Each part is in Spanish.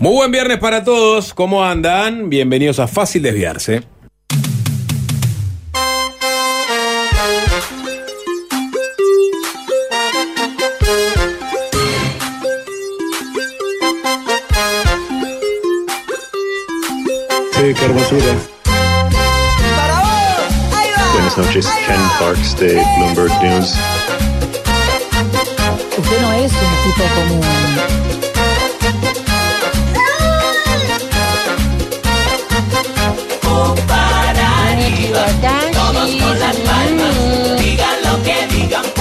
Muy buen viernes para todos, ¿cómo andan? Bienvenidos a Fácil Desviarse. Sí, qué hermosura. Buenas noches, Ken Parks de Bloomberg News. Usted no es un tipo común.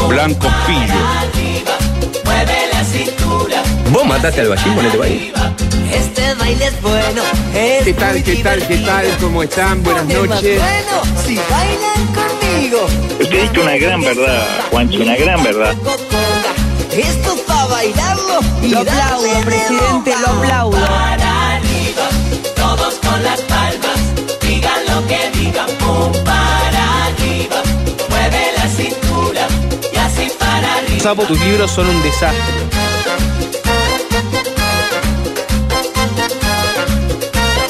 Blanco Pillo. Vos mataste al ballín, ponete ahí. Este baile es bueno. es ¿Qué tal, muy qué tal, qué tal? ¿Cómo están? Buenas noches. bueno si bailan conmigo. Usted dice una gran verdad, Juancho, una gran verdad. Esto es para bailarlo y Lo aplaudo, de presidente, lo aplaudo. para arriba, todos con las palmas, digan lo que digan, pum Sapo, tus libros son un desastre.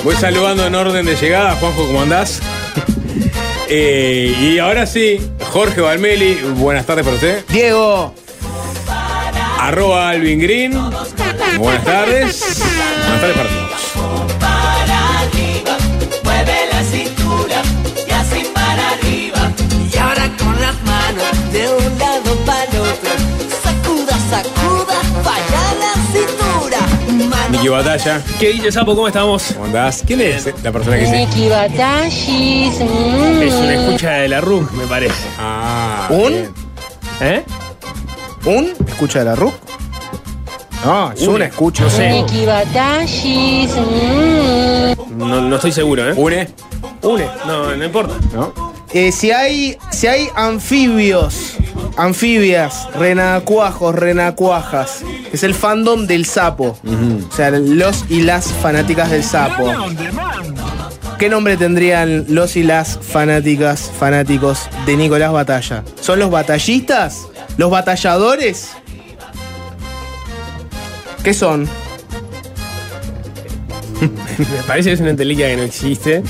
Voy saludando en orden de llegada, Juanjo, ¿cómo andás? Eh, y ahora sí, Jorge Valmeli, buenas tardes para usted. Diego. Arroba Alvin Green, buenas tardes. Buenas tardes para todos. Niki Batalla, ¿Qué dice Sapo? ¿Cómo estamos? ¿cómo andás? ¿Quién es la persona que sí? Niki Batashis. mm. Es una escucha de la RUC, me parece. Ah, ¿Un? bien. ¿Eh? ¿Un? ¿Escucha de la RUC? No, es Un- una escucha. No sé. Niki Batashis. mm. No, no estoy seguro, ¿eh? ¿Une? Une. No, no importa. ¿No? Eh, si hay, si hay anfibios, anfibias, renacuajos, renacuajas, es el fandom del sapo. O sea, los y las fanáticas del sapo. ¿Qué nombre tendrían los y las fanáticas, fanáticos de Nicolás Batalla? ¿Son los batallistas? ¿Los batalladores? ¿Qué son? Me parece que es una entelequia que no existe.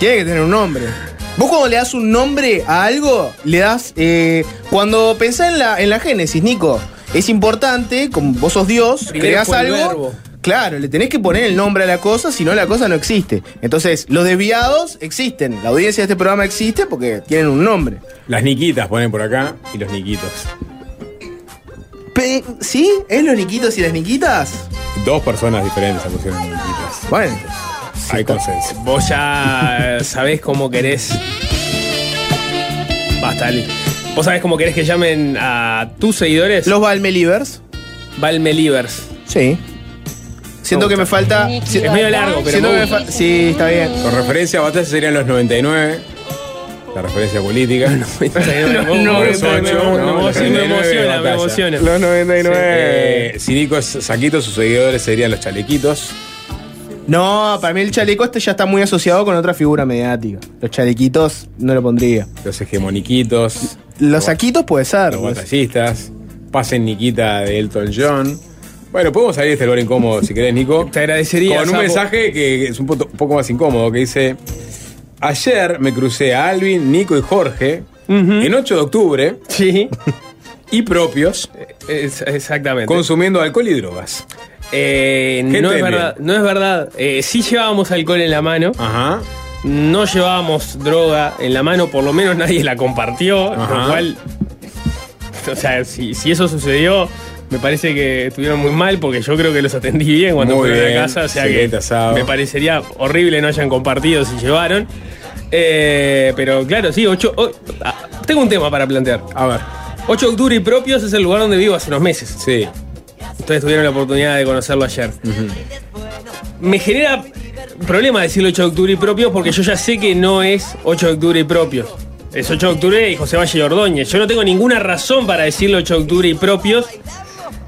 Tiene que tener un nombre. Vos cuando le das un nombre a algo, le das... eh, cuando pensás en la, en la génesis, Nico, es importante, como vos sos Dios, creás algo... verbo. Claro, le tenés que poner el nombre a la cosa, si no la cosa no existe. Entonces, los desviados existen. La audiencia de este programa existe porque tienen un nombre. Las Niquitas ponen por acá y los Niquitos. Pe- ¿Sí? ¿Es los Niquitos y las Niquitas? Dos personas diferentes se pusieron Niquitas. Bueno. Hay consenso. Vos ya sabés cómo querés. Basta, Ali. ¿Vos sabés cómo querés que llamen a tus seguidores? Los Valmelivers. Valmelivers. Sí. Siento que me falta... Es medio largo, pero siento que me me fa- Sí, está bien. Con referencia a batalla serían los 99. La referencia política. No, no, no, me- no, me- no, me- no, sí, me no, emociona, me emociona. Los 99. Eh, si Nico es Saquito, sus seguidores serían los chalequitos. No, para mí el chaleco este ya está muy asociado con otra figura mediática. Los chalequitos no lo pondría. Los hegemoniquitos. Los saquitos puede ser. Los batallistas. Pasen Niquita de Elton John. Bueno, podemos salir de este lugar incómodo si querés, Nico. Te agradecería. Con un Sapo. mensaje que es un poco, un poco más incómodo, que dice... Ayer me crucé a Alvin, Nico y Jorge en 8 de octubre Sí, y propios es- exactamente. consumiendo alcohol y drogas. Eh, ¿Qué no es verdad, no es verdad. Eh, sí llevábamos alcohol en la mano, Ajá. no llevábamos droga en la mano, por lo menos nadie la compartió, Ajá. lo cual, o sea, si, si eso sucedió, me parece que estuvieron muy mal porque yo creo que los atendí bien cuando fueron a casa, o sea que asado. me parecería horrible no hayan compartido si llevaron. Eh, pero claro, sí, ocho, o- ah, tengo un tema para plantear. A ver. 8 de octubre y propios es el lugar donde vivo hace unos meses. Sí. Ustedes tuvieron la oportunidad de conocerlo ayer. Me genera problema decirlo 8 de octubre y propios porque yo ya sé que no es 8 de octubre y propios. Es 8 de octubre y José Valle y Ordóñez. Yo no tengo ninguna razón para decirlo 8 de octubre y propios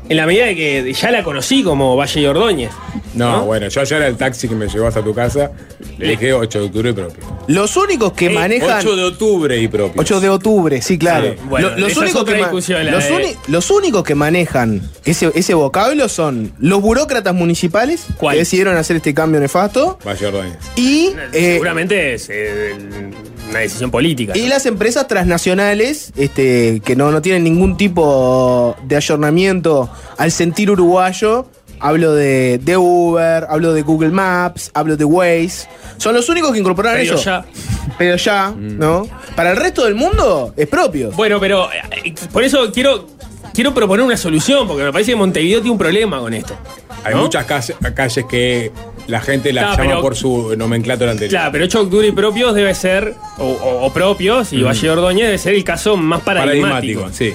en la medida de que ya la conocí como Valle y Ordóñez. No, ¿No? bueno, yo ayer el taxi que me llevó hasta tu casa, le dije 8 de octubre y propio. Los únicos que Eh, manejan. 8 de octubre y propio. 8 de octubre, sí, claro. Sí, bueno, Lo- los, es únicos que ma- discusión, la los, de- uni- los únicos que manejan ese, ese vocablo son los burócratas municipales ¿Cuál? que decidieron hacer este cambio nefasto Valle Ordóñez. y, eh, Seguramente es eh, el- una decisión política. y las empresas transnacionales este, que no, no tienen ningún tipo de ayornamiento al sentir uruguayo. Hablo de, de Uber, hablo de Google Maps, hablo de Waze. Son los únicos que incorporaron Pero eso. ya- Pero ya, ¿no? Para el resto del mundo es propio. Bueno, pero eh, por eso quiero, quiero proponer una solución, porque me parece que Montevideo tiene un problema con esto. Hay ¿no? muchas calles, calles que la gente Ah, llama pero- por su nomenclatura anterior. Claro, pero 8 de octubre y propios debe ser, o, o- o propios, y Valle de Ordóñez debe ser el caso más paradigmático. Paradigmático, sí.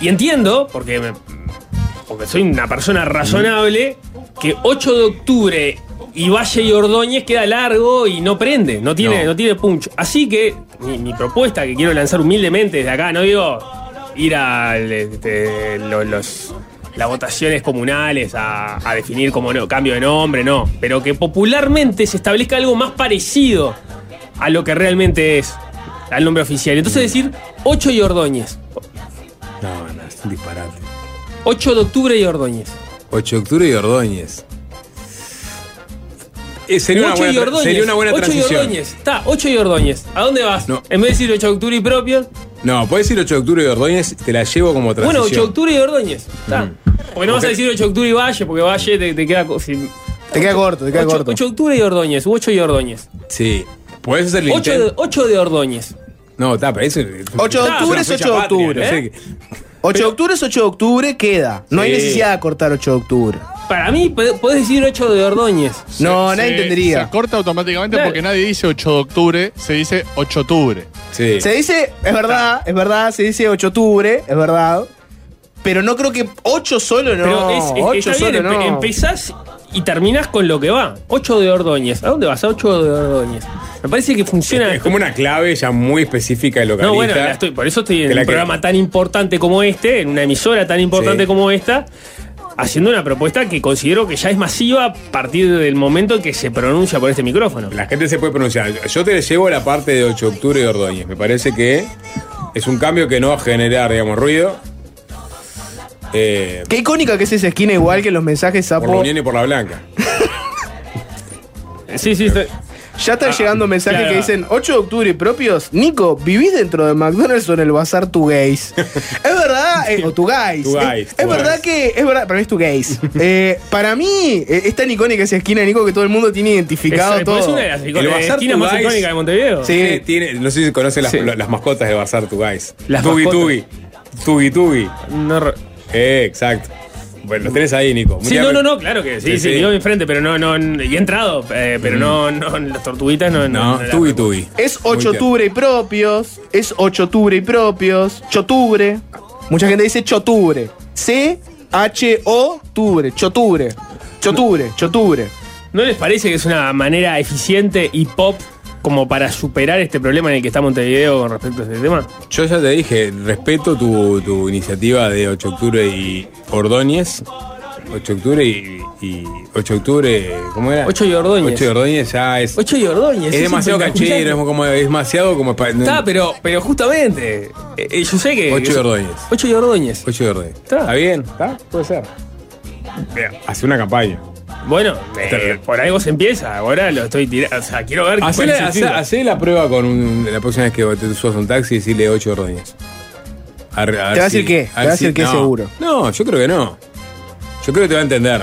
Y entiendo, porque, me- porque soy una persona razonable, que 8 de octubre y Valle y Ordóñez queda largo y no prende, no tiene, No. no. tiene punch. Así que mi, mi propuesta que quiero lanzar humildemente desde acá, no digo ir a este, lo- los, las votaciones comunales a, a definir como no, cambio de nombre, no, pero que popularmente se establezca algo más parecido a lo que realmente es al nombre oficial. Entonces decir 8 y Ordóñez. No, no, es un disparate. 8 de octubre y Ordóñez. 8 de octubre y Ordóñez. Eh, sería, una 8 y buena, Ordóñez. sería una buena 8 y transición. Ordóñez. Está, 8 y Ordóñez. ¿A dónde vas? No. En vez de decir 8 de octubre y propios. No, puedes decir 8 de octubre y Ordóñez, te la llevo como transición. Bueno, 8 de octubre y Ordóñez. Está. Mm. Porque no vas a decir 8 de octubre y Valle, porque Valle te, te queda. si- Te queda corto, te queda 8, corto. 8 de octubre y Ordóñez. 8 y Ordóñez. Sí. Puedes hacer el 8 de, intento. 8 de Ordóñez. No, está, pero eso. 8 de octubre pero es 8 de octubre. ¿eh? sé qué- 8 de octubre es 8 de octubre, queda. No hay Sí. necesidad de cortar 8 de octubre. Para mí, pod- podés decir 8 de Ordóñez. No, Se- nadie se- entendería. Se corta automáticamente Claro. porque nadie dice 8 de octubre, se dice 8 de octubre. Sí. Se dice, es verdad, es verdad, se dice 8 de octubre, es verdad. Pero no creo que 8 solo no. Pero es, es que 8 está bien, solo empe- no. empezás y terminás con lo que va. 8 de Ordóñez. ¿A dónde vas? A 8 de Ordóñez. Me parece que funciona. Es como una clave ya muy específica y localista. No, bueno, la estoy- por eso estoy en Que la un que- programa tan importante como este, en una emisora tan importante Sí. como esta, haciendo una propuesta que considero que ya es masiva a partir del momento en que se pronuncia por este micrófono. La gente se puede pronunciar. Yo te llevo la parte de 8 de octubre y Ordóñez. Me parece que es un cambio que no va a generar, digamos, ruido. Eh, Qué icónica que es esa esquina, igual que los mensajes por la sapo. Unión y por la Blanca. Sí, sí, estoy- Ya están llegando mensajes claro. que dicen 8 de octubre propios. Nico, ¿vivís dentro de McDonald's o en el bazar tu gays? es verdad, eh, o tu guys. Tu Es- guys, es, tu verdad guys. que, es verdad, para mí es tu gays. Eh, para mí eh, es tan icónica esa esquina, Nico, que todo el mundo tiene identificado es, todo. es una de las El iconas- Bazar esquinas más icónicas de Montevideo. Sí. Tiene, tiene- no sé si conoce las, Sí. las mascotas de Bazar Tugais. Las Tubi. Tubi. Tubi Tubi. No Eh, exacto. Bueno, los tenés ahí, Nico. Sí, no, no, no, claro que sí, Sí, sí, sí. vivo enfrente, pero no, no, y he entrado, eh, pero no, no, las tortuguitas no. No, la- Tubi Tubi. Es Muy 8 de tierno. octubre y propios. Es 8 de octubre y propios. Chotubre. Mucha gente dice chotubre. C-H-O tubre. Chotubre. Chotubre. Chotubre. ¿No les parece que es una manera eficiente y pop como para superar este problema en el que está Montevideo con respecto a este tema? Yo ya te dije, respeto tu, tu iniciativa de 8 de octubre y Ordóñez. 8 de octubre y, y 8 de octubre, ¿cómo era? 8 y Ordóñez. 8 de Ordóñez ya es, 8 y Ordóñez. es demasiado canchero, es, como, es demasiado como. Está, pero, pero justamente, eh, eh, yo sé que... 8 de Ordóñez. 8 y Ordóñez. 8 de Ordóñez. Está. ¿Está bien? ¿Está? Puede ser. Hace una campaña. Bueno, eh, por algo se empieza, ahora lo estoy tirando, o sea, quiero ver... Hacé la, feedback. hacé la prueba con un- la próxima vez que te subas a un taxi y decirle 8 Ordóñez. A a ¿Te va a decir qué? Te va a decir qué no. seguro. No, yo creo que no. Yo creo que te va a entender.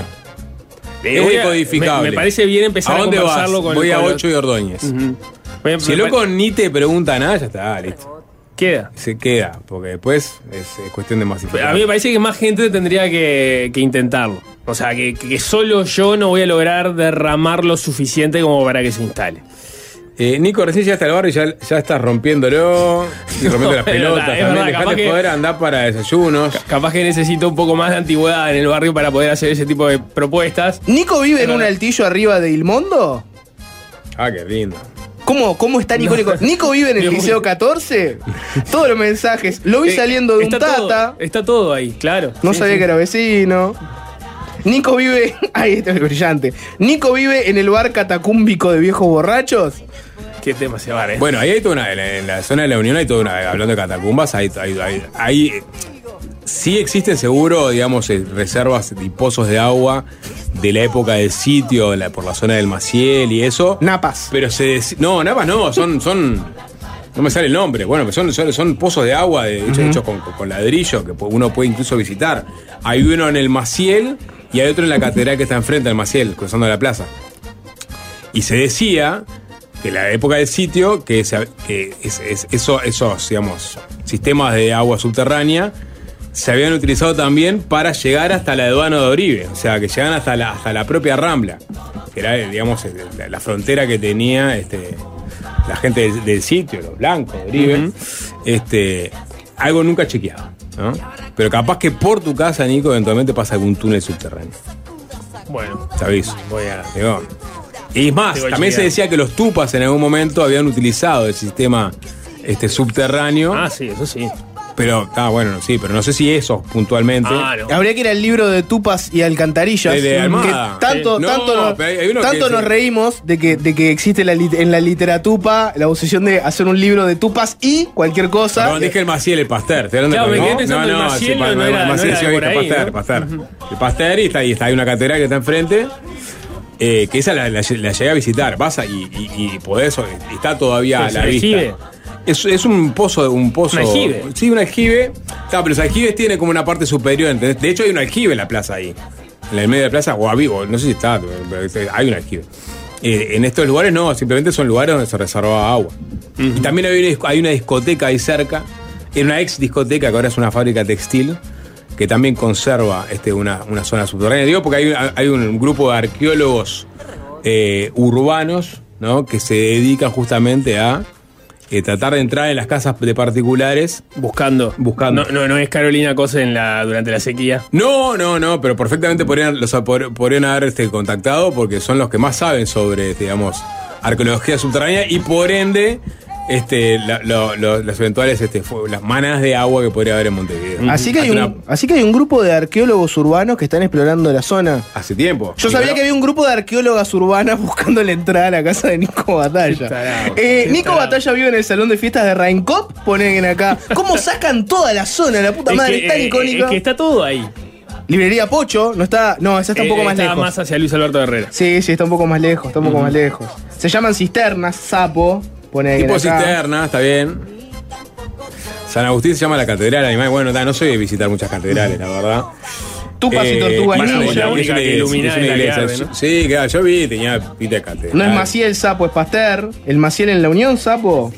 Eh, es a- decodificable. Me, me parece bien empezar ¿A a, dónde vas? conversarlo con Voy a con los- 8 y Ordóñez. A- Si el loco ni te pregunta nada, ya está, listo. Queda. Se queda, porque después es, es cuestión de masificar. A mí me parece que más gente tendría que, que intentarlo. O sea, que, que solo yo no voy a lograr derramar lo suficiente como para que se instale. Eh, Nico, recién llegaste al barrio y ya, ya estás rompiéndolo y rompiendo No, las pelotas verdad, también. capaz que- poder andar para desayunos. Capaz que necesito un poco más de antigüedad en el barrio para poder hacer ese tipo de propuestas. ¿Nico vive en un altillo arriba de Ilmondo? Ah, qué lindo. ¿Cómo, cómo es tan icónico? Nico vive en el Liceo mío. 14. Todos los mensajes. Lo vi Eh, saliendo de un todo- tata. está todo ahí, claro. No Sí, sabía sí. que era vecino. Nico vive. Ay, este es brillante. Nico vive en el bar catacúmbico de viejos borrachos. Qué tema se va, eh. Bueno, ahí hay toda una. En la, en la zona de la Unión hay toda una. Hablando de catacumbas, hay. hay, hay- hay- sí existen seguro, digamos, eh, reservas y pozos de agua de la época del sitio, la- por la zona del Maciel y eso. Napas. Pero se. No, napas no, son. son no me sale el nombre. Bueno, pero son, son, son pozos de agua de, hecho- hechos con, con- con ladrillo que uno puede incluso visitar. Hay uno en el Maciel y hay otro en la catedral que está enfrente del Maciel, cruzando la plaza. Y se decía que en la época del sitio, que, se- que es- es- eso- esos, digamos, sistemas de agua subterránea se habían utilizado también para llegar hasta la aduana de Oribe, o sea, que llegan hasta la, hasta la propia Rambla, que era, digamos, la, la frontera que tenía este, la gente del, del sitio, los blancos de Oribe, este, algo nunca chequeado, ¿no? Pero capaz que por tu casa, Nico, eventualmente pasa algún túnel subterráneo. Bueno, aviso. voy a. Digo, Y es más, también se decía que los tupas en algún momento habían utilizado el sistema este, subterráneo. Ah, sí, eso sí. Pero, ah, bueno, sí, pero no sé si esos puntualmente. Ah, no. Habría que ir al libro de Tupas y Alcantarillas. El de que tanto. No, tanto, nos, tanto que nos reímos de que, de que existe la en la literatura la posición de hacer un libro de Tupas y cualquier cosa. Perdón, dije el Maciel, el Pasteur. ¿Te hablando Claro, de me quedé no, pensando no, el no, Maciel, sí, no, no era- Maciel no sí, era oíste, por ahí, Pasteur, ¿no? Pasteur. El Pasteur y está ahí, está, hay una catedral que está enfrente. eh, que esa la, la- la llegué a visitar, vas a- y, y, y podés, está todavía a ¿Es la vista. Es, es un pozo, un pozo. ¿Un aljibe? Sí, un aljibe. Claro, pero los aljibes tienen como una parte superior, ¿entendés? De hecho, hay un aljibe en la plaza ahí. En el medio de la plaza, o no sé si está, pero este, hay un aljibe. Eh, en estos lugares no, simplemente son lugares donde se reservaba agua. Y también hay una, hay una discoteca ahí cerca, era una ex discoteca que ahora es una fábrica textil, que también conserva este, una, una zona subterránea. Digo porque hay, hay un grupo de arqueólogos eh, urbanos ¿no? que se dedican justamente a eh, tratar de entrar en las casas de particulares. Buscando. Buscando. No, no, no es Carolina Cosa en la, durante la sequía. No, no, no, pero perfectamente podrían, los, pod- podrían haber este, contactado porque son los que más saben sobre, este, digamos, arqueología subterránea y por ende este, la- lo- lo- las eventuales este, las manas de agua que podría haber en Montevideo. Así que, hay un, una- así que hay un grupo de arqueólogos urbanos que están explorando la zona. hace tiempo. Yo sabía que había un grupo de arqueólogas urbanas buscando la entrada a la casa de Nico Batalla. tarado. Eh, Nico tarado. Batalla vive en el salón de fiestas de Raincop, ponen acá. ¿Cómo sacan toda la zona? La puta Es madre, que, tan eh, icónico. es que está todo ahí. Librería Pocho, no está. No, esa está un Eh, poco más está lejos. más hacia Luis Alberto Herrera. Sí, sí, está un poco más lejos, está un poco más lejos. Se llaman cisternas, sapo. Pone ahí Tipo acá. cisterna, está bien. San Agustín se llama la catedral, animal. Bueno, no soy de visitar muchas catedrales, la verdad. Tupas y tortugas más ninja. es La una única que. Sí, claro, yo vi, tenía pinta de catedral. No es Maciel Sapo, es Pasteur. El Maciel en la Unión, Sapo.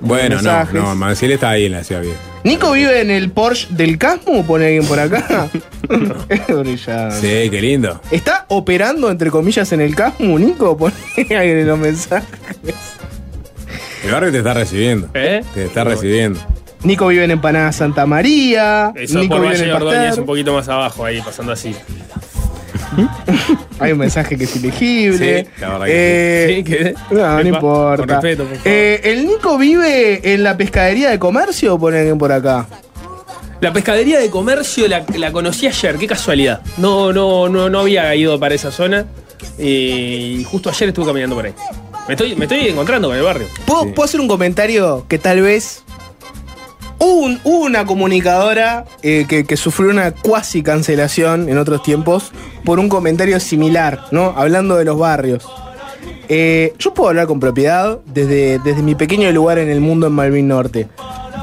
Bueno, no, no, Manciel está ahí en la ciudad vieja. Nico vive en el Porsche del Casmo, pone alguien por acá. es brillante. Sí, qué lindo. ¿Está operando, entre comillas, en el Casmo, Nico? Pone alguien en los mensajes. El barrio te está recibiendo. ¿Eh? Te está recibiendo. Nico vive en Empanada Santa María. Eso Nico por vive en Valle Ordóñez, un poquito más abajo, ahí, pasando así. Hay un mensaje que es ilegible. Sí, la verdad que Eh, Sí, que- No, no Epa, importa. Con respeto, por favor. Eh, ¿El Nico vive en la pescadería de comercio? Pone alguien por acá. La pescadería de comercio la, la conocí ayer, qué casualidad. No, no, no, no había ido para esa zona. eh, Y justo ayer estuve caminando por ahí. Me estoy, me estoy encontrando con el barrio. ¿Puedo, puedo hacer un comentario que tal vez. Hubo, un- hubo una comunicadora eh, que, que sufrió una cuasi cancelación en otros tiempos por un comentario similar, ¿no? Hablando de los barrios. Eh, yo puedo hablar con propiedad desde, desde mi pequeño lugar en el mundo en Malvin Norte.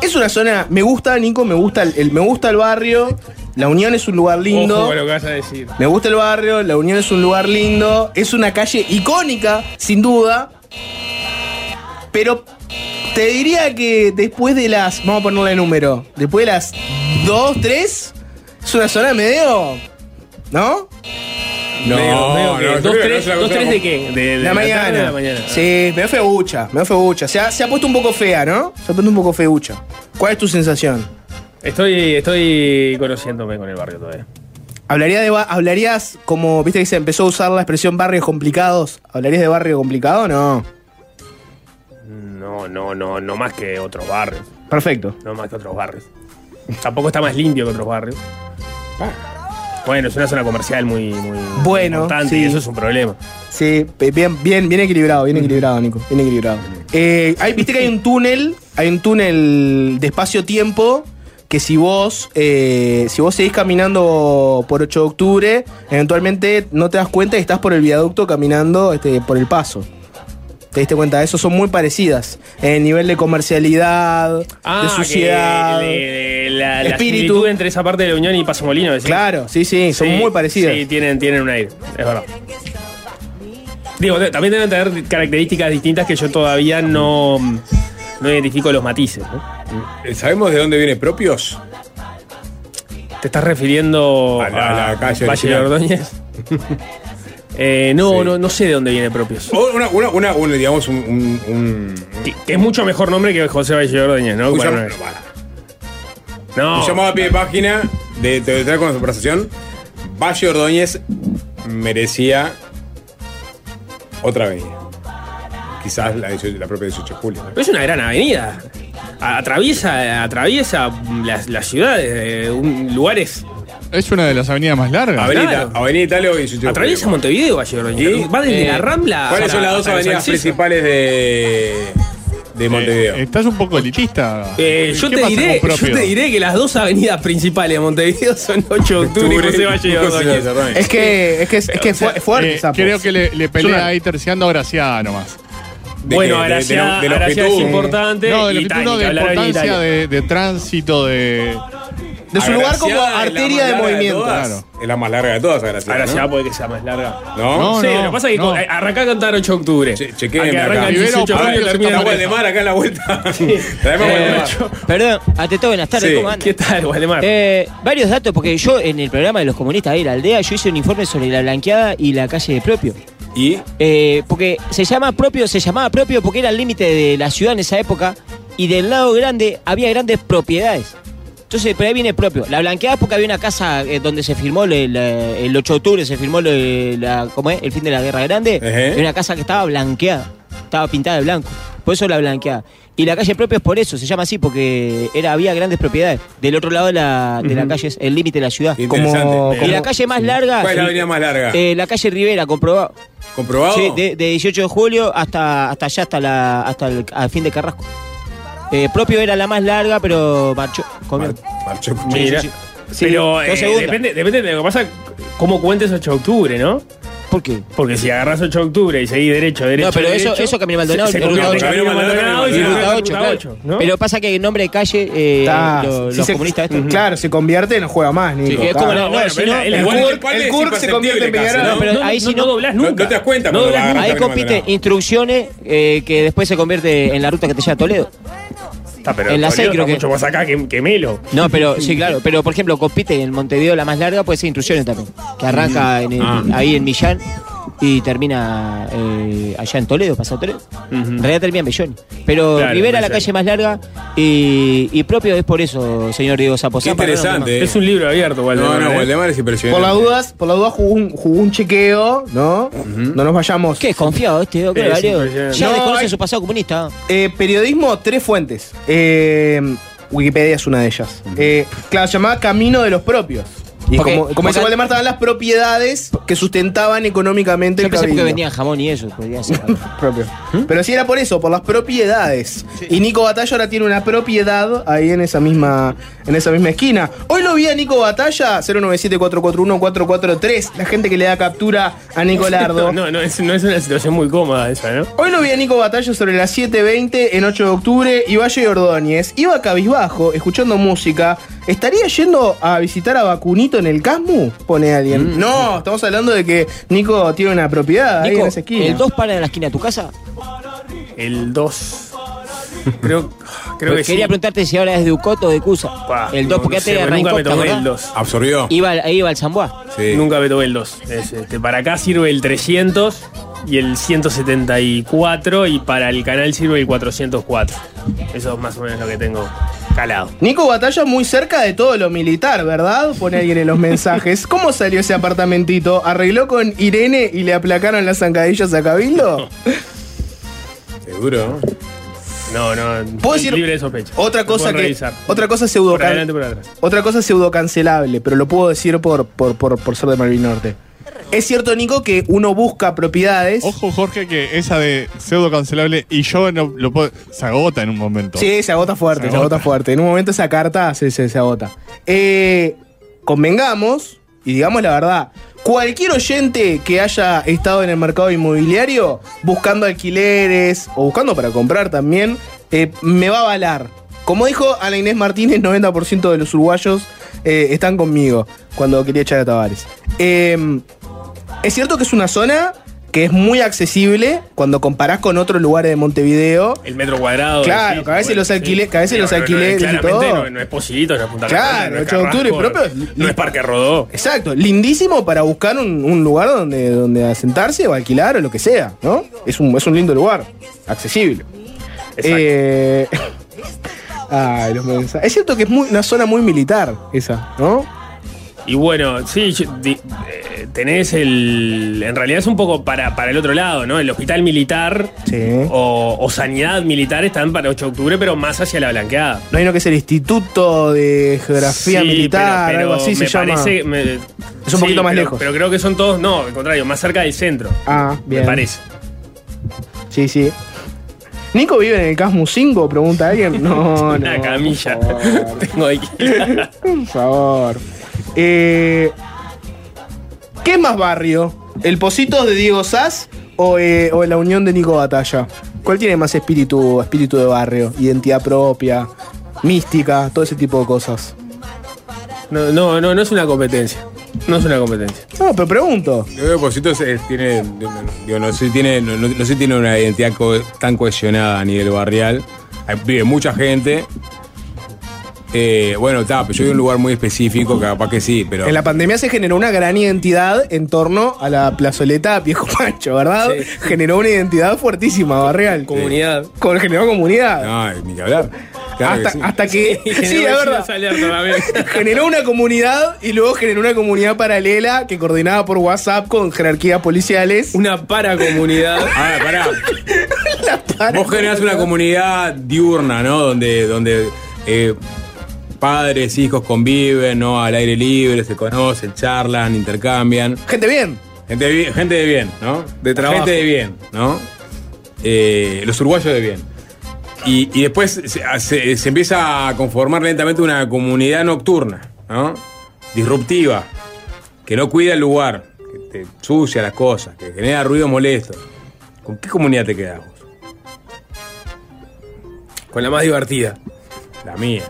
Es una zona, me gusta, Nico, me gusta el, el- me gusta el barrio. La Unión es un lugar lindo. Ojo con lo que vas a decir. Me gusta el barrio, La Unión es un lugar lindo, es una calle icónica, sin duda. Pero te diría que después de las. Vamos a ponerle número. Después de las 2, 3, es una zona medio. ¿no? No, Medio- medio que- no, yo ¿Dos, tres, no dos, tres de qué? De, de la, la mañana. tarde o de la mañana. Sí, me feucha, me feucha. Se ha, se ha puesto un poco fea, ¿no? Se ha puesto un poco feucha. ¿Cuál es tu sensación? Estoy, estoy conociéndome con el barrio todavía. ¿Hablaría de, ¿Hablarías como, viste que se empezó a usar la expresión barrios complicados? ¿Hablarías de barrio complicado o no? No, no, no, no más que otros barrios. Perfecto. No más que otros barrios. Tampoco está más limpio que otros barrios. Bueno, es una zona comercial muy, muy Bueno, importante sí. y eso es un problema. Sí, bien, bien, bien equilibrado, bien equilibrado, Nico. Bien equilibrado. Eh, hay- Viste que hay un túnel, hay un túnel de espacio-tiempo que si vos, eh, si vos seguís caminando por 8 de octubre, eventualmente no te das cuenta y estás por el viaducto caminando este, por el paso. ¿Te diste cuenta? Eso son muy parecidas. En nivel de comercialidad, de Ah, que suciedad. de- de la, la espíritu. similitud entre esa parte de la Unión y Paso Molino. decís. Claro, sí, sí, son Sí, muy parecidas. Sí, tienen, tienen un aire, es verdad. Digo, también deben tener características distintas que yo todavía no, no identifico los matices. ¿no? Eh, ¿Sabemos de dónde viene propios? ¿Te estás refiriendo A la- a la calle Valle de. Ordóñez? Eh, no, Sí. no, no sé de dónde viene propios. Una, una, una, una, digamos, un. un, un- Que, que es mucho mejor nombre que José Valle de Ordóñez, ¿no? Bueno, no no, Un llamado a pie de página de te con la conversación. Valle Ordóñez merecía otra avenida. Quizás la, 18 la propia 18 de julio. ¿no? Pero es una gran avenida. A- Atraviesa, atraviesa las, las ciudades, eh, un- lugares. Es una de las avenidas más largas. Avenida, claro. Avenida Italia o 18 de Atraviesa julio. Montevideo, Valle. ¿Y? Va desde Eh, la Rambla. ¿Cuáles son la- las dos avenidas principales de, de Montevideo? Eh, estás un poco elitista. Eh, yo, ¿Qué te diré, con yo propio? te diré que las dos avenidas principales de Montevideo son 8 de octubre y José Valle. Es que es, que, es, que es fu- es fuerte, Eh, creo que le, le pelea ahí terciando a Graciano nomás. ¿De Bueno, qué? De- de lo- es importante. No, de y lo que de importancia de tránsito, de. De su lugar como arteria de movimiento. Claro. Es la más larga de todas, Agraciada. Agraciada ¿no? puede que sea más larga. ¿No? No, sí, lo que pasa es que no. arranca a cantar 8 de octubre. Che- acá. el 18 de Pablo, termina Waldemar acá en la vuelta. Eh, Waldemar. Perdón, ante todo, buenas tardes, Sí. ¿cómo andan? ¿Qué tal, Waldemar? Eh, varios datos, porque yo en el programa de los comunistas de la aldea, yo hice un informe sobre la blanqueada y la calle de propio. Y Eh, porque se llama propio, se llamaba propio porque era el límite de la ciudad en esa época y del lado grande había grandes propiedades. Entonces, por ahí viene propio. La blanqueada es porque había una casa eh, donde se firmó le- la- el 8 de octubre, se firmó le- la, ¿cómo es? el fin de la Guerra Grande. Era una casa que estaba blanqueada, estaba pintada de blanco. Por eso la blanqueada. Y la calle propio es por eso, se llama así, porque era, había grandes propiedades. Del otro lado de la, de la calle es el límite de la ciudad. Como- Y la calle más larga. ¿Cuál es la avenida más larga? eh, la calle Rivera, comprobado. ¿Comprobado? Sí, de, de 18 de julio hasta, hasta allá, hasta, la, hasta el al fin de Carrasco. Eh, propio era la más larga, pero marchó. comió. Mar- marchó con- Mira. sí, Pero dos eh, depende, depende de lo que pasa, cómo cuentes 8 de octubre, ¿no? ¿Por qué? Porque si agarras 8 de octubre y seguís derecho, derecho. No, pero eso, derecho, eso Camino Maldonado, se, se Ruta convierte en 8. Camino Maldonado y Y Ruta en 8, Ruta claro. 8, ¿no? Pero pasa que el nombre de calle, eh, Está, lo- si los se- comunistas estos. Claro, se convierte, no juega más, Nico. Sí, es como No, no, bueno, si pero no- el el cual el Kurk se convierte en Peñarol. No, pero ahí sí no- doblás nunca. no te das cuenta. Ahí compite instrucciones eh, que después se convierte en la ruta que te lleva a Toledo. Está, pero en la Toledo seis creo está que- mucho más acá que, que Melo. No, pero sí, claro. Pero por ejemplo, compite en Montevideo la más larga, puede ser instrucciones también. Que arranca en el- Ah. ahí en Millán y termina eh, allá en Toledo, pasado Toledo. En realidad termina en Belloni. Pero Claro, Rivera la calle más larga y, y propio es por eso, señor Diego Zapo. Qué Zapa, no, no, interesante. eh. Es un libro abierto, No, Waldemar. no, ¿eh? Waldemar es Por impresionante. las dudas, por las dudas jugó un, jugó un chequeo, ¿no? No nos vayamos. Qué desconfiado este, ¿qué Es. Ya No, desconoce hay- su pasado comunista. Eh, periodismo, tres fuentes. Eh, Wikipedia es una de ellas. Eh, claro, se llamaba Camino de los Propios. Y Porque- como, como dice porque- Waldemar, estaban las propiedades que sustentaban económicamente Yo el pensé porque cabildo. vendían jamón y eso. podría ser. propio. Pero sí era por eso, por las propiedades. Y Nico Batalla ahora tiene una propiedad ahí en esa misma, en esa misma esquina. Hoy lo vi a Nico Batalla, 097-441-443, la gente que le da captura a Nicolardo. No, no, es, no es una situación muy cómoda esa, ¿no? Hoy lo vi a Nico Batalla sobre las 7.20 en 8 de octubre y Valle Ordóñez. Iba cabizbajo, escuchando música. ¿Estaría yendo a visitar a Vacunito en el Casmu? Pone alguien. No, estamos hablando de que Nico tiene una propiedad ahí Nico, en esa esquina. ¿el 2 para en la esquina de tu casa? El 2. Creo, creo que sí. Quería preguntarte si ahora es de Ucoto o de Cusa. Pa, el 2, no- porque no antes sé, era nunca me Raincop, ¿te tomé el acordás? 2. Absorbió. Iba, al- ahí iba el Zamboa. Sí. Nunca me tomé el 2. Es, este, para acá sirve el 300 y el 174 y para el canal sirve el 404. Eso es más o menos lo que tengo calado. Nico Batalla muy cerca de todo lo militar, ¿verdad? Pone alguien en los mensajes. ¿Cómo salió ese apartamentito? ¿Arregló con Irene y le aplacaron las zancadillas a Cabildo? Seguro. No, no. Puedo decir libre de sospecha. otra cosa que revisar. otra cosa pseudo Por adelante, por atrás. otra cosa pseudo cancelable, pero lo puedo decir por, por, por, por ser de Malvin Norte. Es cierto, Nico, que uno busca propiedades. Ojo, Jorge, que esa de pseudo cancelable y yo no lo puedo. Se agota en un momento. Sí, se agota fuerte, Se agota. fuerte. En un momento esa carta se, se, se agota. Eh, convengamos, y digamos la verdad, cualquier oyente que haya estado en el mercado inmobiliario buscando alquileres o buscando para comprar también, eh, me va a avalar. Como dijo Ana Inés Martínez, 90% de los uruguayos eh, están conmigo cuando quería echar a Tavares. Eh, es cierto que es una zona que es muy accesible cuando comparás con otros lugares de Montevideo. El metro cuadrado. Claro, decís, que a veces los alquile- que a veces Pero los alquileres y todo. No, es Posito, no es Punta Claro, Carretas, no es 8 de octubre propio. No es Parque Rodó. Exacto, lindísimo para buscar un, lugar donde, donde asentarse o alquilar o lo que sea, ¿no? Es un, es un lindo lugar, accesible. Eh, ay, los mensajes. Es cierto que es muy, una zona muy militar esa, ¿no? Y bueno, sí, eh, tenés el. En realidad es un poco para, para el otro lado, ¿no? El hospital militar o, o sanidad militar están para 8 de octubre, pero más hacia la blanqueada. No hay uno que es el Instituto de Geografía Sí, Militar, pero- pero algo así se me llama. parece- me- Es un sí, poquito más pero- lejos. Pero creo que son todos, no, al contrario, más cerca del centro. Ah, bien. Me parece. Sí, sí. ¿Nico vive en el Casmu 5? Pregunta alguien. No, Una no. camilla. por favor. Tengo aquí. Por favor. Eh, ¿Qué más barrio? ¿El Positos de Diego Sass o, eh, o la unión de Nico Batalla? ¿Cuál tiene más espíritu, espíritu de barrio? Identidad propia, mística, todo ese tipo de cosas. No, no, no, no es una competencia. No es una competencia. No, pero pregunto. Yo creo que Posito es- es- tiene, digo, no sé si tiene, no, no- no sé si tiene una identidad co- tan cohesionada a nivel barrial. Hay- Vive mucha gente. Eh, bueno, está, pero yo en un lugar muy específico, capaz que sí, pero. En la pandemia se generó una gran identidad en torno a la plazoleta Viejo Pancho, ¿verdad? Generó una identidad fuertísima, barrial. Comunidad. Con, generó comunidad. No, ni que hablar. Claro hasta, que sí. hasta que. Sí, generó la verdad. generó una comunidad y luego generó una comunidad paralela que coordinaba por WhatsApp con jerarquías policiales. Una paracomunidad. Ah, pará. Vos generás una comunidad diurna, ¿no? Donde, donde eh, padres, hijos conviven, ¿no? Al aire libre, se conocen, charlan, intercambian. Gente bien. Gente de bien, gente de bien ¿no? De trabajo. Gente de bien, ¿no? Eh, los uruguayos de bien. Y, y después se, se- se empieza a conformar lentamente una comunidad nocturna, ¿no? Disruptiva, que no cuida el lugar, que te sucia las cosas, que genera ruido molesto. ¿Con qué comunidad te quedas vos? Con la más divertida. La mía,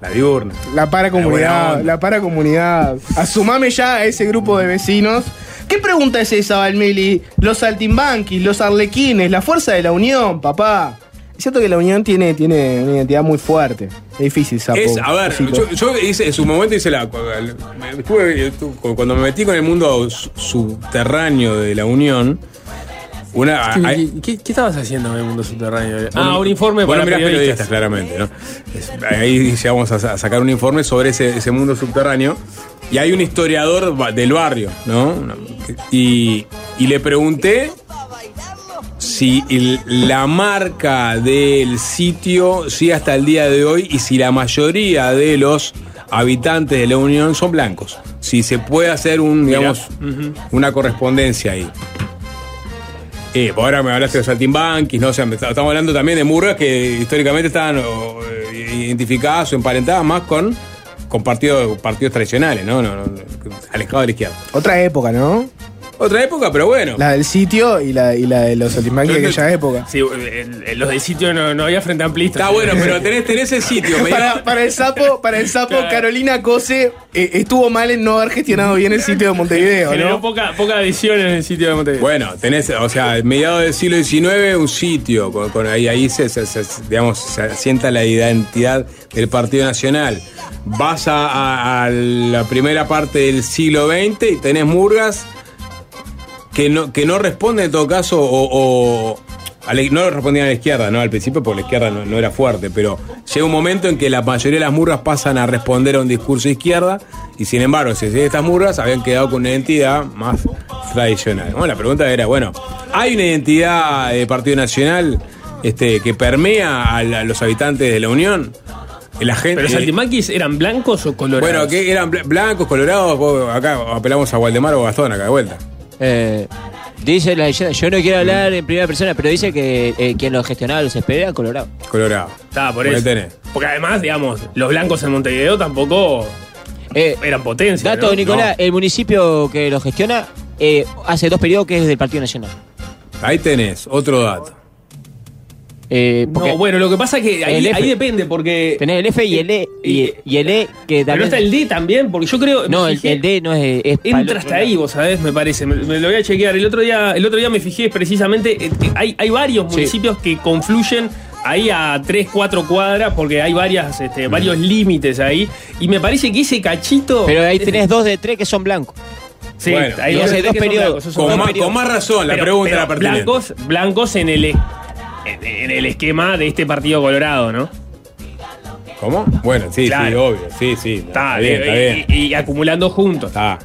la diurna. La buena onda. la paracomunidad. Asumame ya a ese grupo de vecinos. ¿Qué pregunta es esa, Valmeli? Los saltimbanquis, los arlequines, la fuerza de la unión, papá. Es cierto que la unión tiene, tiene una identidad muy fuerte. Es difícil, sapo. Es, a ver, yo, yo hice, en su momento hice la. cuando me metí con el mundo su- subterráneo de la Unión, una. ¿Qué, hay- qué- qué estabas haciendo en el mundo subterráneo? Ah, un informe Bueno, para mirá, periodistas. claramente, ¿no? Ahí dice, vamos a, sa- a sacar un informe sobre ese, ese mundo subterráneo. Y hay un historiador del barrio, ¿no? Y, y le pregunté si el- la marca del sitio sigue hasta el día de hoy y si la mayoría de los habitantes de la Unión son blancos. Si se puede hacer un, digamos, una correspondencia ahí. Eh, pues ahora me hablaste de los saltimbanquis, ¿no? O sea, estamos hablando también de murgas que históricamente estaban eh, identificadas o emparentadas más con, partidos, tradicionales. No, no, no, Alejados de la izquierda. Otra época, ¿no? Otra época, pero bueno. La del sitio y la, y la de los saltimbanquis de aquella época. Sí, el- el- los del sitio no, no había frente amplista. Está bueno, pero tenés, tenés el sitio. me Para, para el sapo, para el sapo Carolina Cose eh, estuvo mal en no haber gestionado bien el sitio de Montevideo, Generó ¿no? poca, poca adhesión en el sitio de Montevideo. Bueno, tenés, o sea, mediados del siglo XIX, un sitio, con, con- ahí, ahí se, se- se- digamos, se asienta la identidad del Partido Nacional. Vas a, a- a la primera parte del siglo XX y tenés murgas que no, que no responden en todo caso, o, o- a la- no respondían a la izquierda, ¿no? Al principio porque la izquierda no, no era fuerte, pero llega un momento en que la mayoría de las murgas pasan a responder a un discurso de izquierda y sin embargo, si estas murgas habían quedado con una identidad más tradicional. Bueno, la pregunta era, bueno, ¿hay una identidad de Partido Nacional este, que permea a, la- a los habitantes de la Unión. La gente, ¿Pero los saltimaquis eran blancos o colorados? bueno, que eran bla- blancos, colorados, acá apelamos a Waldemar o Gastón acá de vuelta. Eh, dice la leyenda, yo no quiero hablar en primera persona, pero dice que eh, quien lo gestionaba los SPD era Colorado. Colorado. Está, por Ahí eso. tenés. Porque además, digamos, los blancos en Montevideo tampoco Eh, eran potencia. dato, ¿no? Nicolás, el municipio que lo gestiona eh, hace dos periodos que es del Partido Nacional. Ahí tenés, otro dato. Eh, No, bueno, lo que pasa es que ahí, depende, porque. tenés el F y el E, y, y el E que Pero también... está el D también, porque yo creo. no, el, fijé- el D no es... es Entra hasta ahí, vos sabés, me parece. Me, me lo voy a chequear. El otro día, el otro día me fijé precisamente. eh, hay, hay varios Sí. municipios que confluyen ahí a 3, 4 cuadras, porque hay varias, este, varios límites ahí. Y me parece que ese cachito. Pero ahí tenés dos de tres que son blancos. Sí, Bueno, hay dos, dos periodos. blancos, Con dos más, blancos. con más razón, la Pero- pregunta pero era pertinente. blancos, blancos en el, en, en el esquema de este partido colorado, ¿no? ¿Cómo? Bueno, sí, sí, obvio. Sí, sí. Está, bien, está bien. Y, y acumulando juntos. Está.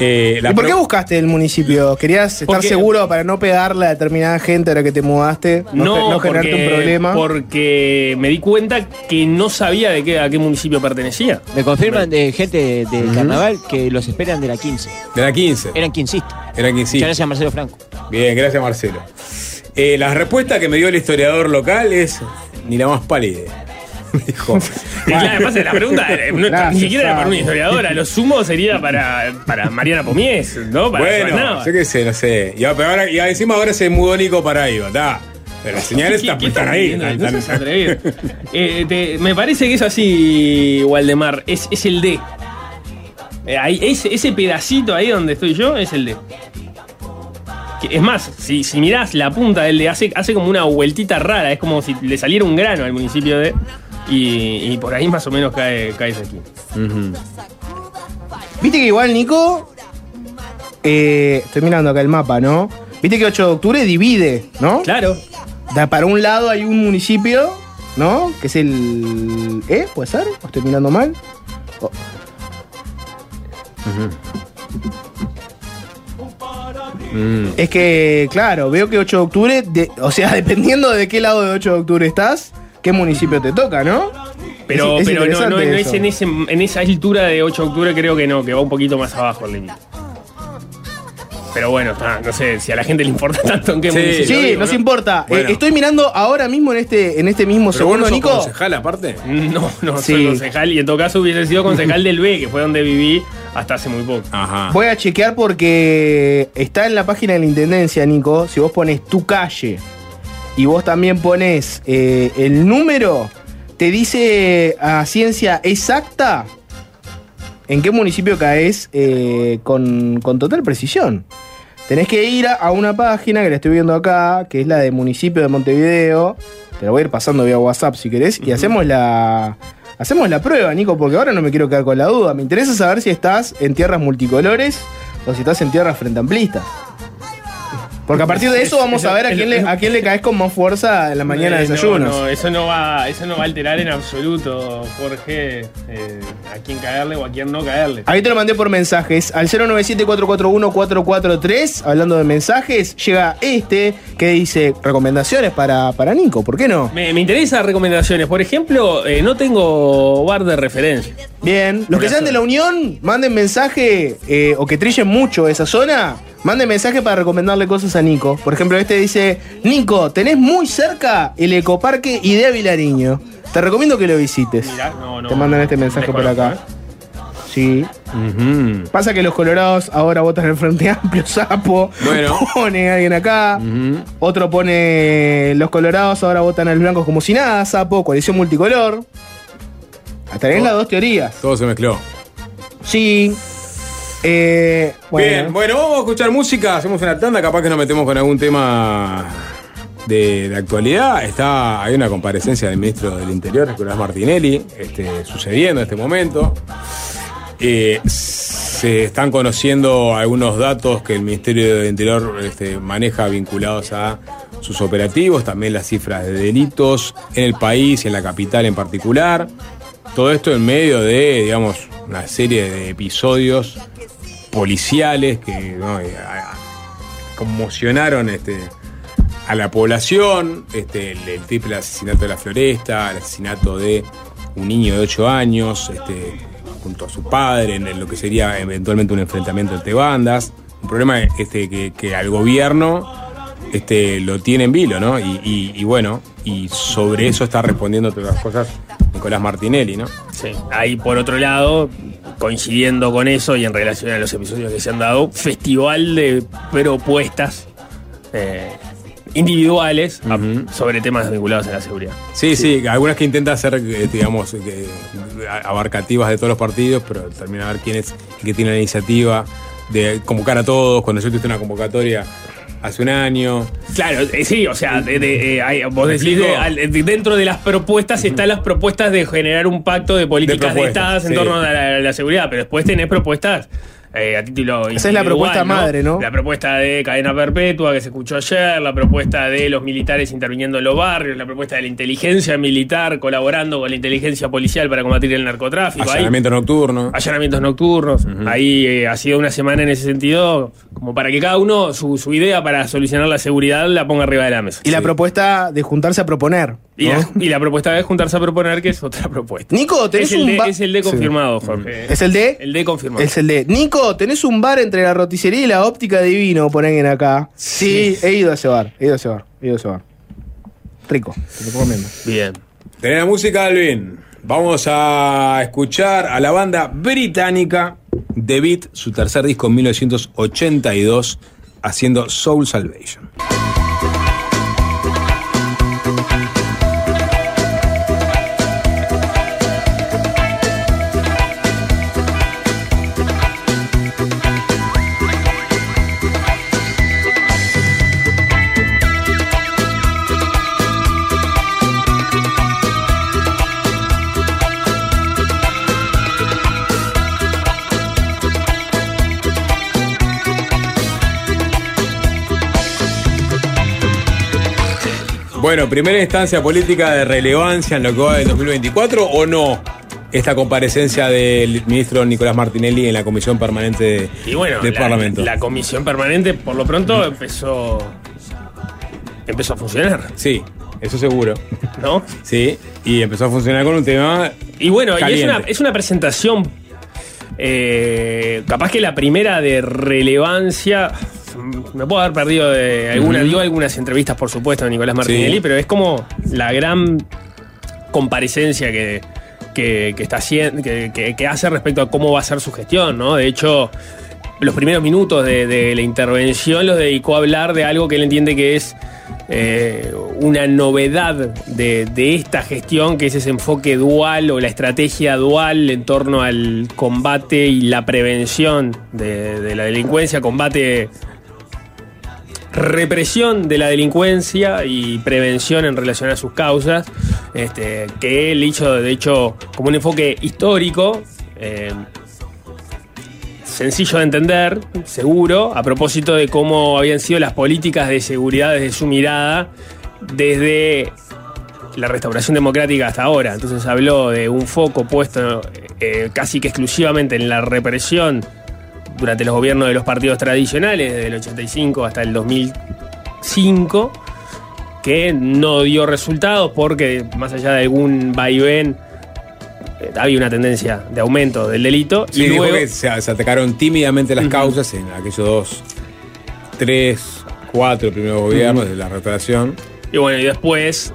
Eh, la ¿Y por qué buscaste el municipio? ¿Querías estar Porque- seguro para no pegarle a determinada gente ahora que te mudaste? No, No, no generarte porque, un problema. porque me di cuenta que no sabía de qué, a qué municipio pertenecía. Me confirman de gente del carnaval que los esperan de la 15. De la 15. Eran quincistas. Era 15. Muchas gracias, Marcelo Franco. Bien, gracias Marcelo. Eh, la respuesta que me dio el historiador local es ni la más pálida. Me dijo. Y claro, además la pregunta eh, no- Gracias, ni siquiera era para una historiadora, lo sumo sería para, para Mariana Pomies, ¿no? Para bueno, yo qué sé, no sé. Y, ahora, y encima ahora se mudó Nico para ahí, ¿verdad? Pero las señales ¿Qué- están, qué están ahí. No seas atrevido. Eh, te- me parece que es así, Waldemar. Es, es el D. Eh, ahí, ese, ese pedacito ahí donde estoy yo es el D. Que- Es más, si, si mirás la punta del D, hace, hace como una vueltita rara. Es como si le saliera un grano al municipio de. Y, y por ahí más o menos cae, cae. Ujú. Viste que igual, Nico. eh, estoy mirando acá el mapa, ¿no? Viste que 8 de octubre divide, ¿no? Claro. Da- para un lado hay un municipio, ¿no? Que es el. ¿Eh? ¿Puede ser? ¿O estoy mirando mal? O- Mm. Es que, claro, veo que 8 de octubre, de- o sea, dependiendo de qué lado de 8 de octubre estás, qué municipio te toca, ¿no? Pero, Es- es pero no, no, no es en, ese, en esa altura de 8 de octubre, creo que no, que va un poquito más abajo el límite. Pero bueno, está, no sé si a la gente le importa tanto en qué Sí, municipio Sí, vivo, nos importa. Bueno. Eh, estoy mirando ahora mismo en este, en este mismo Pero vos no segundo, sos Nico. concejal aparte. No, no, Sí. soy concejal y en todo caso hubiese sido concejal del B, que fue donde viví hasta hace muy poco. Ajá. Voy a chequear porque está en la página de la intendencia, Nico. Si vos pones tu calle y vos también pones eh, el número, te dice a ciencia exacta en qué municipio caes eh, con, con total precisión. Tenés que ir a, una página que la estoy viendo acá, que es la de municipio de Montevideo. Te la voy a ir pasando vía WhatsApp si querés. Y hacemos la. Hacemos la prueba, Nico, porque ahora no me quiero quedar con la duda. Me interesa saber si estás en tierras multicolores o si estás en tierras frente amplistas. Porque a partir de eso vamos a ver a quién le, a quién le caes con más fuerza en la mañana de Eh, no, desayunos. No, eso no va, eso no va a alterar en absoluto, Jorge, eh, a quién caerle o a quién no caerle. Ahí te lo mandé por mensajes. Al 097-441-443, hablando de mensajes, llega este que dice recomendaciones para, para Nico. ¿Por qué no? Me, me interesan recomendaciones. Por ejemplo, eh, no tengo bar de referencia. Bien, los que sean de la Unión, manden mensaje eh, o que trillen mucho esa zona, manden mensaje para recomendarle cosas a Nico. Por ejemplo, este dice, Nico, tenés muy cerca el ecoparque Idea Vilariño. Te recomiendo que lo visites. Mirá, no, no. Te mandan este mensaje por acá. Desconozco, Sí. Pasa que los colorados ahora votan el Frente Amplio, sapo. Bueno. Pone alguien acá. Otro pone los colorados ahora votan a los blancos como si nada, sapo, coalición multicolor. Hasta ahí las dos teorías. Todo se mezcló. Sí. Eh, bueno. Bien, bueno, vamos a escuchar música, hacemos una tanda, capaz que nos metemos con algún tema de, actualidad. Está, hay una comparecencia del ministro del Interior, Nicolás Martinelli, este, sucediendo en este momento. Eh, se están conociendo algunos datos que el Ministerio del Interior este, maneja vinculados a sus operativos, también las cifras de delitos en el país y en la capital en particular. Todo esto en medio de, digamos, una serie de episodios policiales que. Eh, conmocionaron este, a la población, este, el, triple asesinato de la floresta, el asesinato de un niño de 8 años, este, junto a su padre, en lo que sería eventualmente un enfrentamiento entre bandas. Un problema este, que, al gobierno este, lo tiene en vilo, ¿no? Y, y- y bueno, y sobre eso está respondiendo todas las cosas Nicolás Martinelli, ¿no? Sí. Ahí por otro lado, coincidiendo con eso y en relación a los episodios que se han dado, festival de propuestas eh, individuales sobre temas vinculados a la seguridad. Sí, sí, algunas que intentan ser, eh, digamos, que, a- abarcativas de todos los partidos, pero termina a ver quién es el que tiene la iniciativa de convocar a todos. Cuando yo tuviste una convocatoria hace un año. Claro, eh, sí, o sea, de- de, eh, hay- vos ¿Me decís, de- al- de- dentro de las propuestas están las propuestas de generar un pacto de políticas de, propuestas, en sí. torno a la, a la seguridad, pero después tenés propuestas eh, a título Esa es la propuesta madre, ¿no? La propuesta de cadena perpetua que se escuchó ayer, la propuesta de los militares interviniendo en los barrios, la propuesta de la inteligencia militar colaborando con la inteligencia policial para combatir el narcotráfico. Ahí- Allanamiento nocturno. allanamientos nocturnos. Ahí eh, ha sido una semana en ese sentido, como para que cada uno su, su idea para solucionar la seguridad la ponga arriba de la mesa. Y la propuesta de juntarse a proponer. Y, ¿no? la, y la propuesta de juntarse a proponer, que es otra propuesta. Nico, tenés es el un de, es el de Sí. confirmado, Jorge. ¿Es el de? El de confirmado. Es el de. Nico, ¿tenés un bar entre la roticería y la óptica divino? Ponen acá. Sí, he ido a ese bar. He ido a ese bar. He ido a ese bar. Rico, te lo recomiendo. Bien. Tenés la música, Alvin. Vamos a escuchar a la banda británica The Beat, su tercer disco en 1982, haciendo Soul Salvation. Bueno, primera instancia política de relevancia en lo que va del 2024 o no esta comparecencia del ministro Nicolás Martinelli en la comisión permanente de- Y bueno, del la, Parlamento. la comisión permanente, por lo pronto, empezó. Empezó a funcionar, Sí, eso seguro. ¿no? Sí, y empezó a funcionar con un tema. Y bueno, y es una, es una presentación. eh, capaz que la primera de relevancia. Me puedo haber perdido de alguna, dio algunas entrevistas, por supuesto, de Nicolás Martinelli, Sí. pero es como la gran comparecencia que, que, que está haciendo, que, que- que hace respecto a cómo va a ser su gestión, ¿no? De hecho, los primeros minutos de, de la intervención los dedicó a hablar de algo que él entiende que es eh, una novedad de, de esta gestión, que es ese enfoque dual o la estrategia dual en torno al combate y la prevención de, de la delincuencia, combate represión de la delincuencia y prevención en relación a sus causas, este, que él hizo, de hecho, como un enfoque histórico, eh, sencillo de entender, seguro, a propósito de cómo habían sido las políticas de seguridad desde su mirada, desde la restauración democrática hasta ahora. Entonces habló de un foco puesto eh, casi que exclusivamente en la represión durante los gobiernos de los partidos tradicionales, desde el 85 hasta el 2005, que no dio resultados porque más allá de algún vaivén, eh, había una tendencia de aumento del delito. Sí, y dijo luego, que se, se atacaron tímidamente las causas en aquellos dos, tres, cuatro primeros gobiernos de la restauración. Y bueno, y después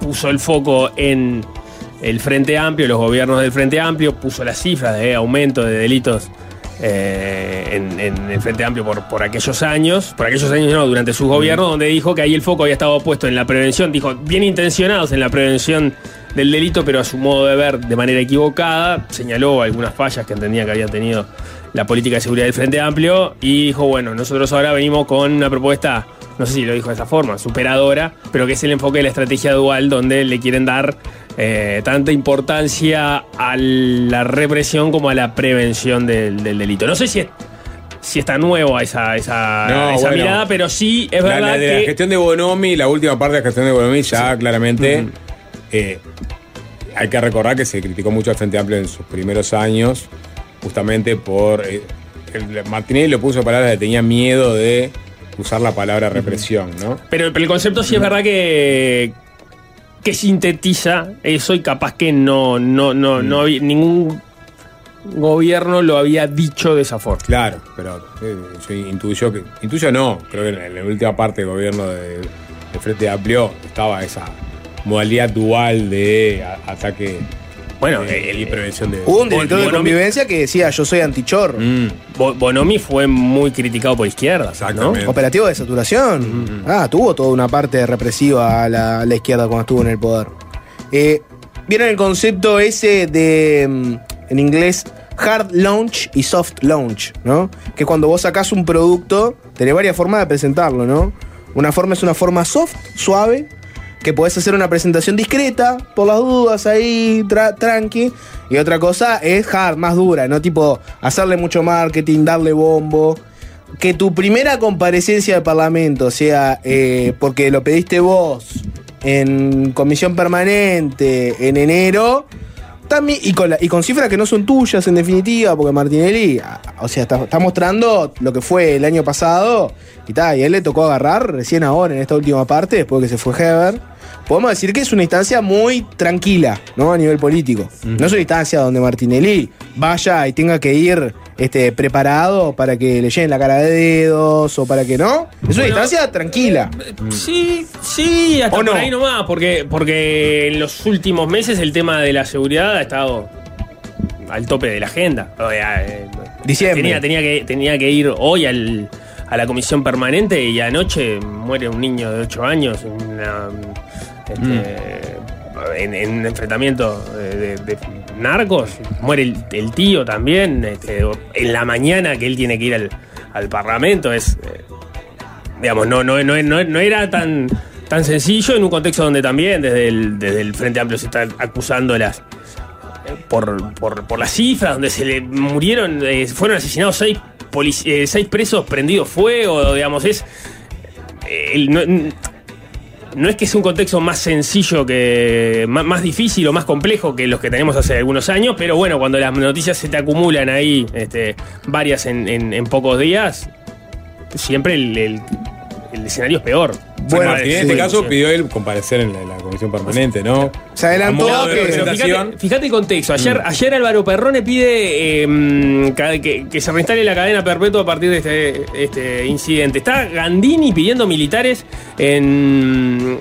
puso el foco en el Frente Amplio, los gobiernos del Frente Amplio, puso las cifras de aumento de delitos eh, en, en el Frente Amplio por, por aquellos años, por aquellos años no, durante sus gobiernos, donde dijo que ahí el foco había estado puesto en la prevención, dijo, bien intencionados en la prevención del delito, pero a su modo de ver de manera equivocada, señaló algunas fallas que entendía que había tenido la política de seguridad del Frente Amplio y dijo, bueno, nosotros ahora venimos con una propuesta, no sé si lo dijo de esa forma, superadora, pero que es el enfoque de la estrategia dual donde le quieren dar eh, tanta importancia a la represión como a la prevención del, del delito. No sé si, es- si está nuevo a esa, esa, No, esa bueno. mirada, pero sí es La- verdad la, de la que... gestión de Bonomi, la última parte de la gestión de Bonomi, ya claramente eh, hay que recordar que se criticó mucho al Frente Amplio en sus primeros años, justamente por. eh, el- lo puso palabras que tenía miedo de usar la palabra represión, ¿no? Pero, pero el concepto sí es verdad que, que sintetiza eso y capaz que no, no, no, no había- ningún gobierno lo había dicho de esa forma. Claro, pero eh, yo intuyo que. Intuyo no, creo que en la última parte del gobierno de, de Frente Amplio estaba esa modalidad dual de a- ataque Bueno, eh, y prevención de. Hubo un director de convivencia que decía yo soy antichorro. Mm, Bo- Bonomi fue muy criticado por izquierda. ¿no? Operativo de saturación. Ah, tuvo toda una parte represiva a la, a la izquierda cuando estuvo en el poder. Eh, ¿Vieron el concepto ese de, mm, en inglés, hard launch y soft launch, ¿no? Que cuando vos sacás un producto, tenés varias formas de presentarlo, ¿no? Una forma es una forma soft, suave, que podés hacer una presentación discreta, por las dudas ahí, tra- tranqui. Y otra cosa es hard, más dura, ¿no? Tipo, hacerle mucho marketing, darle bombo. Que tu primera comparecencia del Parlamento sea eh, porque lo pediste vos en comisión permanente en enero, también, y, con la- y con cifras que no son tuyas en definitiva, porque Martinelli, ah, o sea, está, mostrando lo que fue el año pasado y tal, y él le tocó agarrar recién ahora en esta última parte, después que se fue Heber. Podemos decir que es una instancia muy tranquila, ¿no? A nivel político. No es una instancia donde Martinelli vaya y tenga que ir este, preparado para que le llenen la cara de dedos o para que no. Es una Bueno, instancia tranquila. Sí, sí, hasta ¿O no? por ahí nomás, porque, porque en los últimos meses el tema de la seguridad ha estado al tope de la agenda. O sea, eh, Diciembre. Tenía, tenía, que, tenía que ir hoy al- a la comisión permanente y anoche muere un niño de 8 años en, una, este, en, en un enfrentamiento de, de- de narcos. Muere el, el tío también. este, en la mañana que él tiene que ir al, al parlamento es... eh, digamos, no, no, no, no, era tan, tan sencillo en un contexto donde también desde el, desde el Frente Amplio se están acusando las por, por, por las cifras, donde se le murieron, eh, fueron asesinados seis, eh, seis presos prendidos fuego, digamos, es... eh, el- no, no es que sea un contexto más sencillo que. Más, más difícil o más complejo que los que tenemos hace algunos años, pero bueno, cuando las noticias se te acumulan ahí, este, varias en, en- en pocos días, siempre el, el- el escenario es peor. Bueno, en este sí, caso sí. pidió él comparecer en la, en la comisión permanente, ¿no? Se adelantó que- fíjate, fíjate el contexto. Ayer, ayer Álvaro Perrone pide eh, mm, ca- que, que se reinstale la cadena perpetua a partir de este, este incidente. Está Gandini pidiendo militares en,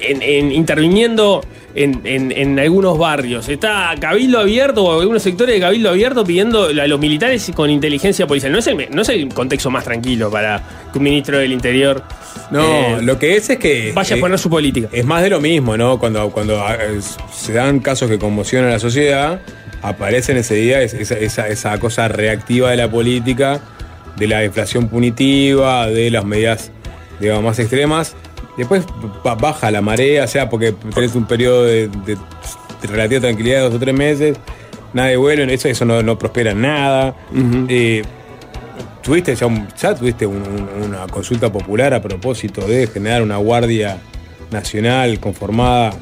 en- en- interviniendo en, en- en algunos barrios. Está Cabildo Abierto o algunos sectores de Cabildo Abierto pidiendo a los militares con inteligencia policial. No es el, no es el contexto más tranquilo para que un ministro del Interior No, eh, lo que es es que. vaya a poner su política. Es más de lo mismo, ¿no? Cuando, cuando eh, se dan casos que conmocionan a la sociedad, aparece en ese día es- esa, esa- esa cosa reactiva de la política, de la inflación punitiva, de las medidas, digamos, más extremas. Después ba- baja la marea, o sea, porque tenés un periodo de, de- relativa tranquilidad de dos o tres meses, nada de bueno, eso, eso no, no prospera nada. Eh, tuviste ya, un- ya tuviste un- un- una consulta popular a propósito de generar una guardia nacional conformada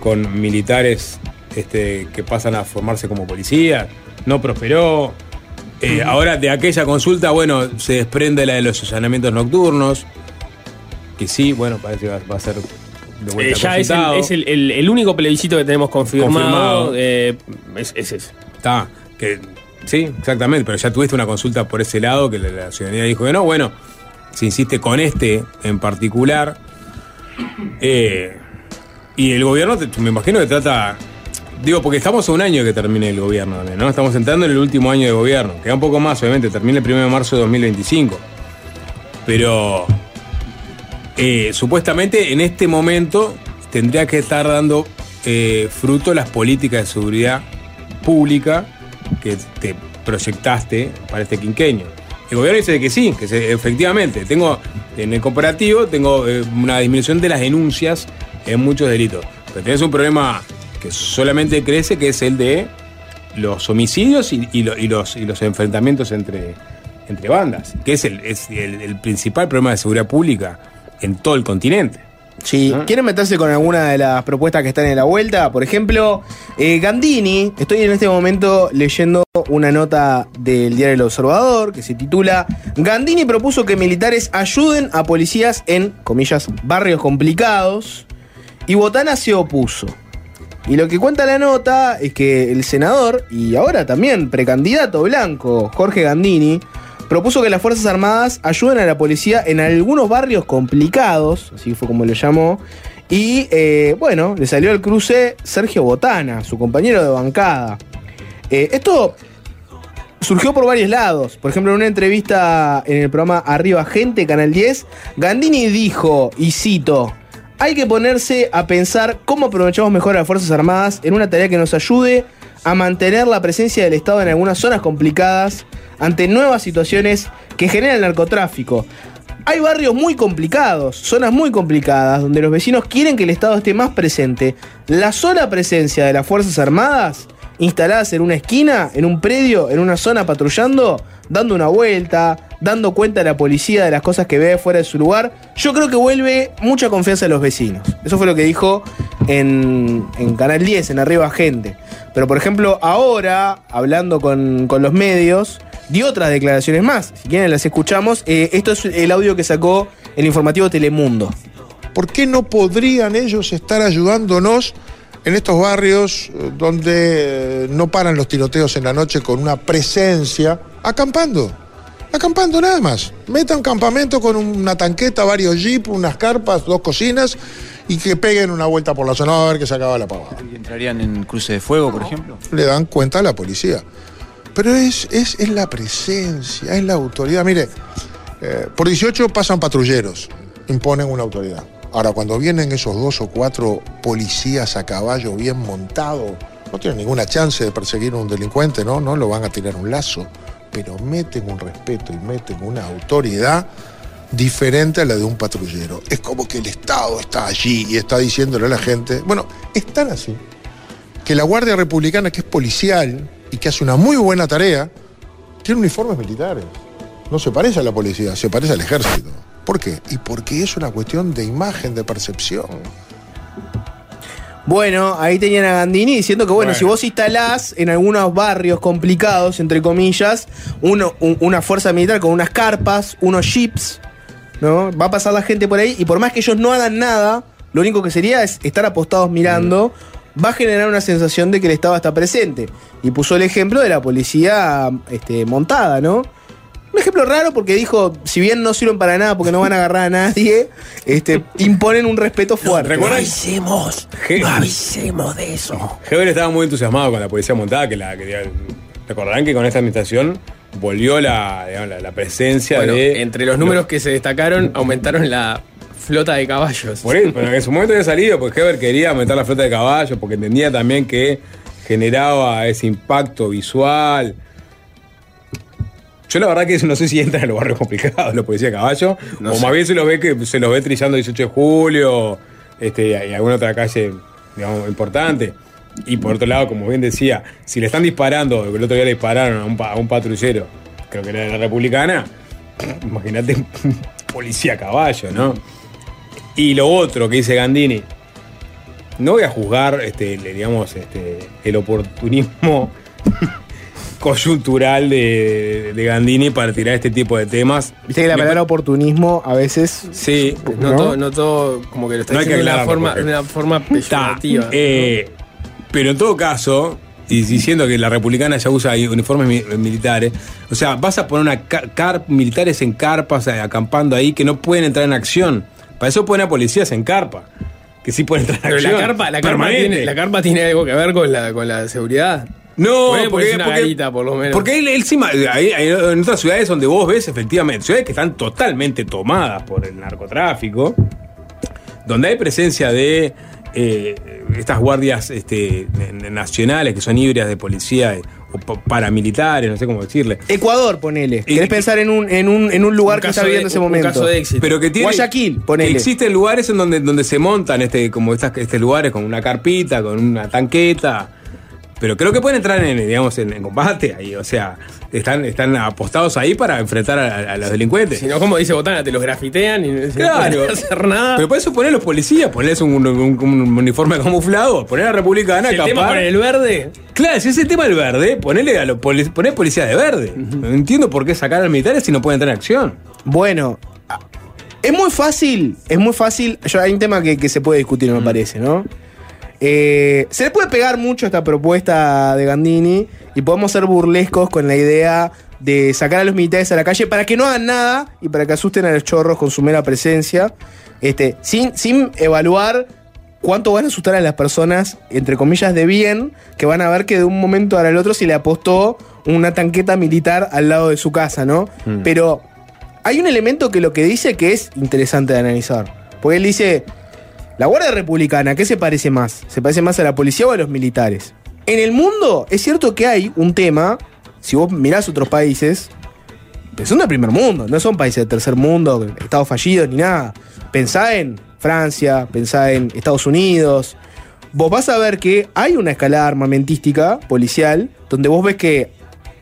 con militares este, que pasan a formarse como policía. No prosperó. Eh, Ahora de aquella consulta, bueno, se desprende la de los allanamientos nocturnos. Que sí, bueno, parece que va, a ser de Eh, vuelta ya es, el, es el- el- el único plebiscito que tenemos confirmado. Confirmado. eh, es, es ese. Está, que sí, exactamente, pero ya tuviste una consulta por ese lado que la, la ciudadanía dijo que no. Bueno, se insiste con este en particular. eh, y el gobierno, me imagino que trata. Digo, porque estamos a un año que termine el gobierno también, ¿no? Estamos entrando en el último año de gobierno. Queda un poco más, obviamente, termina el 1 de marzo de 2025. Pero. Eh, supuestamente en este momento tendría que estar dando eh, fruto las políticas de seguridad pública que te proyectaste para este quinquenio. El gobierno dice que sí, que efectivamente. Tengo en el comparativo tengo eh, una disminución de las denuncias en muchos delitos. Pero tenés un problema que solamente crece, que es el de los homicidios y, y lo- y los, enfrentamientos entre, bandas, que es, el principal problema de seguridad pública en todo el continente. Si Ah. quieren meterse con alguna de las propuestas que están en la vuelta, por ejemplo, eh, Gandini, estoy en este momento leyendo una nota del diario El Observador que se titula Gandini propuso que militares ayuden a policías en, comillas, barrios complicados y Botana se opuso. Y lo que cuenta la nota es que el senador, y ahora también precandidato blanco, Jorge Gandini, propuso que las Fuerzas Armadas ayuden a la policía en algunos barrios complicados, así fue como lo llamó, y eh, bueno, le salió al cruce Sergio Botana, su compañero de bancada. Eh, esto surgió por varios lados. Por ejemplo, en una entrevista en el programa Arriba Gente, Canal 10, Gandini dijo, y cito, hay que ponerse a pensar cómo aprovechamos mejor a las Fuerzas Armadas en una tarea que nos ayude a mantener la presencia del Estado en algunas zonas complicadas ante nuevas situaciones que generan el narcotráfico. Hay barrios muy complicados, zonas muy complicadas, donde los vecinos quieren que el Estado esté más presente. La sola presencia de las Fuerzas Armadas instaladas en una esquina, en un predio, en una zona patrullando, dando una vuelta, dando cuenta a la policía de las cosas que ve fuera de su lugar, yo creo que vuelve mucha confianza a los vecinos. Eso fue lo que dijo en, en Canal 10, en Arriba Gente. Pero por ejemplo, ahora, hablando con, con los medios, dio otras declaraciones más. Si quieren las escuchamos. Eh, esto es el audio que sacó el informativo Telemundo. ¿Por qué no podrían ellos estar ayudándonos en estos barrios eh, donde eh, no paran los tiroteos en la noche con una presencia, acampando? Acampando nada más. Meta un campamento con una tanqueta, varios jeeps, unas carpas, dos cocinas y que peguen una vuelta por la zona a ver que se acaba la pavada. ¿Y entrarían en cruce de fuego, por ejemplo? Le dan cuenta a la policía. Pero es, es, es la presencia, es la autoridad. Mire, eh, por 18 pasan patrulleros, imponen una autoridad. Ahora, cuando vienen esos dos o cuatro policías a caballo bien montados, no tienen ninguna chance de perseguir a un delincuente, ¿no? No lo van a tirar un lazo, pero meten un respeto y meten una autoridad diferente a la de un patrullero. Es como que el Estado está allí y está diciéndole a la gente, bueno, es tan así, que la Guardia Republicana, que es policial y que hace una muy buena tarea, tiene uniformes militares. No se parece a la policía, se parece al ejército. ¿Por qué? Y porque es una cuestión de imagen, de percepción. Bueno, ahí tenían a Gandini diciendo que, bueno, Bueno. si vos instalás en algunos barrios complicados, entre comillas, uno, un- una fuerza militar con unas carpas, unos jeeps, ¿no? Va a pasar la gente por ahí y por más que ellos no hagan nada, lo único que sería es estar apostados mirando, va a generar una sensación de que el Estado está presente. Y puso el ejemplo de la policía este, montada, ¿no? Un ejemplo raro porque dijo, si bien no sirven para nada porque no van a agarrar a nadie, este, imponen un respeto fuerte. ¿recuerdan? avisemos, no avisemos de eso. Heber estaba muy entusiasmado con la policía montada, que la que recordarán que con esta administración volvió la, digamos, la, la presencia Bueno, de. entre los números que se destacaron, aumentaron la flota de caballos. Por eso, pero en su momento había salido, porque Heber quería aumentar la flota de caballos, porque entendía también que generaba ese impacto visual. Yo la verdad que no sé si entran en los barrios complicados los policías de caballo, No o sé. más bien se los ve que se los ve trillando 18 de julio, este, y alguna otra calle, digamos, importante. Y por otro lado, como bien decía, si le están disparando, el otro día le dispararon a un, pa- a un patrullero, creo que era de la Republicana, imagínate un policía a caballo, ¿no? Y lo otro que dice Gandini, no voy a juzgar, este, digamos, este, el oportunismo coyuntural de, de Gandini para tirar este tipo de temas. Viste que la palabra oportunismo a veces. Sí, No, ¿no? todo, no todo como que lo está No hay que diciendo de una forma, de una forma peyorativa. eh, pero en todo caso, y diciendo que la republicana ya usa uniformes mi- militares, o sea, vas a poner una car- car- militares en carpas eh, acampando ahí que no pueden entrar en acción. Para eso ponen a policías en carpa, que sí pueden entrar en Pero la carpa, la, carpa tiene, la carpa tiene algo que ver con la, con la seguridad. No, porque, ponerse una porque- garita, por lo menos. Porque él, encima, hay, hay en otras ciudades donde vos ves efectivamente, ciudades que están totalmente tomadas por el narcotráfico, donde hay presencia de eh, estas guardias este, nacionales que son híbridas de policía eh, o pa- paramilitares, no sé cómo decirle. Ecuador, ponele. Y- ¿Querés pensar en un, en un, en un lugar Un que está viviendo de- ese un momento? caso de éxito. Pero que tiene. Guayaquil, ponele. que Existen lugares en donde, donde se montan este, como estas, este lugares con una carpita, con una tanqueta. Pero creo que pueden entrar en, digamos, en, en combate ahí. O sea, están, están apostados ahí para enfrentar a, a los delincuentes. Si no, como dice Botana, te los grafitean y no se Claro. puede hacer nada. Pero por eso poner los policías, ponerles un, un- un uniforme camuflado, poner a la republicana, Si el tema acampar. con el verde. Claro, si es el tema del verde, ponerle a los poli- poner policía de verde. No entiendo por qué sacar a los militares si no pueden entrar en acción. Bueno, a- es muy fácil, es muy fácil. Yo, hay un tema que, que se puede discutir, Mm. me parece, ¿no? Eh, se le puede pegar mucho esta propuesta de Gandini y podemos ser burlescos con la idea de sacar a los militares a la calle para que no hagan nada y para que asusten a los chorros con su mera presencia, este, sin, sin evaluar cuánto van a asustar a las personas, entre comillas, de bien, que van a ver que de un momento el otro se le apostó una tanqueta militar al lado de su casa, ¿no? Mm. Pero hay un elemento que lo que dice que es interesante de analizar. Porque él dice, la Guardia Republicana, ¿qué se parece más? ¿Se parece más a la policía o a los militares? En el mundo es cierto que hay un tema, si vos mirás otros países, que son del primer mundo, no son países del tercer mundo, estados fallidos ni nada. Pensá en Francia, pensá en Estados Unidos. Vos vas a ver que hay una escalada armamentística policial donde vos ves que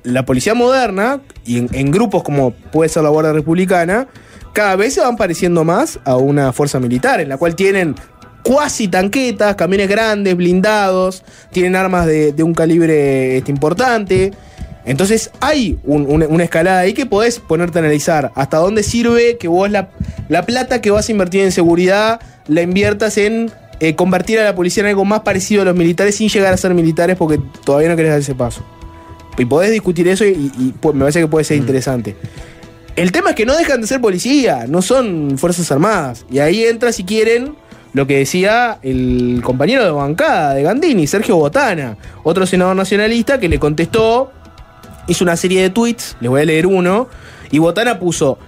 la policía moderna, y en, en grupos como puede ser la Guardia Republicana, cada vez se van pareciendo más a una fuerza militar, en la cual tienen cuasi tanquetas, camiones grandes, blindados, tienen armas de, de un calibre este, importante. Entonces hay un- una, una escalada ahí que podés ponerte a analizar hasta dónde sirve que vos la, la plata que vas a invertir en seguridad la inviertas en eh, convertir a la policía en algo más parecido a los militares sin llegar a ser militares porque todavía no querés dar ese paso. Y podés discutir eso y, y, me parece que puede ser interesante. El tema es que no dejan de ser policía, no son fuerzas armadas. Y ahí entra, si quieren, lo que decía el compañero de bancada de Gandini, Sergio Botana, otro senador nacionalista que le contestó, hizo una serie de tweets, les voy a leer uno, y Botana puso,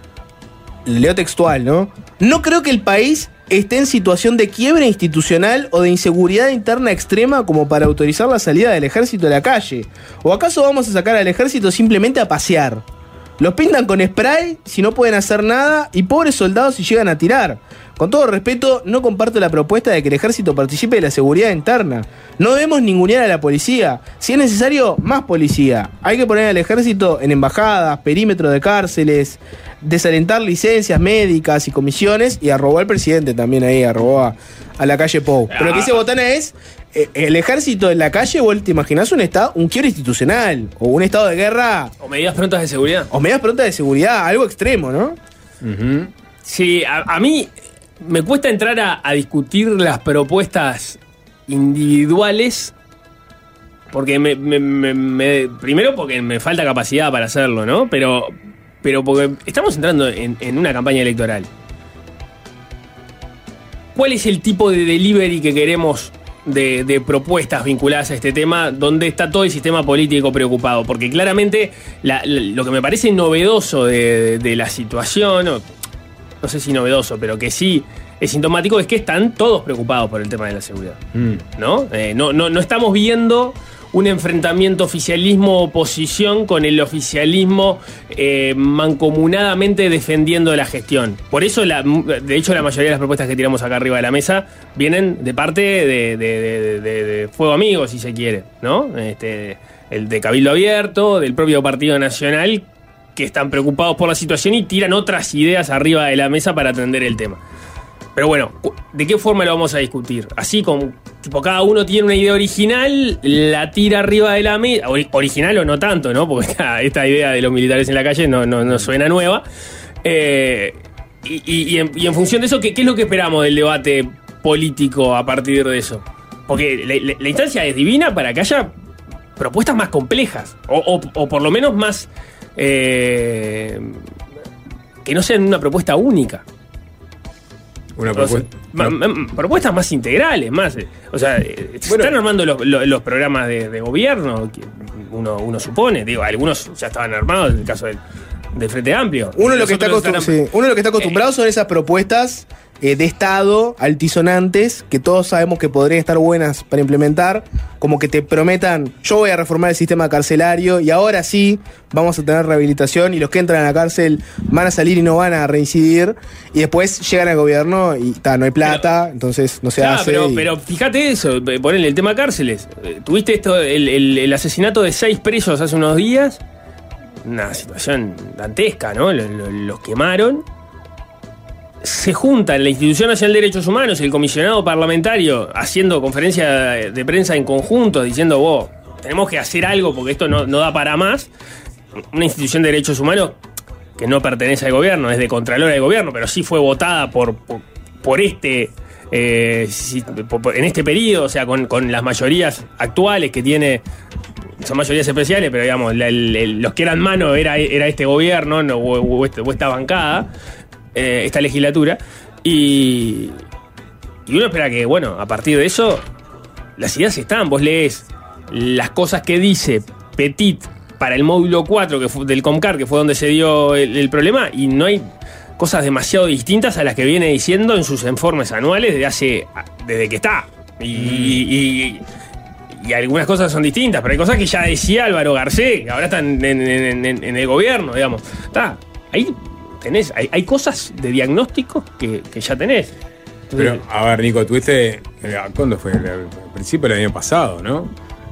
leo textual, ¿no? No creo que el país esté en situación de quiebre institucional o de inseguridad interna extrema como para autorizar la salida del ejército a la calle. ¿O acaso vamos a sacar al ejército simplemente a pasear? Los pintan con spray si no pueden hacer nada y pobres soldados si llegan a tirar. Con todo respeto, no comparto la propuesta de que el ejército participe de la seguridad interna. No debemos ningunear a la policía. Si es necesario, más policía. Hay que poner al ejército en embajadas, perímetro de cárceles, desalentar licencias médicas y comisiones y arrobó al presidente también ahí, arrobó a, a la calle Pou. Pero lo que dice Botana es, el ejército en la calle, vos te imaginás un estado, un quiebre institucional o un estado de guerra O medidas prontas de seguridad. o medidas prontas de seguridad, algo extremo, ¿no? Sí, a, a mí me cuesta entrar a, a discutir las propuestas individuales. Porque me, me- me- me- Primero porque me falta capacidad para hacerlo, ¿no? Pero. Pero porque estamos entrando en, en una campaña electoral. ¿Cuál es el tipo de delivery que queremos de, de propuestas vinculadas a este tema donde está todo el sistema político preocupado? Porque claramente la- la- lo que me parece novedoso de, de la situación, no sé si novedoso, pero que sí es sintomático, es que están todos preocupados por el tema de la seguridad. ¿No? Eh, no, no, no estamos viendo un enfrentamiento oficialismo-oposición con el oficialismo eh, mancomunadamente defendiendo la gestión. Por eso, la- de hecho, la mayoría de las propuestas que tiramos acá arriba de la mesa vienen de parte de, de- de- Fuego Amigo, si se quiere, ¿no? Este, el de Cabildo Abierto, del propio Partido Nacional, que están preocupados por la situación y tiran otras ideas arriba de la mesa para atender el tema. Pero bueno, ¿de qué forma lo vamos a discutir? Así como, tipo, cada uno tiene una idea original, la tira arriba de la mesa, ori- original o no tanto, ¿no? Porque esta, idea de los militares en la calle no, no, no suena nueva. Eh, y, en, función de eso, ¿qué, qué es lo que esperamos del debate político a partir de eso? Porque la, instancia es divina para que haya propuestas más complejas, o por lo menos más... eh, que no sean una propuesta única. Una propuesta. ma- ma- propuestas más integrales, más. eh, O sea, eh, se están armando los, los- los programas de, de gobierno, que uno, uno supone. Digo, algunos ya estaban armados, en el caso del, del Frente Amplio. Uno lo, que está sí, uno lo que está acostumbrado son esas propuestas eh, de Estado altisonantes que todos sabemos que podrían estar buenas para implementar, como que te prometan, yo voy a reformar el sistema carcelario y ahora sí vamos a tener rehabilitación y los que entran a la cárcel van a salir y no van a reincidir y después llegan al gobierno y ta, no hay plata, entonces no se hace. pero, y- pero fíjate eso, eh, ponele el tema cárceles. Eh, Tuviste esto, el, el- el asesinato de seis presos hace unos días. Una situación dantesca, ¿no? Lo- lo- Los, quemaron. Se juntan la Institución Nacional de Derechos Humanos y el comisionado parlamentario haciendo conferencia de prensa en conjunto, diciendo, vos, tenemos que hacer algo porque esto no, no da para más. Una institución de derechos humanos que no pertenece al gobierno, es de Contralora del gobierno, pero sí fue votada por, por, este. eh, en este periodo, o sea, con, con las mayorías actuales que tiene. Son mayorías especiales, pero digamos, los que eran mano era, era este gobierno no, o, este- o esta bancada, eh, esta legislatura. Y, y uno espera que, bueno, a partir de eso, las ideas están. Vos lees las cosas que dice Petit para el módulo 4 que fue- del Comcar, que fue donde se dio el, el problema, y no hay cosas demasiado distintas a las que viene diciendo en sus informes anuales desde hace. desde que está. Y, y- y algunas cosas son distintas, pero hay cosas que ya decía Álvaro Garcés, que ahora están en, en- en- en el gobierno, digamos. Está, ahí tenés, hay, hay cosas de diagnóstico que, que ya tenés. Pero, a ver, Nico, tuviste. eh, ¿Cuándo fue? Al principio del año pasado, ¿no?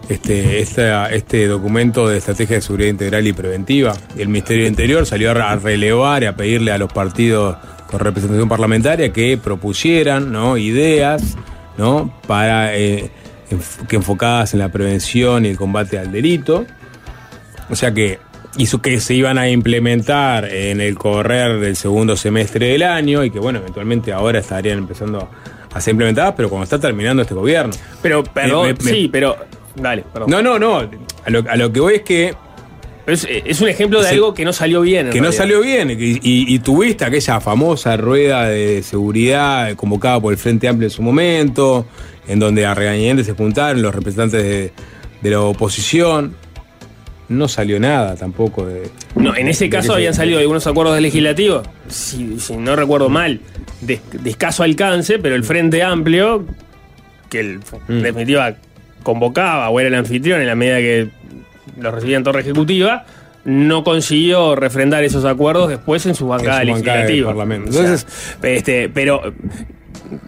Este, este documento de estrategia de seguridad integral y preventiva. El Ministerio del Interior salió a re- a relevar y a pedirle a los partidos con representación parlamentaria que propusieran ¿no? ideas ¿no? para eh, que enfocadas en la prevención y el combate al delito. O sea que hizo que se iban a implementar en el correr del segundo semestre del año y que bueno, eventualmente ahora estarían empezando a ser implementadas, pero cuando está terminando este gobierno. Pero, perdón, Me- me- sí, pero. Dale, perdón. No, no, no. A lo, a lo que voy es que Es, es un ejemplo de Sí. algo que no salió bien. en que no salió bien y, y- y tuviste aquella famosa rueda de seguridad convocada por el Frente Amplio en su momento, en donde a regañadientes se juntaron los representantes de, de la oposición. No salió nada tampoco de. No, en ese caso habían salido algunos acuerdos legislativos, si, si no recuerdo mal, de, de escaso alcance, pero el Frente Amplio, que el, Mm. en definitiva convocaba o era el anfitrión en la medida que lo recibía en torre ejecutiva, no consiguió refrendar esos acuerdos después en su bancada En su bancada legislativa. Parlamento. O sea, Entonces- este, pero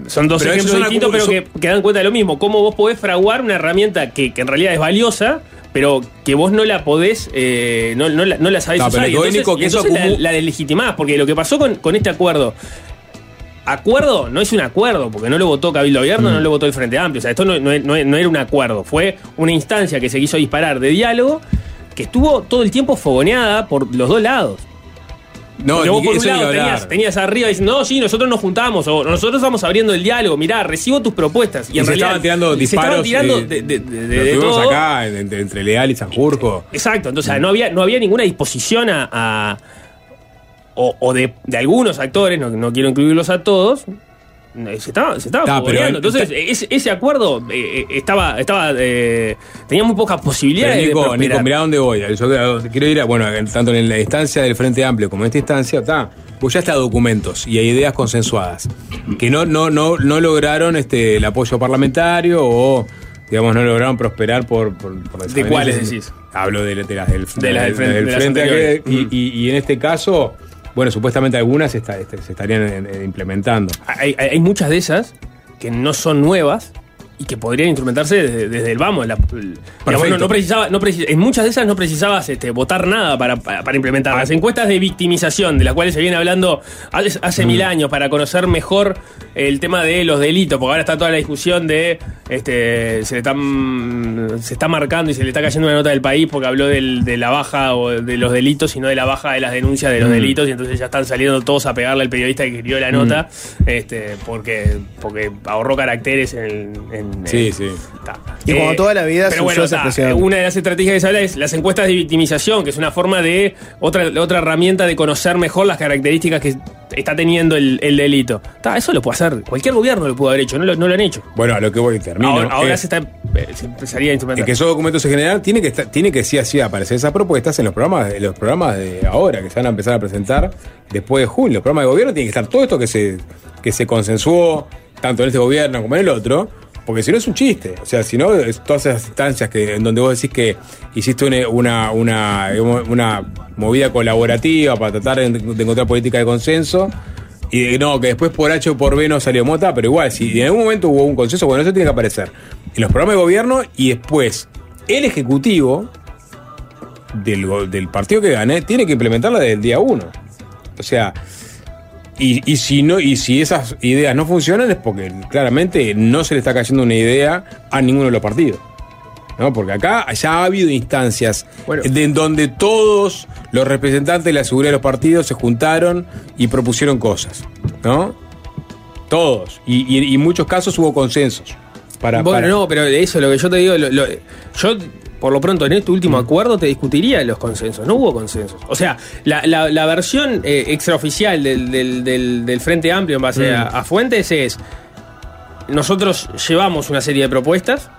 son dos Pero ejemplos distintos, pero que dan cuenta de lo mismo. Cómo vos podés fraguar una herramienta que, que en realidad es valiosa, pero que vos no la podés, eh, no, no la, no la sabés No, usar. pero Y lo entonces, único que y eso la, la deslegitimás, porque lo que pasó con, con este acuerdo. Acuerdo no es un acuerdo, porque no lo votó Cabildo Abierto, Mm. no lo votó el Frente Amplio. O sea, esto no, no- no- no era un acuerdo, fue una instancia que se quiso disparar de diálogo que estuvo todo el tiempo fogoneada por los dos lados. No, Porque vos por un lado tenías, tenías arriba diciendo, no, sí, nosotros nos juntamos, o nosotros estamos abriendo el diálogo, mirá, recibo tus propuestas. Y, Y, en se realidad estaban tirando se disparos. estaban tirando de, de- de- de- lo de tuvimos todo. acá, entre, entre Leal y Sanjurjo. Exacto, entonces no, había, no había ninguna disposición a. a- o o de, de algunos actores, no, no quiero incluirlos a todos. No, Se estaba, se estaba pero Entonces, ese, ese acuerdo eh, eh, estaba. estaba eh, tenía muy pocas posibilidades Pero de Nico. Nico, mirá dónde voy. Yo quiero ir a, bueno, en- tanto en la instancia del Frente Amplio como en esta instancia, está. Pues ya está documentos y hay ideas consensuadas que no, no, no, no lograron este, el apoyo parlamentario o, digamos, no lograron prosperar por. por, por ¿De cuáles decís? Hablo de, de las del, De las del frente- de las Frente y, y- y en este caso, bueno, supuestamente algunas este, se estarían eh, implementando. hay muchas de esas que no son nuevas y que podrían instrumentarse desde, desde el vamos. La- digamos, no, no precisaba, no precis- en muchas de esas no precisabas este, votar nada para, para, para implementar. Las encuestas de victimización, de las cuales se viene hablando hace, hace mil años, para conocer mejor el tema de los delitos, porque ahora está toda la discusión de este se le están se está marcando y se le está cayendo una nota del país porque habló del- de la baja o de los delitos y no de la baja de las denuncias de los Mm. delitos y entonces ya están saliendo todos a pegarle al periodista que escribió la nota este porque porque ahorró caracteres en, el- Sí, sí. Y como toda la vida pero bueno, esa una de las estrategias que se habla es las encuestas de victimización, que es una forma de otra, otra herramienta de conocer mejor las características que está teniendo el, el delito. Ta, eso lo puede hacer, cualquier gobierno lo pudo haber hecho, no lo, no lo han hecho. Bueno, a lo que voy, termino. ahora ahora es- se está eh, se empezaría a Es instrumentar. que esos documentos en general tiene que estar, tiene que sí así aparecer esas propuestas en los programas, en los programas de ahora que se van a empezar a presentar después de julio. Los programas de gobierno tiene que estar todo esto que se, que se consensuó tanto en este gobierno como en el otro, porque si no es un chiste. O sea, si no, todas esas instancias que, en donde vos decís que hiciste una, una, una, movida colaborativa para tratar de, encontrar política de consenso. Y no, que después por H o por B no salió mota, pero igual, si en algún momento hubo un consenso, bueno, eso tiene que aparecer en los programas de gobierno y después el Ejecutivo del, del partido que gane tiene que implementarla desde el día uno. O sea, y, y si no, y si esas ideas no funcionan es porque claramente no se le está cayendo una idea a ninguno de los partidos. ¿no? Porque acá ya ha habido instancias de en donde todos los representantes de la seguridad de los partidos se juntaron y propusieron cosas. ¿No? Todos. Y, y- y en muchos casos hubo consensos. Para, bueno, para- no, pero eso, lo que yo te digo, lo- lo- yo por lo pronto en este último acuerdo te discutiría los consensos, no hubo consensos. O sea, la, la- la versión eh, extraoficial del, del- del- del Frente Amplio en base Mm. a, a fuentes es, nosotros llevamos una serie de propuestas,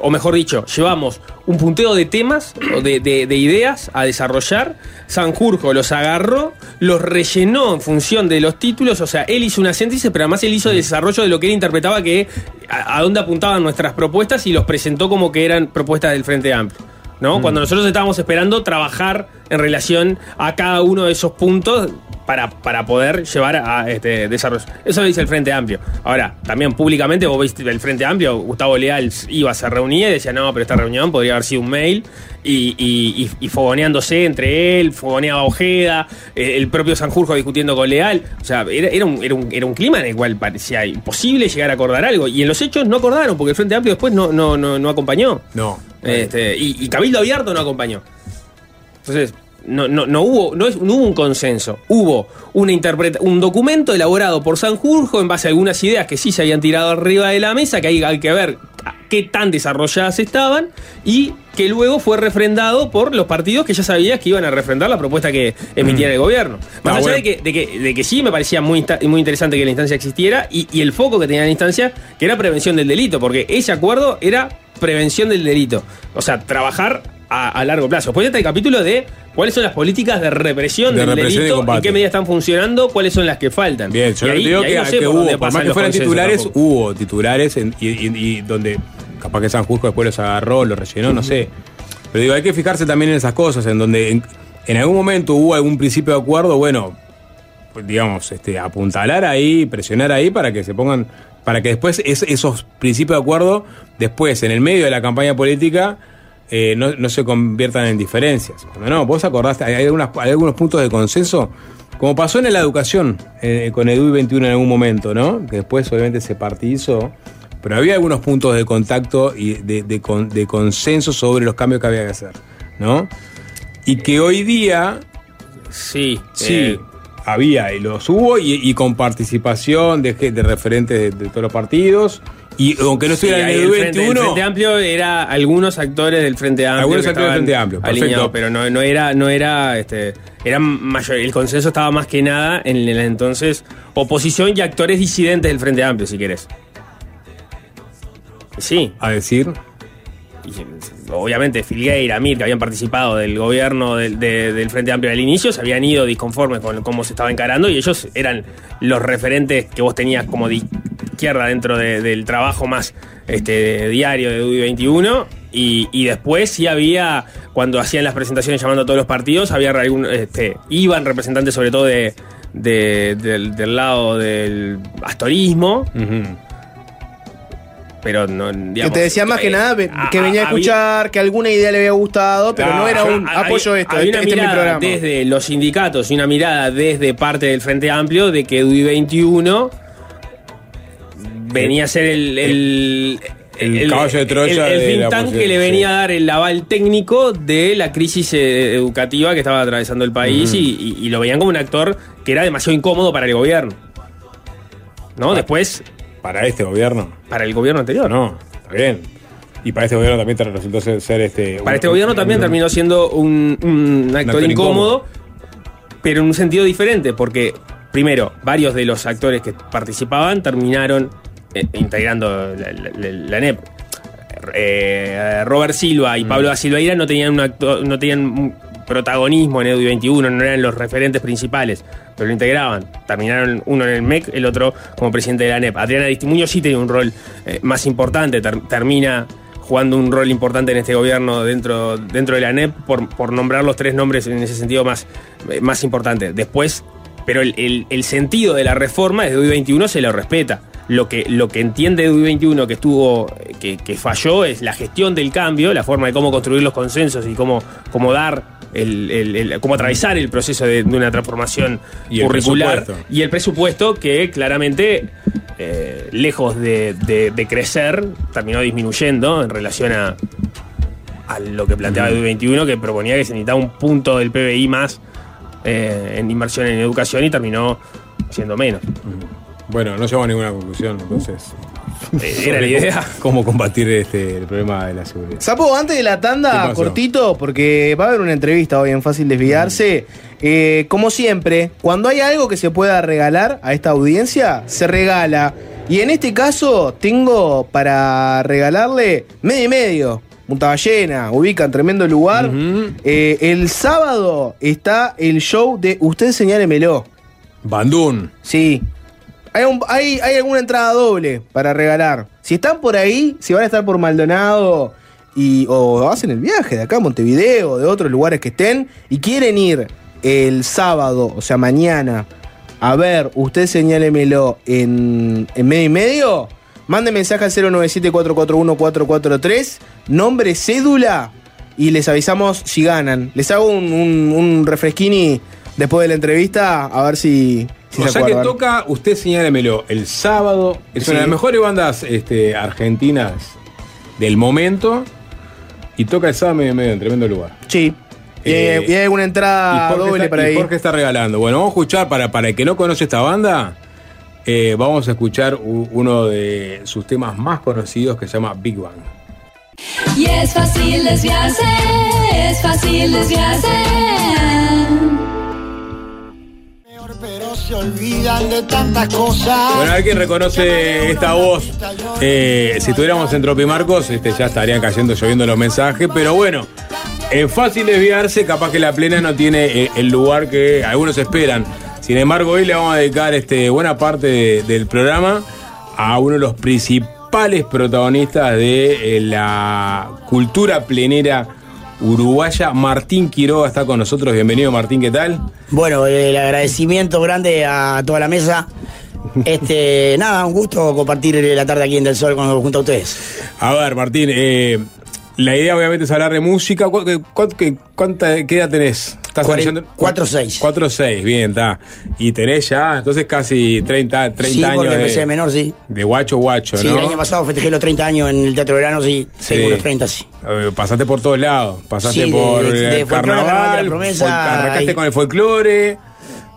o mejor dicho, llevamos un punteo de temas o de, de- de ideas a desarrollar. Sanjurjo los agarró, los rellenó en función de los títulos, o sea, él hizo una síntesis, pero además él hizo el desarrollo de lo que él interpretaba que a, a dónde apuntaban nuestras propuestas y los presentó como que eran propuestas del Frente Amplio. ¿no? Cuando nosotros estábamos esperando trabajar en relación a cada uno de esos puntos para, para poder llevar a este desarrollo. Eso dice el Frente Amplio. Ahora, también públicamente vos viste el Frente Amplio, Gustavo Leal iba, se reunía y decía, no, pero esta reunión podría haber sido un mail y, y- y- y fogoneándose entre él, fogoneaba Ojeda, eh, el propio Sanjurjo discutiendo con Leal. O sea, era, era un, era, un, era un clima en el cual parecía imposible llegar a acordar algo. Y en los hechos no acordaron, porque el Frente Amplio después no, no, no, no acompañó. No. Este, y, y Cabildo Abierto no acompañó. Entonces, no, no, no hubo, no, es- no hubo un consenso. Hubo una interpreta un documento elaborado por Sanjurjo en base a algunas ideas que sí se habían tirado arriba de la mesa, que hay, hay que ver qué tan desarrolladas estaban, y que luego fue refrendado por los partidos que ya sabías que iban a refrendar la propuesta que emitiera el gobierno. Más Ah, allá bueno. de, que, de, que, de que sí me parecía muy, muy interesante que la instancia existiera y, y el foco que tenía la instancia, que era prevención del delito, porque ese acuerdo era prevención del delito. O sea, trabajar a, a largo plazo. Después está el capítulo de cuáles son las políticas de represión De del represión delito, combate. en qué medidas están funcionando, cuáles son las que faltan. Bien, yo ahí- digo que, no sé que por hubo, por más que fueran titulares, tampoco. hubo titulares en- y, y- y donde capaz que Sanjurjo después los agarró, los rellenó, no sé. Pero digo, hay que fijarse también en esas cosas, en donde en, en algún momento hubo algún principio de acuerdo, bueno, pues, digamos, este, apuntalar ahí, presionar ahí para que se pongan, para que después es- esos principios de acuerdo, después en el medio de la campaña política, eh, no, no se conviertan en diferencias. Cuando no, vos acordaste, hay, algunas- hay algunos puntos de consenso, como pasó en la educación, eh, con EDUI 21 en algún momento, ¿no? Que después obviamente se partidizó, pero había algunos puntos de contacto y de, de con- de consenso sobre los cambios que había que hacer, ¿no? Y que hoy día Sí, Sí, eh, había y los hubo y, y con participación de, de referentes de, de todos los partidos. Y aunque no estuviera en el el frente, el 21, Frente Amplio era algunos actores del Frente Amplio. Algunos actores del Frente Amplio, perfecto. alineados, pero no, no era, no era, este, era mayor, el consenso estaba más que nada en la entonces oposición y actores disidentes del Frente Amplio, si querés. Sí. a decir, obviamente Filgueira, Mir, que habían participado del gobierno del, de- del Frente Amplio al inicio, se habían ido disconformes con cómo se estaba encarando y ellos eran los referentes que vos tenías como de izquierda dentro de- del trabajo más este, diario de DUI 21 y, después sí había, cuando hacían las presentaciones llamando a todos los partidos, había algún, este, iban representantes sobre todo de, de- del, del lado del astorismo. Pero no, Que digamos, te decía más que eh, nada que venía a había- escuchar, que alguna idea le había gustado, pero no era yo- un apoyo esto, hay este, una este es mi mirada programa. desde los sindicatos y una mirada desde parte del Frente Amplio de que DUI 21 venía a ser el, el, El caballo de Troya el, el de la que le venía sí. a dar el aval técnico de la crisis eh, educativa que estaba atravesando el país Ujú. y, y- y lo veían como un actor que era demasiado incómodo para el gobierno. ¿No? Después, para este gobierno. para el gobierno anterior. No, está bien. Y para este gobierno también resultó ser, ser este. Para este gobierno también terminó siendo un, actor, actor incómodo, pero en un sentido diferente, porque primero, varios de los actores que participaban terminaron eh, integrando la, la- la- la NEP. eh, Robert Silva y Pablo da Silveira no tenían un acto- no tenían protagonismo en Edu 21, no eran los referentes principales, pero lo integraban. Terminaron uno en el MEC, el otro como presidente de la ANEP. Adriana Aristimuño sí tenía un rol eh, más importante, ter- termina jugando un rol importante en este gobierno dentro, dentro de la ANEP por, por nombrar los tres nombres en ese sentido más, eh, más importante. Después, pero el, el- sentido de la reforma desde hoy 21 se lo respeta. Lo que, lo que entiende hoy 21 que estuvo, que, que falló es la gestión del cambio, la forma de cómo construir los consensos y cómo, cómo dar el, el- el- cómo atravesar el proceso de, de una transformación Y curricular y el presupuesto que claramente eh, lejos de, de- de crecer terminó disminuyendo en relación a, a lo que planteaba el 21 que proponía que se necesitaba un punto del PBI más eh, en inversión en educación y terminó siendo menos. Bueno, no llegamos a ninguna conclusión, entonces. Era la idea. ¿Cómo combatir este, el problema de la seguridad? Sapo, antes de la ¿Qué tanda, cortito, porque va a haber una entrevista hoy en Fácil Desviarse. Eh, como siempre, cuando hay algo que se pueda regalar a esta audiencia, se regala. Y en este caso, tengo para regalarle medio y medio. Punta Ballena, ubican tremendo lugar. Eh, el sábado está el show de Usted Señálemelo. Bandún. Sí. Hay, un- hay, hay alguna entrada doble para regalar. Si están por ahí, si van a estar por Maldonado y, o hacen el viaje de acá a Montevideo, de otros lugares que estén, y quieren ir el sábado, o sea, mañana, a ver, usted señálemelo en, en medio y medio, mande mensaje al 097-441-443, nombre, cédula, y les avisamos si ganan. Les hago un refresquini después de la entrevista, a ver si, si o se sea que toca, usted señálemelo, el sábado. Es Sí. una de las mejores bandas este, argentinas del momento. Y toca el sábado medio medio en tremendo lugar. Sí. Y, Eh, y hay alguna entrada doble está, para y ahí. Jorge está regalando. Bueno, vamos a escuchar, para, para el que no conoce esta banda, eh, vamos a escuchar u- uno de sus temas más conocidos que se llama Big Bang. Y es fácil desviarse, es fácil desviarse. Se olvidan de tantas cosas. Bueno, alguien reconoce esta voz. Eh, si tuviéramos en Tropimarcos, este, ya estarían cayendo, lloviendo los mensajes. Pero bueno, es fácil desviarse. Capaz que la plena no tiene eh, el lugar que algunos esperan. Sin embargo, hoy le vamos a dedicar este, buena parte de- del programa a uno de los principales protagonistas de eh, la cultura plenera uruguaya. Martín Quiroga está con nosotros. Bienvenido, Martín, ¿qué tal? Bueno, el agradecimiento grande a toda la mesa. Este, nada, un gusto compartir la tarde aquí en Del Sol con, junto a ustedes. A ver, Martín, eh, la idea obviamente es hablar de música. ¿Cu- qué- cuán- qué- cuánta, ¿Qué edad tenés? ¿Estás Cuaren- analizando? 4-6. 4-6, bien, está. Y tenés ya, entonces casi 30, 30 sí, años empecé de menor, sí. de guacho guacho, Sí, ¿no? el año pasado festejé los 30 años en el Teatro Verano, sí, Sí. tengo unos 30, sí. Eh, Pasaste por todos lados. Pasaste Sí, por de- el de folclore, Carnaval la Promesa, arrancaste ahí. con el folclore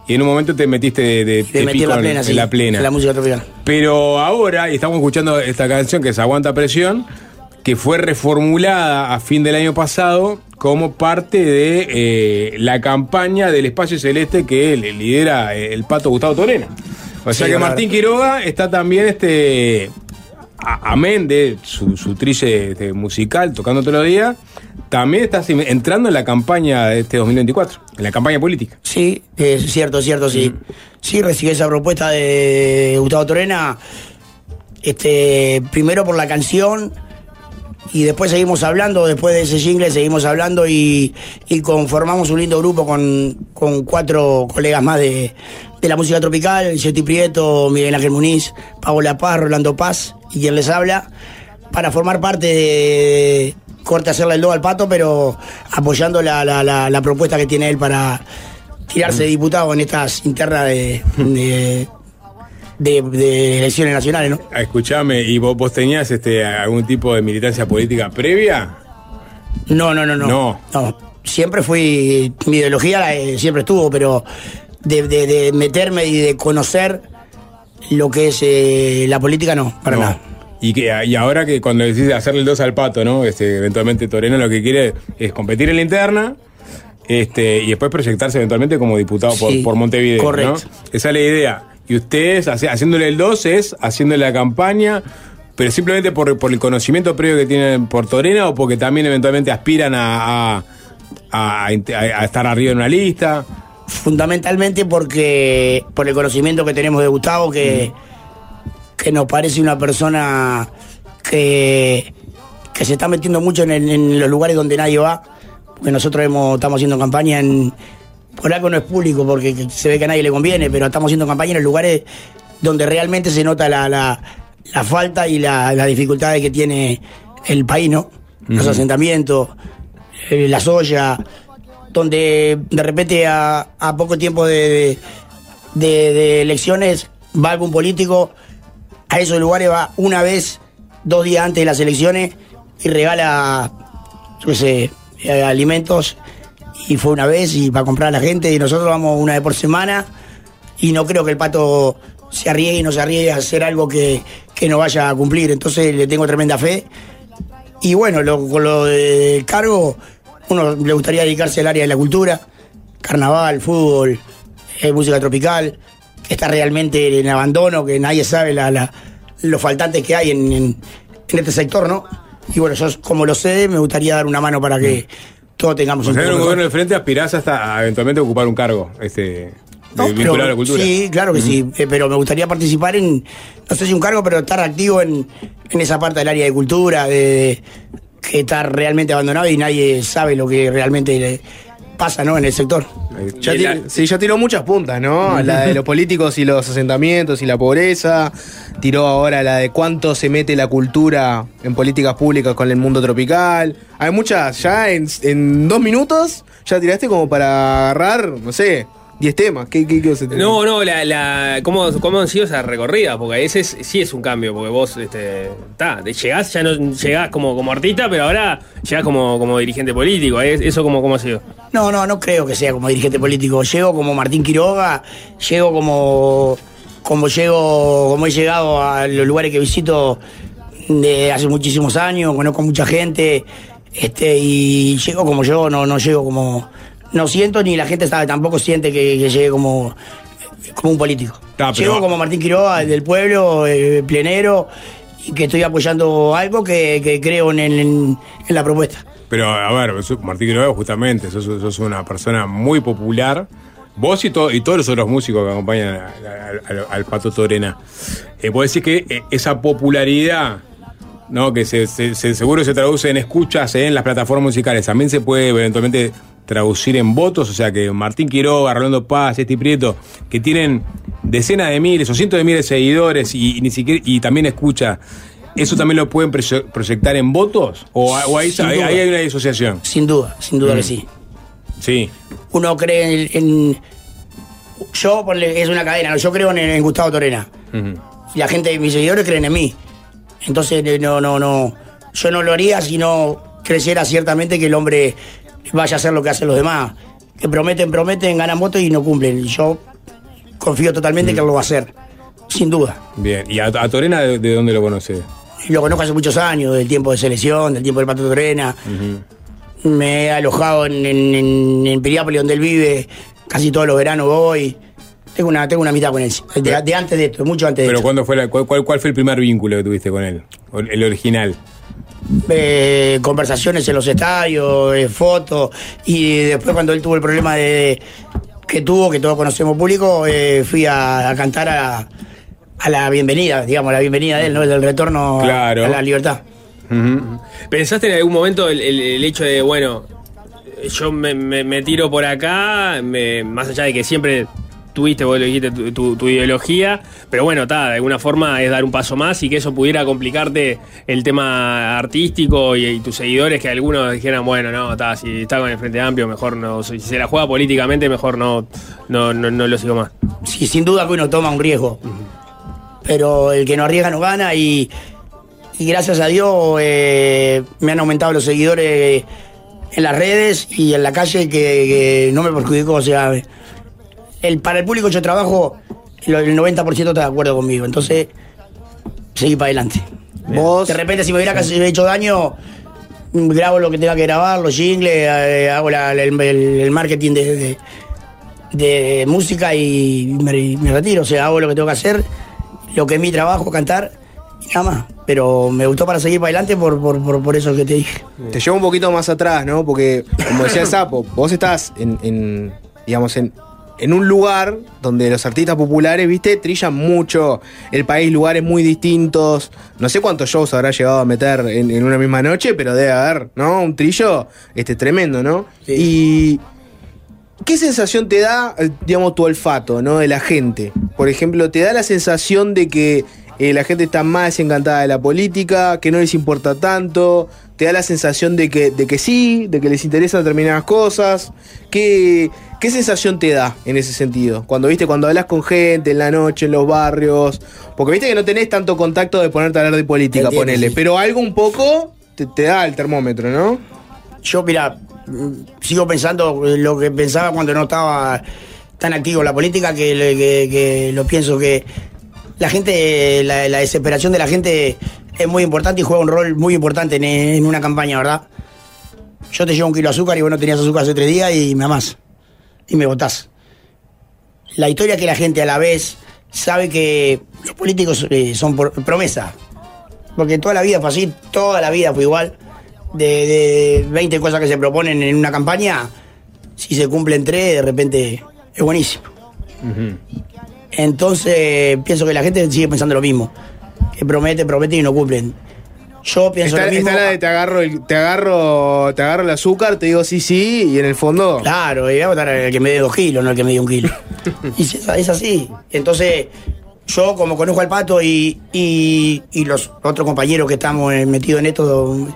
y en un momento te metiste de, de- Te metí en la en- plena, en sí. la plena. en la música tropical. Pero ahora, y estamos escuchando esta canción que es Aguanta Presión, que fue reformulada a fin del año pasado como parte de eh, la campaña del Espacio Celeste que le lidera eh, el pato Gustavo Torena. O sea Sí, que. Martín Quiroga está también, este, amén de su, su trille este, musical, tocando todos los días, también estás in- entrando en la campaña de este 2024, en la campaña política. Sí, es cierto, cierto, sí. Sí, recibí esa propuesta de Gustavo Torena. Este, primero por la canción y después seguimos hablando, después de ese jingle seguimos hablando y, y conformamos un lindo grupo con, con cuatro colegas más de, de la música tropical, Yeti Prieto, Miguel Ángel Muniz, Paola Paz, Rolando Paz y quien les habla, para formar parte de corte hacerle el do al pato, pero apoyando la, la- la- la propuesta que tiene él para tirarse de diputado en estas internas de, de, de- de elecciones nacionales, ¿no? Ah, Escuchame, ¿y vos, vos tenías este, algún tipo de militancia política previa? No, no, no, no. No. No. Siempre fui, mi ideología eh, siempre estuvo, pero de, de- de meterme y de conocer lo que es eh, la política, no, para No. nada. Y, que, y ahora que cuando decís hacerle el 2 al pato, ¿no? Este, eventualmente Toreno lo que quiere es competir en la interna este, y después proyectarse eventualmente como diputado por, por Montevideo. correcto. ¿no? Esa es la idea. Y ustedes, haciéndole el 2 es haciéndole la campaña pero simplemente por, por el conocimiento previo que tienen por Torena o porque también eventualmente aspiran a, a, a- a estar arriba en una lista. Fundamentalmente porque por el conocimiento que tenemos de Gustavo, que, que nos parece una persona que, que se está metiendo mucho en, el- en los lugares donde nadie va. Porque nosotros hemos, estamos haciendo campaña en. Por algo no es público, porque se ve que a nadie le conviene, pero estamos haciendo campaña en los lugares donde realmente se nota la, la, la falta y la, las dificultades que tiene el país, ¿no? Los asentamientos, eh, la soya, donde de repente a, a poco tiempo de, de, de elecciones va algún político, a esos lugares va una vez, dos días antes de las elecciones y regala, yo sé, eh, alimentos y fue una vez y para comprar a la gente y nosotros vamos una vez por semana y no creo que el pato se arriesgue y no se arriesgue a hacer algo que, que no vaya a cumplir. Entonces le tengo tremenda fe. Y bueno, lo- con lo del cargo, uno le gustaría dedicarse al área de la cultura, carnaval, fútbol, eh, música tropical, que está realmente en abandono, que nadie sabe la, los faltantes que hay en, en- en este sector, ¿no? Y bueno, yo como lo sé, me gustaría dar una mano para que todos tengamos O un en un gobierno de frente aspirás hasta a eventualmente ocupar un cargo este, No, de- pero- a la cultura. Sí, claro que sí, eh, pero me gustaría participar en, no sé si un cargo, pero estar activo en, en esa parte del área de cultura, de, que está realmente abandonado y nadie sabe lo que realmente pasa ¿no? en el sector. Ya tir- sí, ya tiró muchas puntas, ¿no? La de los políticos y los asentamientos y la pobreza. Tiró ahora la de cuánto se mete la cultura en políticas públicas con el mundo tropical. Hay muchas, ya en, en dos minutos, ya tiraste como para agarrar, no sé, 10 temas. ¿Qué, qué, qué a? No, no, la, la, ¿cómo, ¿cómo han sido esas recorridas? Porque ese es, sí es un cambio, porque vos este, ta, llegás, ya no llegás como, como artista, pero ahora llegás como, como dirigente político. ¿eh? ¿Eso cómo, cómo ha sido? No, no, no creo que sea como dirigente político. Llego como Martín Quiroga, llego como, como llego, como he llegado a los lugares que visito de hace muchísimos años, conozco mucha gente, este, y llego como yo, no, no llego como, no siento ni la gente sabe, tampoco siente que, que llegue como, como un político. Pero- Llego como Martín Quiroga, del pueblo, eh, plenero, y que estoy apoyando algo que, que creo en, en- en la propuesta. Pero, a ver, Martín Quiroga, justamente, sos, sos una persona muy popular. Vos y, to- y todos los otros músicos que acompañan al- al Pato Torena. Eh, ¿Puedo decir que eh, esa popularidad, ¿no? que se, se- se- seguro se traduce en escuchas en las plataformas musicales, también se puede eventualmente traducir en votos? O sea, que Martín Quiroga, Rolando Paz, Esti Prieto, que tienen decenas de miles o cientos de miles de seguidores y, y ni siquiera y también escucha. ¿Eso también lo pueden proye- proyectar en votos? ¿O, o ahí, hay una disociación? Sin duda, sin duda Mm. que sí. Sí. uno cree en. en- yo, es una cadena, yo creo en, en Gustavo Torena. Y la gente, mis seguidores creen en mí. Entonces, eh, no, no, no. Yo no lo haría si no creciera ciertamente que el hombre vaya a hacer lo que hacen los demás. Que prometen, prometen, ganan votos y no cumplen. Y yo confío totalmente que él lo va a hacer. Sin duda. Bien. ¿Y a, a Torena de, de dónde lo conoce? Lo conozco hace muchos años, del tiempo de selección, del tiempo del Pato Torena. Me he alojado en, en, en, en Piriápolis, donde él vive. Casi todos los veranos voy. Tengo una, tengo una mitad con él. De, de antes de esto, mucho antes de Pero esto. ¿cuándo fue la- cuál, cuál- fue el primer vínculo que tuviste con él? El original. Eh, conversaciones en los estadios, eh, fotos. Y después, cuando él tuvo el problema de que tuvo, que todos conocemos público, eh, fui a, a cantar a, a la bienvenida, digamos, la bienvenida de él, ¿no? Del retorno a- Claro. a la libertad. ¿Pensaste en algún momento el, el- el hecho de, bueno, yo me, me- me tiro por acá, me- más allá de que siempre tuviste, tu, ideología, pero bueno, ta, de alguna forma es dar un paso más y que eso pudiera complicarte el tema artístico y, tus seguidores, que algunos dijeran, bueno, no, ta, si está con el Frente Amplio, mejor no, si se la juega políticamente, mejor no, no, no, lo sigo más. Sí, sin duda que uno toma un riesgo. Pero el que no arriesga no gana y, y gracias a Dios eh, me han aumentado los seguidores en las redes y en la calle que, que no me perjudicó. O sea, el, para el público yo trabajo, el, el 90% está de acuerdo conmigo. Entonces, seguí para adelante. Vos. De repente, si me hubiera hecho daño, grabo lo que tenga que grabar, los jingles, eh, hago la- el, el- el marketing de, de- de música y me, me retiro. O sea, hago lo que tengo que hacer, lo que es mi trabajo, cantar, y nada más. Pero me gustó para seguir para adelante por, por, por, por eso que te dije. Te llevo un poquito más atrás, ¿no? Porque, como decía el Sapo, vos estás en, en, digamos, en, en un lugar donde los artistas populares, viste, trillan mucho el país, lugares muy distintos. No sé cuántos shows habrá llegado a meter en, en una misma noche, pero debe haber, ¿no? Un trillo este, tremendo, ¿no? Y. ¿Qué sensación te da, eh, digamos, tu olfato, ¿no? De la gente. Por ejemplo, ¿te da la sensación de que eh, la gente está más desencantada de la política, que no les importa tanto? ¿Te da la sensación de que, de que sí, de que les interesan determinadas cosas? ¿Qué, ¿Qué sensación te da en ese sentido? Cuando viste, cuando hablas con gente en la noche, en los barrios. Porque viste que no tenés tanto contacto de ponerte a hablar de política, Entiendo, ponele. sí. Pero algo un poco te, te da el termómetro, ¿no? Yo, mira, mm, sigo pensando lo que pensaba cuando no estaba tan activo en la política, que- que lo pienso que la gente, la, la desesperación de la gente es muy importante y juega un rol muy importante en, en una campaña, ¿verdad? Yo te llevo un kilo de azúcar y vos no tenías azúcar hace tres días y me amás. Y me votás. La historia es que la gente a la vez sabe que los políticos eh, son por promesa. Porque toda la vida fue así, toda la vida fue igual. De, de 20 cosas que se proponen en una campaña, si se cumplen tres, de repente es buenísimo. Entonces, pienso que la gente sigue pensando lo mismo. Que promete, promete y no cumplen. Yo pienso Está, lo mismo. está la de te agarro, el, te agarro, te agarro el azúcar, te digo sí, sí, y en el fondo. Claro, y voy a votar al que me dé dos kilos, no al que me dé un kilo. y es, es así. Entonces, yo como conozco al pato y, y, y los otros compañeros que estamos eh, metidos en esto,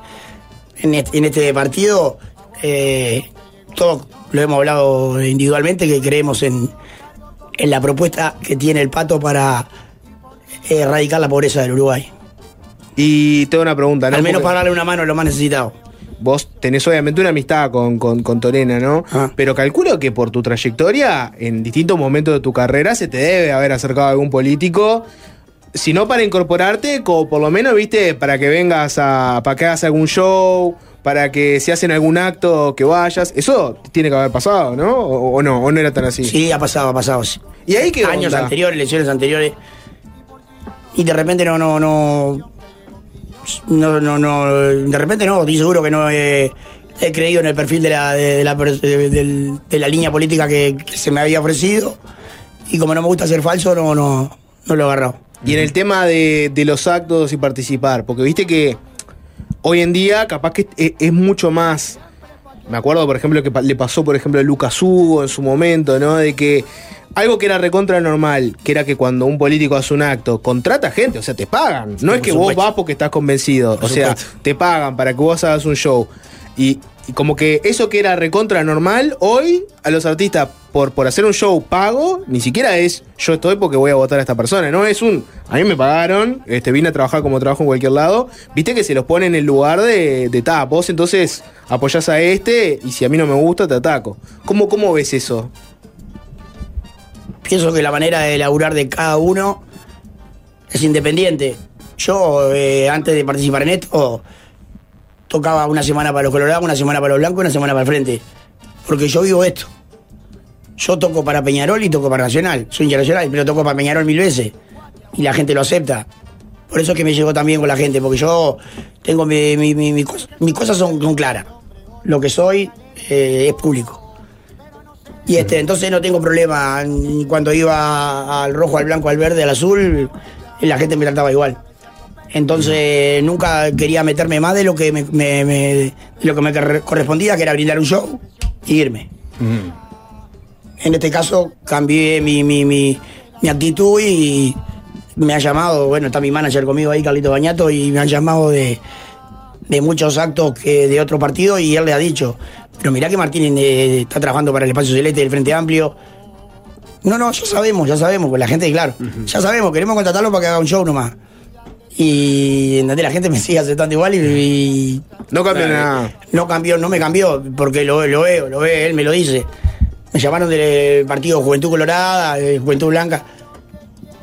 en este, en este partido, eh, todos lo hemos hablado individualmente, que creemos en, en la propuesta que tiene el pato para eh, erradicar la pobreza del Uruguay. Y tengo una pregunta, ¿no? Al menos Porque para darle una mano a los más necesitados. Vos tenés obviamente una amistad con, con, con Torena, ¿no? Ah. Pero calculo que por tu trayectoria, en distintos momentos de tu carrera, se te debe haber acercado algún político. Si no para incorporarte, como por lo menos, viste, para que vengas a. para que hagas algún show, para que si hacen algún acto, que vayas. Eso tiene que haber pasado, ¿no? O, o no, o no era tan así. Sí, ha pasado, ha pasado. sí. ¿Y ahí qué Años onda? anteriores, elecciones anteriores. Y de repente no, no, no. No, no, no. De repente no, estoy seguro que no he, creído en el perfil de la, de, la, de- la línea política que, se me había ofrecido. Y como no me gusta ser falso, no, no, no lo he agarrado. Y en el tema de, los actos y participar, porque viste que hoy en día capaz que es mucho más. Me acuerdo, por ejemplo, que le pasó, por ejemplo, a Lucas Hugo en su momento, ¿no? De que algo que era recontra normal, que era que cuando un político hace un acto, contrata gente, o sea, te pagan. No es que vos vas porque estás convencido, o sea, te pagan para que vos hagas un show. Y, y como que eso que era recontra normal, hoy a los artistas, por, por hacer un show pago, ni siquiera es yo estoy porque voy a votar a esta persona, no es un. A mí me pagaron, este, vine a trabajar como trabajo en cualquier lado, viste que se los pone en el lugar de, de ta, vos entonces apoyás a este y si a mí no me gusta te ataco. ¿Cómo, cómo ves eso? pienso que la manera de laburar de cada uno es independiente. Yo, eh, antes de participar en esto, tocaba una semana para los colorados, una semana para los blancos, una semana para el frente. Porque yo vivo esto. Yo toco para Peñarol y toco para Nacional. Soy internacional, pero toco para Peñarol mil veces. Y la gente lo acepta. Por eso es que me llegó también con la gente, porque yo tengo mi, mi- mis cosas son, claras. Lo que soy eh, es público. Y este, entonces no tengo problema. Cuando iba al rojo, al blanco, al verde, al azul, la gente me trataba igual. Entonces nunca quería meterme más de lo que me, lo que me corre- correspondía, que era brindar un show y irme. En este caso cambié mi, mi, mi, mi actitud y me ha llamado, bueno, está mi manager conmigo ahí, Carlito Bañato, y me han llamado de, de muchos actos que de otro partido y él le ha dicho, pero mirá que Martín eh, está trabajando para el Espacio Celeste del Frente Amplio. No, no, ya sabemos, ya sabemos, pues la gente, claro, ya sabemos, queremos contratarlo para que haga un show nomás. Y la gente me sigue aceptando igual y, y- No cambió nada. no cambió, no me cambió, porque lo, lo veo, lo ve, él me lo dice. Me llamaron del partido Juventud Colorada, de Juventud Blanca.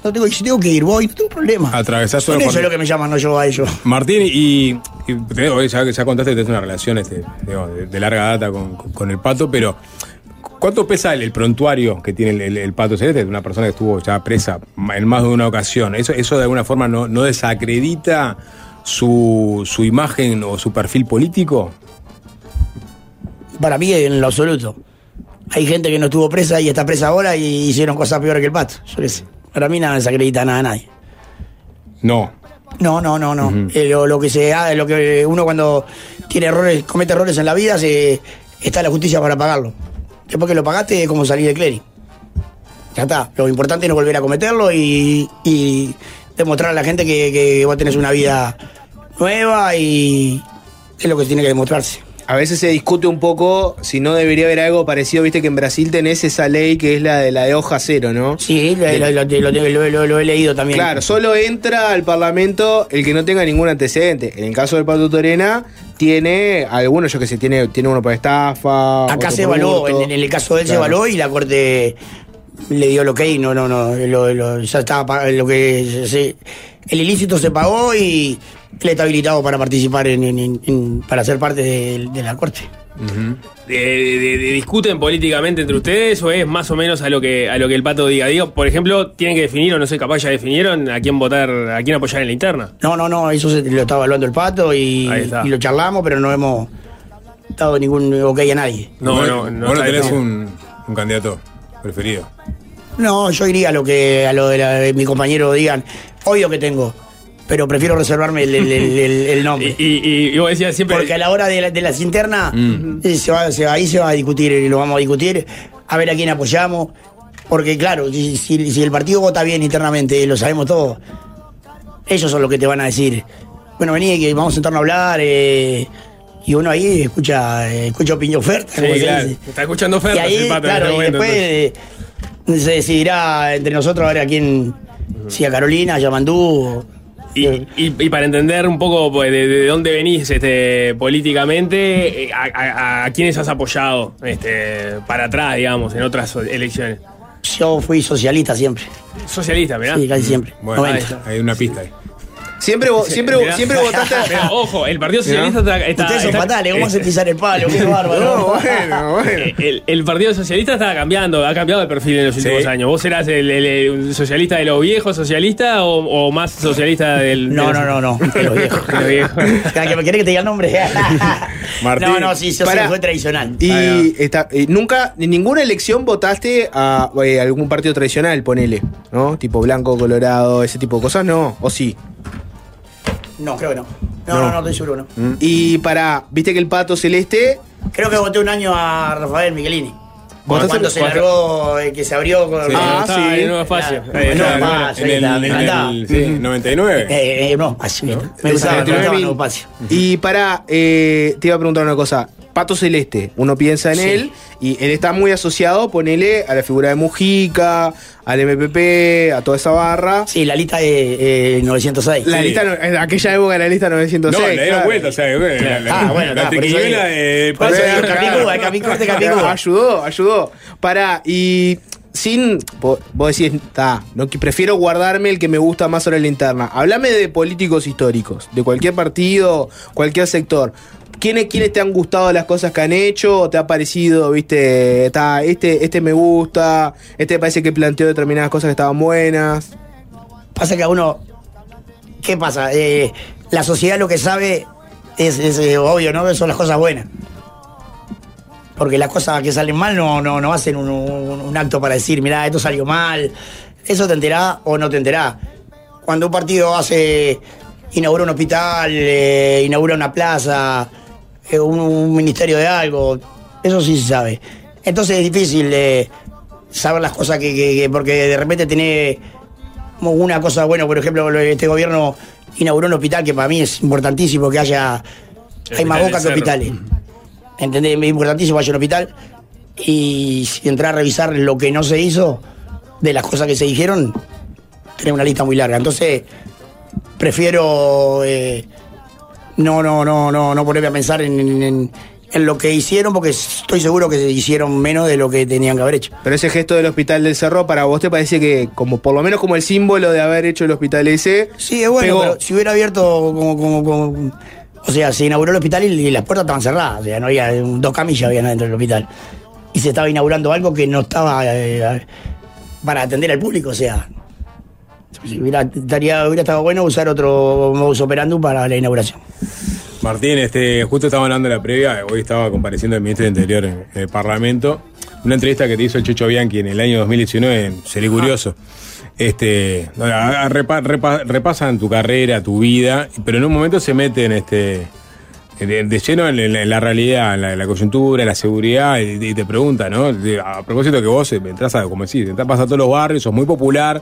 No tengo, si tengo que ir, voy, no tengo problema. Atravesás Son el eso es lo que me llaman, no yo a ellos. Martín, y, y te digo, ya, ya contaste que tenés una relación este, digo, de, de larga data con, con- el pato, pero ¿Cuánto pesa el, el prontuario que tiene el, el- el pato celeste? Una persona que estuvo ya presa en más de una ocasión. ¿Eso, eso de alguna forma no, no desacredita su, su imagen o su perfil político? Para mí, en lo absoluto. Hay gente que no estuvo presa y está presa ahora y hicieron cosas peores que el pato. Yo qué sé. Para mí nada desacredita nada a nadie. No. No, no, no, no. Eh, lo, lo que se ha- lo que uno cuando tiene errores, comete errores en la vida, se, está la justicia para pagarlo. Después que lo pagaste es como salir de clérigo. Ya está. Lo importante es no volver a cometerlo y, y demostrar a la gente que, que vos tenés una vida nueva y es lo que tiene que demostrarse. A veces se discute un poco si no debería haber algo parecido, viste que en Brasil tenés esa ley que es la de la de hoja cero, ¿no? Sí, lo, lo- lo- lo- lo- lo- lo he leído también. Claro, solo entra al Parlamento el que no tenga ningún antecedente. En el caso del Pato Torena, tiene algunos, yo que sé, tiene, tiene uno por estafa. Acá se evaluó, en, en el caso de él Claro. se evaluó y la corte le dio el ok, no, no, no, lo, lo- ya estaba lo que el ilícito se pagó y él está habilitado para participar en, en- en- en- para ser parte de, de la corte. de- de- de- ¿Discuten políticamente entre ustedes o es más o menos a lo que a lo que el pato diga? Digo, por ejemplo, tienen que definir, o no sé, capaz ya definieron a quién votar, a quién apoyar en la interna. No, no, no, eso se, lo está evaluando el pato y, y lo charlamos, pero no hemos dado ningún ok a nadie. No, no, no vos no tenés un, un candidato preferido. No, yo iría a lo que a lo de, la- de mi compañero digan, obvio que tengo, pero prefiero reservarme el, el- el- el- el nombre. Y, y, y vos decías siempre. Porque a la hora de, la- de las internas, Mm. eh, se va, se va- ahí se va a discutir, y lo vamos a discutir, a ver a quién apoyamos. Porque claro, si, si- si el partido vota bien internamente, lo sabemos todos, ellos son los que te van a decir, bueno, vení, que vamos a sentarnos a hablar, eh, y uno ahí escucha, escucha opinión oferta. Sí, como se claro. dice. Está escuchando Y ofertas ahí, pato claro, este y después eh, se decidirá entre nosotros a ver a quién, si a Carolina, a Yamandú. Y, y- y para entender un poco pues, de, de dónde venís este, políticamente, eh, a, a- a quiénes has apoyado este, para atrás, digamos, en otras elecciones. Yo fui socialista siempre. Socialista, mirá. Sí, casi siempre. Bueno, hay una pista ahí. Siempre, vo- siempre, Mirá. siempre votaste. Pero, ojo, el Partido Socialista está, está- Ustedes son está- fatales, ¿cómo eh, se pisar el palo? Qué bárbaro. No, bueno, bueno. El, el Partido Socialista está cambiando, ha cambiado de perfil en los últimos años. ¿Vos serás el, el- el- un socialista de los viejos socialista o, o más socialista del. No, no, no, no. De los viejos. de los viejos? Ah, ¿Que me querés que te diga el nombre? Martín, no, no, sí, yo pará. sé, fue tradicional. Y está, eh, nunca, en ninguna elección votaste a eh, algún partido tradicional, ponele, ¿no? Tipo blanco, colorado, ese tipo de cosas, no, o sí. No, creo que no. No, no, no, estoy seguro, no. Y para, viste que el pato celeste. Creo que voté un año a Rafael Michelini. ¿Votaste- Cuando se cuatro? largó, eh, que se abrió con. Sí. Ah, sí. en nuevo espacio. Claro. Nuevo bueno. espacio, En el, está, me en encantaba. el- sí, 99. Eh, eh, no, así, me gustaba, me 79 gustaba. Nuevo Espacio. Y para, eh, te iba a preguntar una cosa. Pato Celeste, uno piensa en Sí. él y él está muy asociado, ponele, a la figura de Mujica, al MPP, a toda esa barra. Sí, la lista de eh, 906. La Sí. lista, aquella época la lista 906. No, le dieron claro. vuelta, o sea, bueno, la, la- Ah, bueno, la triquiñuela de Pato- este. Ayudó, ayudó. Pará, y sin. Vos vos decís, está, no, que prefiero guardarme el que me gusta más sobre la interna. Hablame de políticos históricos, de cualquier partido, cualquier sector. ¿Quiénes, ¿Quiénes te han gustado las cosas que han hecho? ¿O te ha parecido, viste, está, este, este me gusta, este parece que planteó determinadas cosas que estaban buenas? Pasa que a uno. ¿Qué pasa? Eh, la sociedad lo que sabe es, es, eh, obvio, ¿no? Son las cosas buenas. Porque las cosas que salen mal no, no, no hacen un, un- un acto para decir, mirá, esto salió mal. Eso te enterá o no te enterá. Cuando un partido hace. Inaugura un hospital, eh, inaugura una plaza, eh, un, un ministerio de algo, eso sí se sabe. Entonces es difícil eh, saber las cosas que, que- que- porque de repente tenés una cosa buena, por ejemplo, lo- este gobierno inauguró un hospital que para mí es importantísimo que haya hay más bocas que hospitales. ¿Entendés? Es importantísimo que haya un hospital y si entrar a revisar lo que no se hizo de las cosas que se dijeron, tenés una lista muy larga. Entonces, prefiero eh, no, no, no, no, no ponerme a pensar en, en- en- en lo que hicieron, porque estoy seguro que hicieron menos de lo que tenían que haber hecho. Pero ese gesto del hospital del Cerro, para vos te parece que, como por lo menos como el símbolo de haber hecho el hospital ese. Sí, es bueno, pegó? pero si hubiera abierto como, como, como- O sea, se inauguró el hospital y, y las puertas estaban cerradas. O sea, no había. Dos camillas habían adentro del hospital. y se estaba inaugurando algo que no estaba eh, para atender al público, o sea. Hubiera, estaría- hubiera estado bueno usar otro modus operandum para la inauguración. Martín, este, justo estaba hablando de la previa, hoy estaba compareciendo el ministro de Interior en, el Parlamento. Una entrevista que te hizo el Checho Bianchi en el año 2019 en Sería Curioso. Este, repa- repa- repasan tu carrera, tu vida, pero en un momento se meten este, de, lleno en, la- en la realidad, en la, en la coyuntura, en la seguridad, y, y te preguntan, ¿no? A propósito que vos eh, entras a, como decís, entras a todos los barrios, sos muy popular,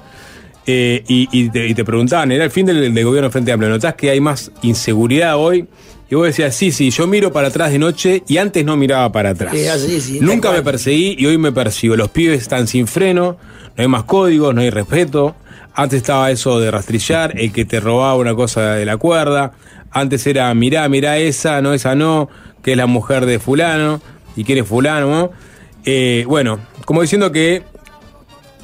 eh, y, y te, y te preguntaban, era el fin del, del gobierno Frente Amplio, ¿notás que hay más inseguridad hoy? Y vos decías, sí, sí, yo miro para atrás de noche y antes no miraba para atrás. Sí, así, sí, Nunca me perseguí y hoy me persigo. Los pibes están sin freno, no hay más códigos, no hay respeto. Antes estaba eso de rastrillar, el que te robaba una cosa de la cuerda. Antes era, mirá, mirá esa, no esa no, que es la mujer de fulano y que eres fulano, ¿no? Eh, bueno, como diciendo que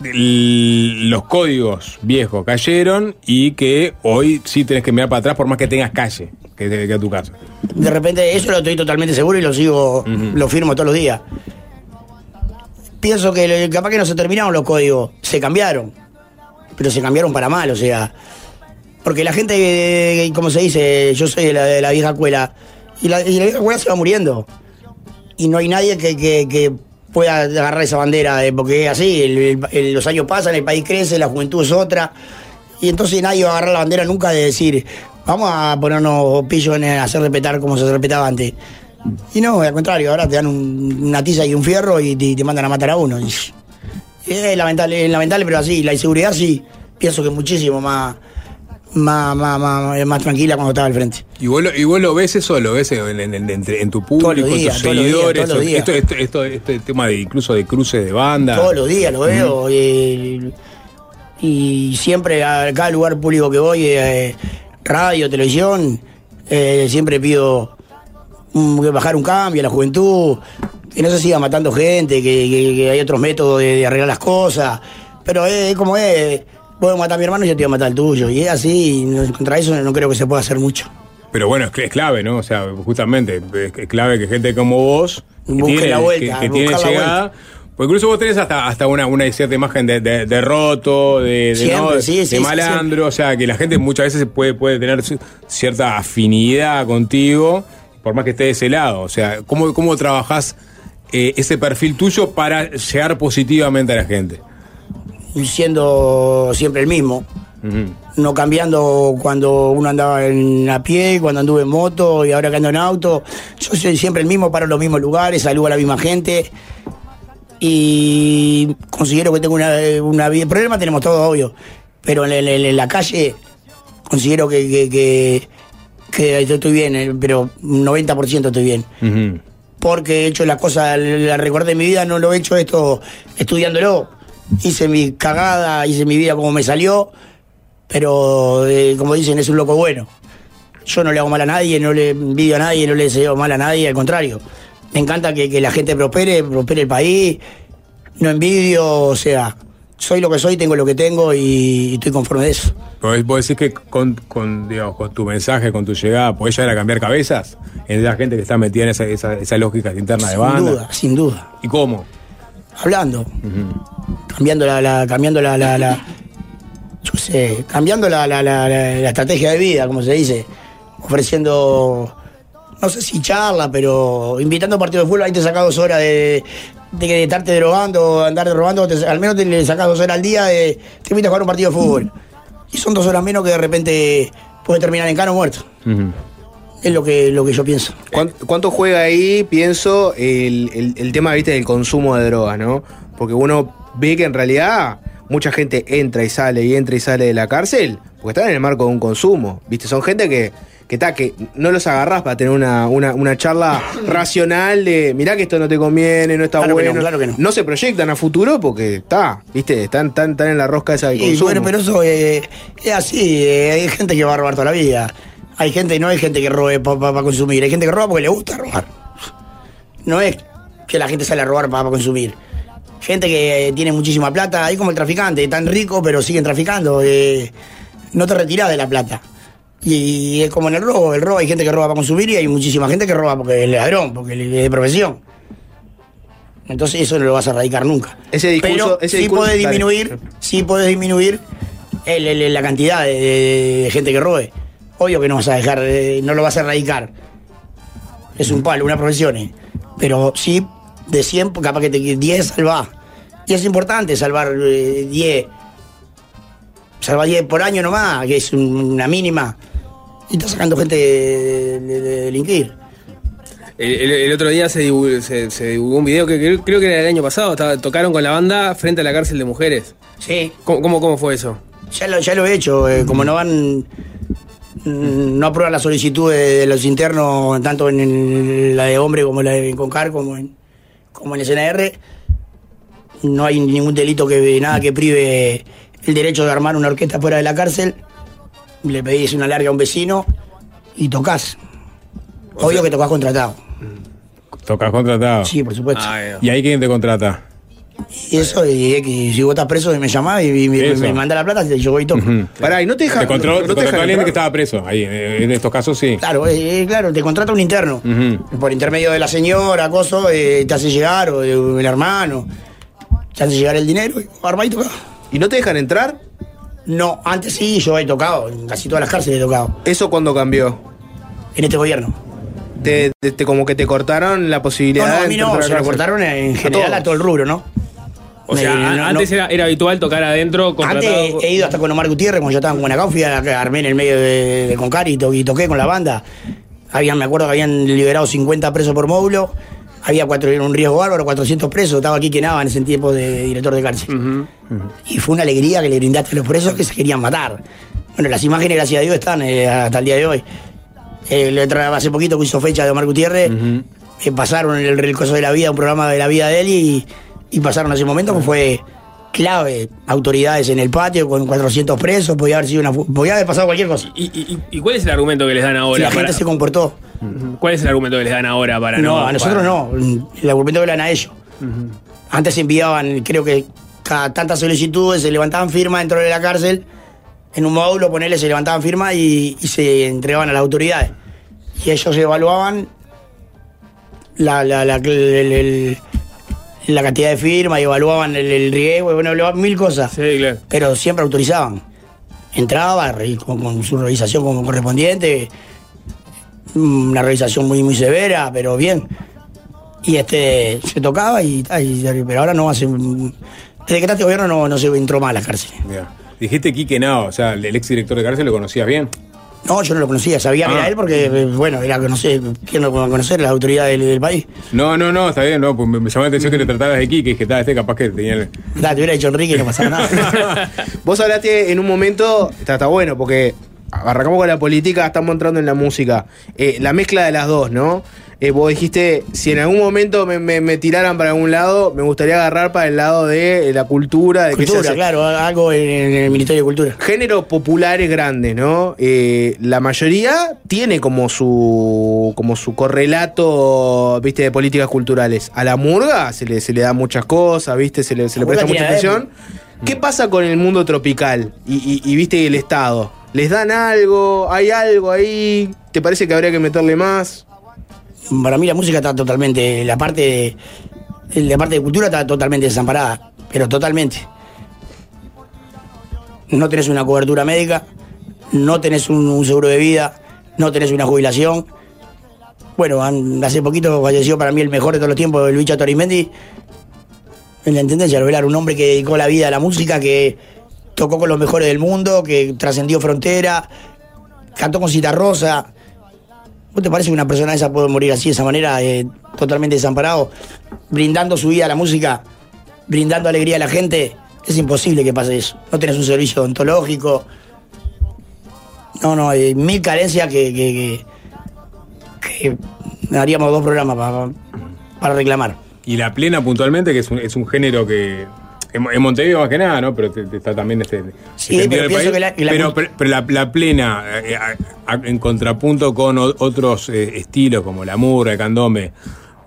los códigos viejos cayeron y que hoy sí tenés que mirar para atrás por más que tengas calle, que, que a tu casa. De repente, eso lo estoy totalmente seguro y lo sigo, lo firmo todos los días. Pienso que capaz que no se terminaron los códigos, se cambiaron, pero se cambiaron para mal, o sea. Porque la gente, eh, como se dice, yo soy de la, de la vieja escuela, y la, y la vieja escuela se va muriendo. Y no hay nadie que, que- que pueda agarrar esa bandera, eh, porque así, los años pasan, el país crece, la juventud es otra, y entonces nadie va a agarrar la bandera nunca de decir, vamos a ponernos pillos en hacer respetar como se respetaba antes. Y no, al contrario, ahora te dan un- una tiza y un fierro y te, mandan a matar a uno. Es lamentable, es lamentable, pero así, la inseguridad sí, pienso que muchísimo más, más, más, más, más tranquila cuando estaba al frente. ¿Y vos, lo, y vos lo ves eso? ¿Lo ves en, en- en- entre- en tu público, en días, tus días, seguidores? todos los días. Esto, esto, esto, este tema de incluso de cruces de banda. Todos los días lo veo. eh, y siempre a cada lugar público que voy, eh, radio, televisión, eh, siempre pido que bajar un cambio a la juventud, que no se siga matando gente, que, que- que hay otros métodos de, de arreglar las cosas. Pero es como es, puedo matar a mi hermano y yo te voy a matar al tuyo. Y es así, y contra eso no creo que se pueda hacer mucho. Pero bueno, es, cl- es clave, ¿no? O sea, justamente, es, clave que gente como vos, que Busque tiene, la vuelta, que, que tiene llegada, pues incluso vos tenés hasta, hasta una, una cierta imagen de, de- de roto, de, de, Siempre, sí, de sí, malandro, o sea, que la gente muchas veces puede, puede tener ci- cierta afinidad contigo, por más que esté de ese lado. O sea, ¿cómo, cómo trabajás eh, ese perfil tuyo para llegar positivamente a la gente? Siendo siempre el mismo. no cambiando cuando uno andaba en a pie, cuando anduve en moto y ahora que ando en auto. Yo soy siempre el mismo, paro en los mismos lugares, saludo a la misma gente y considero que tengo una, una vida. Problemas tenemos todos, obvio, pero en, la- en la- en la calle considero que, que, que, estoy bien, eh, pero un 90% estoy bien. Porque he hecho las cosas, la recordé de mi vida, no lo he hecho esto estudiándolo. Hice mi cagada, hice mi vida como me salió, pero eh, como dicen, es un loco bueno. Yo no le hago mal a nadie, no le envidio a nadie, no le deseo mal a nadie, al contrario. Me encanta que, que la gente prospere, prospere el país, no envidio, o sea, soy lo que soy, tengo lo que tengo y estoy conforme de eso. Vos vos decís que con, con, digamos, con tu mensaje, con tu llegada, podés llegar a cambiar cabezas en la gente que está metida en esa, esa, esa lógica interna de Sin banda. duda, sin duda. ¿Y cómo? Hablando, cambiando la, la- cambiando la, la, la- yo sé, cambiando la, la, estrategia de vida, como se dice, ofreciendo, no sé si charla, pero invitando a partidos de fútbol, ahí te sacas dos horas de, de, que estarte drogando, andar drogando, te- al menos te sacas dos horas al día, de, te invitas a jugar un partido de fútbol. Y son dos horas menos que de repente puede terminar en cano muerto. Es lo que, lo que yo pienso. ¿Cuánto, cuánto juega ahí, pienso, el, el- el tema, viste, del consumo de drogas, ¿no? Porque uno ve que en realidad mucha gente entra y sale y entra y sale de la cárcel porque están en el marco de un consumo, viste, son gente que, que, está, que no los agarrás para tener una, una, una charla racional de, mirá que esto no te conviene, no está Claro que no, bueno. claro que no. se proyectan a futuro porque está, viste, están, están, están en la rosca esa del Y consumo. bueno, pero eso eh, es así, eh, hay gente que va a robar toda la vida. Hay gente, no hay gente que robe para consumir, hay gente que roba porque le gusta robar. No es que la gente sale a robar para consumir. Gente que eh, tiene muchísima plata, ahí como el traficante, tan rico pero siguen traficando. eh, no te retirás de la plata. Y es como en el robo, el robo hay gente que roba para consumir y hay muchísima gente que roba porque es ladrón, porque es de profesión. Entonces eso no lo vas a erradicar nunca. Ese discurso- Pero ese sí discurso- podés dale. disminuir, sí podés disminuir el- el- la cantidad de, de- de gente que robe. Obvio que no vas a dejar, eh, no lo vas a erradicar. Es un palo, una profesión. eh. Pero sí, de 100, capaz que te 10 salvás. Y es importante salvar eh, 10. Salvar 10 por año nomás, que es un- una mínima. Y estás sacando gente de, de- de delinquir. El, el- el otro día se divulgó, se, se divulgó un video que creo, creo que era el año pasado. estaba- tocaron con la banda frente a la cárcel de mujeres. Sí. ¿Cómo, cómo, cómo fue eso? Ya lo, ya lo he hecho, eh, como no van, no aprueban la solicitud de, los internos, tanto en el- la de hombre como la de Concar, como en, como en el SNR, no hay ningún delito que nada que prive el derecho de armar una orquesta fuera de la cárcel, le pedís una larga a un vecino y tocas. Obvio que tocas contratado. Tocas contratado. Sí, por supuesto. ¿Y ahí quién te contrata? Y eso, y, y si vos estás preso, me llamás y, y me, me manda la plata, yo voy y toco. Pará, y no te deja- Te controló, no- te no te contrató dejan alguien que estaba preso. Ahí, eh, en estos casos sí. Claro, eh, eh, claro, te contrata un interno. Por intermedio de la señora, acoso, eh, te hace llegar, o de- el hermano, te hace llegar el dinero, y arma y toca. ¿Y no te dejan entrar? No, antes sí, yo he tocado, en casi todas las cárceles he tocado. ¿Eso cuándo cambió? En este gobierno. Te, te- te- como que te cortaron la No, posibilidad no, a de mí no, a se lo cortaron en general a todo el rubro, ¿no? O sea, no, a- no. antes Era, era habitual tocar adentro contratado. Antes he ido hasta con Omar Gutiérrez, cuando yo estaba en Guanacao, fui a la, armé en el medio de, de Concar y, to- y toqué con la banda. Habían, me acuerdo que habían liberado 50 presos por módulo, había cuatro, era un riesgo bárbaro, 400 presos, estaba aquí Nava en ese tiempo de director de cárcel. Y fue una alegría que le brindaste a los presos que se querían matar. Bueno, las imágenes, gracias a Dios, están eh, hasta el día de hoy. Eh, le hace poquito que hizo fecha de Omar Gutiérrez, eh, pasaron el, el coso de la vida, un programa de la vida de él y, y pasaron ese momento que fue clave. Autoridades en el patio con 400 presos, podía haber sido una, podía haber pasado cualquier cosa. ¿Y, y- y cuál es el argumento que les dan ahora? Si la gente se comportó. ¿Cuál es el argumento que les dan ahora para no? No, a nosotros para- no. El argumento que le dan a ellos. Antes se enviaban, creo que cada tantas solicitudes, se levantaban firmas dentro de la cárcel. En un módulo, ponele, se levantaban firmas y, y se entregaban a las autoridades. Y ellos evaluaban la, la, la, el- la cantidad de firmas, y evaluaban el, el riesgo, bueno, evaluaban mil cosas. Pero siempre autorizaban. Entraba con, con su revisación como correspondiente, mm, una revisación muy, muy severa, pero bien. Y este se tocaba y, y- pero ahora no hace. Desde que está este gobierno no, no se entró más a las cárceles. Mira. Dijiste Quique Nao, o sea, el ex director de cárcel lo conocías bien. No, yo no lo conocía, sabía que Ah. era él porque, eh, bueno, era conocer, ¿quién no va a conocer? Las autoridades del, del país. No, no, no, está bien, no, pues me, me llamó la atención que te trataras de Quique y que tal, este capaz que tenía el... Da, te hubiera dicho Enrique y no pasaba nada. Vos hablaste en un momento, está, está bueno, porque arrancamos con la política, estamos entrando en la música. Eh, la mezcla de las dos, ¿no? Eh, vos dijiste, si en algún momento me, me- me tiraran para algún lado, me gustaría agarrar para el lado de eh, la cultura, de que se Cultura, hace- claro, algo en, en el Ministerio de Cultura. Géneros populares grandes, ¿no? Eh, la mayoría tiene como su como su correlato, viste, de políticas culturales. A la murga se le, se le da muchas cosas, viste, se le, se le presta mucha atención. ¿Qué pasa con el mundo tropical y, y- y, viste el Estado? ¿Les dan algo? ¿Hay algo ahí? ¿Te parece que habría que meterle más? Para mí la música está totalmente, la parte de, la parte de cultura está totalmente desamparada, pero totalmente. No tenés una cobertura médica, no tenés un, seguro de vida, no tenés una jubilación. Bueno, hace poquito falleció para mí el mejor de todos los tiempos, el Luis Torimendi, en la Intendencia de Velar, un hombre que dedicó la vida a la música, que tocó con los mejores del mundo, que trascendió frontera, cantó con Cita Rosa. ¿Vos te parece que una persona esa puede morir así, de esa manera, eh, totalmente desamparado, brindando su vida a la música, brindando alegría a la gente? Es imposible que pase eso. No tenés un servicio odontológico. No, no, hay mil carencias que, que, que- que haríamos dos programas para, para reclamar. Y la plena puntualmente, que es un, es un género que... En, en Montevideo más que nada, ¿no? Pero te- te está también este... Sí, extendido pero país. que la- que la pero, mu- pero- pero la, la plena, eh, a- a- en contrapunto con o- otros eh, estilos como la murga, el candombe,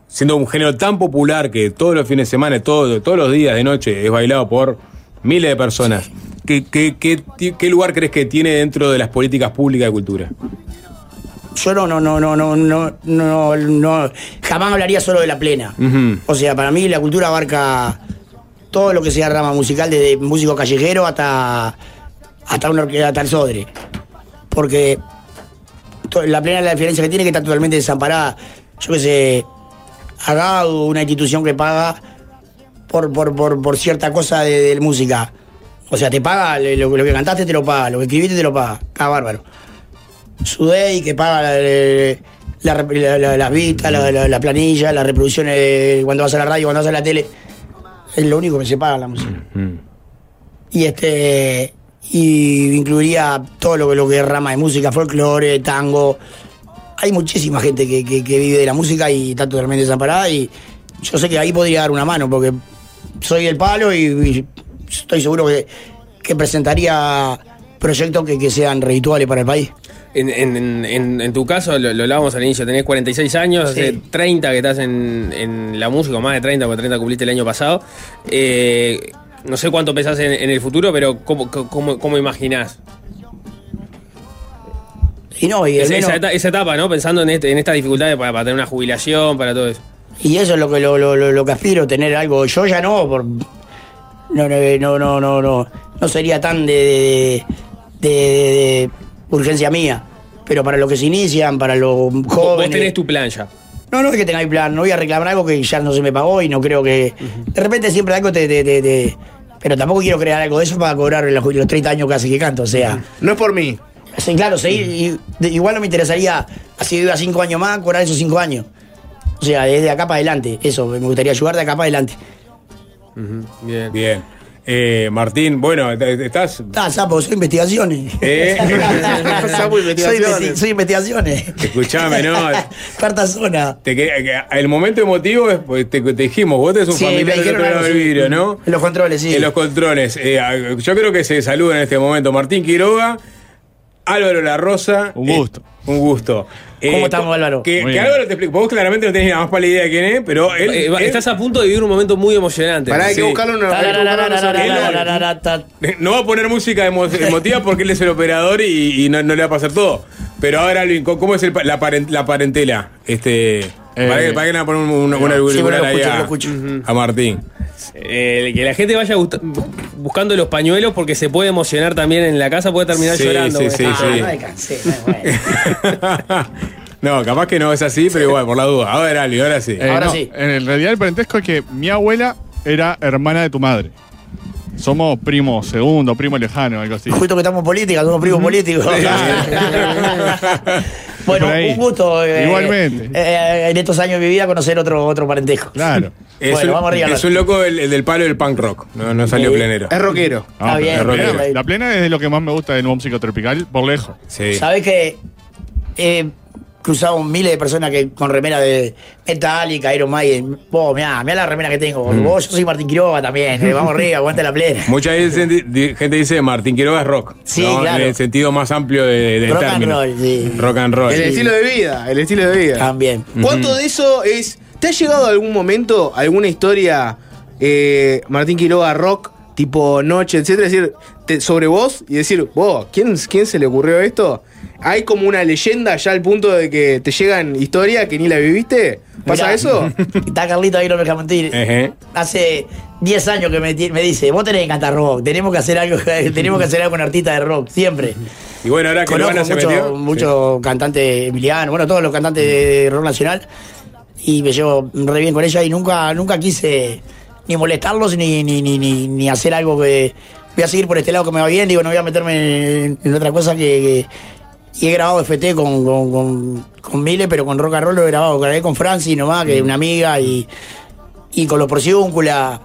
siendo un género tan popular que todos los fines de semana, todo- todos los días de noche es bailado por miles de personas. ¿Qué, qué, qué lugar crees que tiene dentro de las políticas públicas de cultura? yo no, no, no, no, no, no, no, no, jamás hablaría solo de la plena. O sea, para mí la cultura abarca todo lo que sea rama musical, desde músico callejero hasta, hasta, una hasta el sodre. Porque la plena la diferencia que tiene es que está totalmente desamparada. Yo qué sé, Agado, una institución que paga por, por, por, por cierta cosa de, música. O sea, te paga lo, lo que cantaste, te lo paga, lo que escribiste, te lo paga. Ah, bárbaro. Sudey, que paga la, la- la- la- las vistas, la, la- la planilla, las reproducciones cuando vas a la radio, cuando vas a la tele. Es lo único que se paga la música. Y este. Y incluiría todo lo que, lo que es rama de música, folclore, tango. Hay muchísima gente que, que- que vive de la música y está totalmente desamparada. Y yo sé que ahí podría dar una mano, porque soy el palo y, y estoy seguro que, que presentaría proyectos que, que sean redituales para el país. En, en- en- en- en tu caso, lo, lo hablábamos al inicio, tenés 46 años, Sí. hace 30 que estás en, la música, más de 30, porque 30 cumpliste el año pasado. Eh, no sé cuánto pensás en, el futuro, pero ¿cómo, cómo, cómo imaginás? Y no, y Esa, menos- esa eta- esa etapa, ¿no? Pensando en, este- estas dificultades para, para tener una jubilación, para todo eso. Y eso es lo que lo, lo, lo- que aspiro, tener algo. Yo ya no, por no, no, no, no, no, no, no sería tan de, de, de- de urgencia mía. Pero para los que se inician, para los Vos, vos jóvenes. tenés tu plan ya. No, no es que tengáis plan, no voy a reclamar algo que ya no se me pagó y no creo que. De repente siempre algo te. te- te- te- pero tampoco quiero crear algo de eso para cobrar los, los 30 años casi que canto, o sea. No es por mí. Sí, claro, seguir. y- de- igual no me interesaría, así viva 5 años más, cobrar esos 5 años. O sea, desde acá para adelante. Eso, me gustaría ayudar de acá para adelante. Bien. Bien. Eh, Martín, bueno, te- te- estás. Ah, sapo, soy investigaciones. Eh. Sapo, soy, investigaciones. investi- soy investigaciones. Escuchame, no. Cuarta zona. Te el momento emotivo es, pues, te, te dijimos, vos tenés un Sí, me familiar del dijeron otro lado del vidrio, ¿no? En los controles, sí. En los controles. Eh, yo creo que se saludan en este momento Martín Quiroga, Álvaro La Rosa. Un gusto. Un gusto. Eh, ¿Cómo estamos, Álvaro? Que, que. Álvaro te explico. Vos claramente no tenés ni la más pálida idea de quién es, pero él. Eh, va- él- estás a punto de vivir un momento muy emocionante. Pará, hay que buscarlo sola- No va a poner música emo- emotiva porque él es el operador y, y no, no le va a pasar todo. Pero ahora, Alvin, ¿cómo es el la parentela? Este, para, que, para que le poner un- una, Sí, bueno, auricular lo ahí escucho, a, Martín. Eh, que la gente vaya buscando los pañuelos porque se puede emocionar también en la casa, puede terminar Sí, llorando. sí, sí, sí. No bueno. no, capaz que no es así, pero igual, por la duda. A ver, Alvin, ahora sí. Eh, Ahora no, sí. En el realidad el parentesco es que mi abuela era hermana de tu madre. Somos primo segundo, primo lejano, algo así. Justo que estamos en política, somos primos políticos. bueno, un gusto. eh, Igualmente. eh, en estos años de mi vida conocer otro, otro parentesco. Claro. Es, Bueno, un, vamos arriba. es un loco el, el del palo del punk rock. No, no salió plenero. Es rockero. No, Está pero bien, la plena- La plena es de lo que más me gusta de música tropical, por lejos. Sí. Sabés que he cruzado miles de personas que con remera de Metallica, Iron Maiden. Vos, mirá, mirá la remera que tengo. Mm. Vos, yo soy Martín Quiroga también. eh, vamos arriba, aguanta la plena. Mucha gente di- gente dice Martín Quiroga es rock. Sí, ¿no? claro. En el sentido más amplio de- del Rock and término. roll, sí. Rock and roll. El estilo de vida, el estilo de vida. También. ¿Cuánto de eso es. ¿Te ha llegado algún momento, alguna historia, eh, Martín Quiroga rock, tipo noche, etcétera? Es decir, te- sobre vos y decir, vos, ¿quién, ¿quién se le ocurrió esto? ¿Hay como una leyenda ya al punto de que te llegan historias que ni la viviste? ¿Pasa Mirá, eso? Está Carlito ahí, no me deja mentir. Hace 10 años que me, dice, vos tenés que cantar rock, tenemos que hacer algo, tenemos que hacer algo con artistas de rock, siempre. Y bueno, ahora que Conozco Luana se mucho, metió. mucho cantante Emiliano, bueno, todos los cantantes de rock nacional. Y me llevo re bien con ella y nunca, nunca quise ni molestarlos ni, ni, ni, ni, ni hacer algo que. Voy a seguir por este lado que me va bien, digo, no voy a meterme en, en otra cosa que. que- y he grabado FT con, con, con, con Mile, pero con rock and roll lo he grabado. Grabé con Franci nomás, que es una amiga, y, y con los Porciúncula.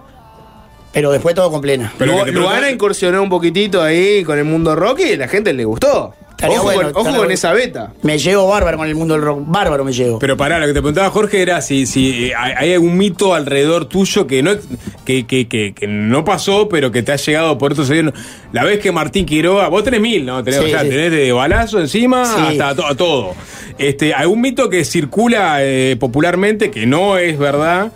Pero después todo con plena. Pero Lu- Luana incursionó un poquitito ahí con el mundo rock y la gente le gustó. Estaría ojo bueno, con, ojo esa beta. Me llevo bárbaro con el mundo del rock. Bárbaro me llevo. Pero pará, lo que te preguntaba Jorge era si, si eh, hay hay algún mito alrededor tuyo que no, que, que, que, que no pasó, pero que te ha llegado por otros años. La vez que Martín Quiroga, vos tenés mil, ¿no? Tenés, Sí, o sea, sí. tenés de balazo encima Sí. hasta to- todo. Este, algún mito que circula eh, popularmente, que no es verdad,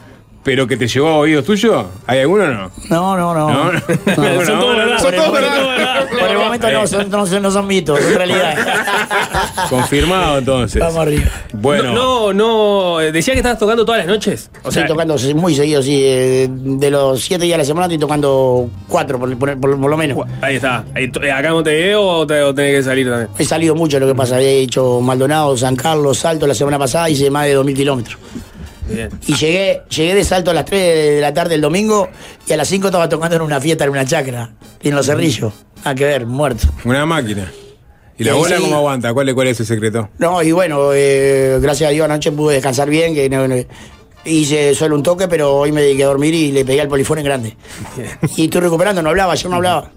pero que te llegó a oídos tuyos, ¿hay alguno o no? No, no, no. No, no. Son todos verdad. Por el Son todos momento- verdad. Por el momento no, son, no, son- no son mitos, son realidad. Confirmado entonces. Vamos arriba. Bueno, No, no, eh, decía que estabas tocando todas las noches. O sea, estoy tocando muy seguido, sí. eh, De los siete días de la semana estoy tocando cuatro, por, por- por- por lo menos. ahí está. Eh, ¿Acá en Montevideo o, te- o tenés que salir también? He salido mucho lo que pasa. Había hecho Maldonado, San Carlos, Salto la semana pasada, hice más de 2.000 kilómetros. Bien. Y llegué, llegué de Salto a las 3 de la tarde el domingo y a las 5 estaba tocando en una fiesta en una chacra, en los cerrillos. Nada que ver, muerto. una máquina. ¿Y la bola sí. cómo aguanta? ¿Cuál, es- ¿Cuál es el secreto? No, y bueno, eh, gracias a Dios anoche pude descansar bien, que no- no- hice solo un toque, pero hoy me dediqué a dormir y le pegué al polifón en grande. Y estoy recuperando, no hablaba, yo no hablaba.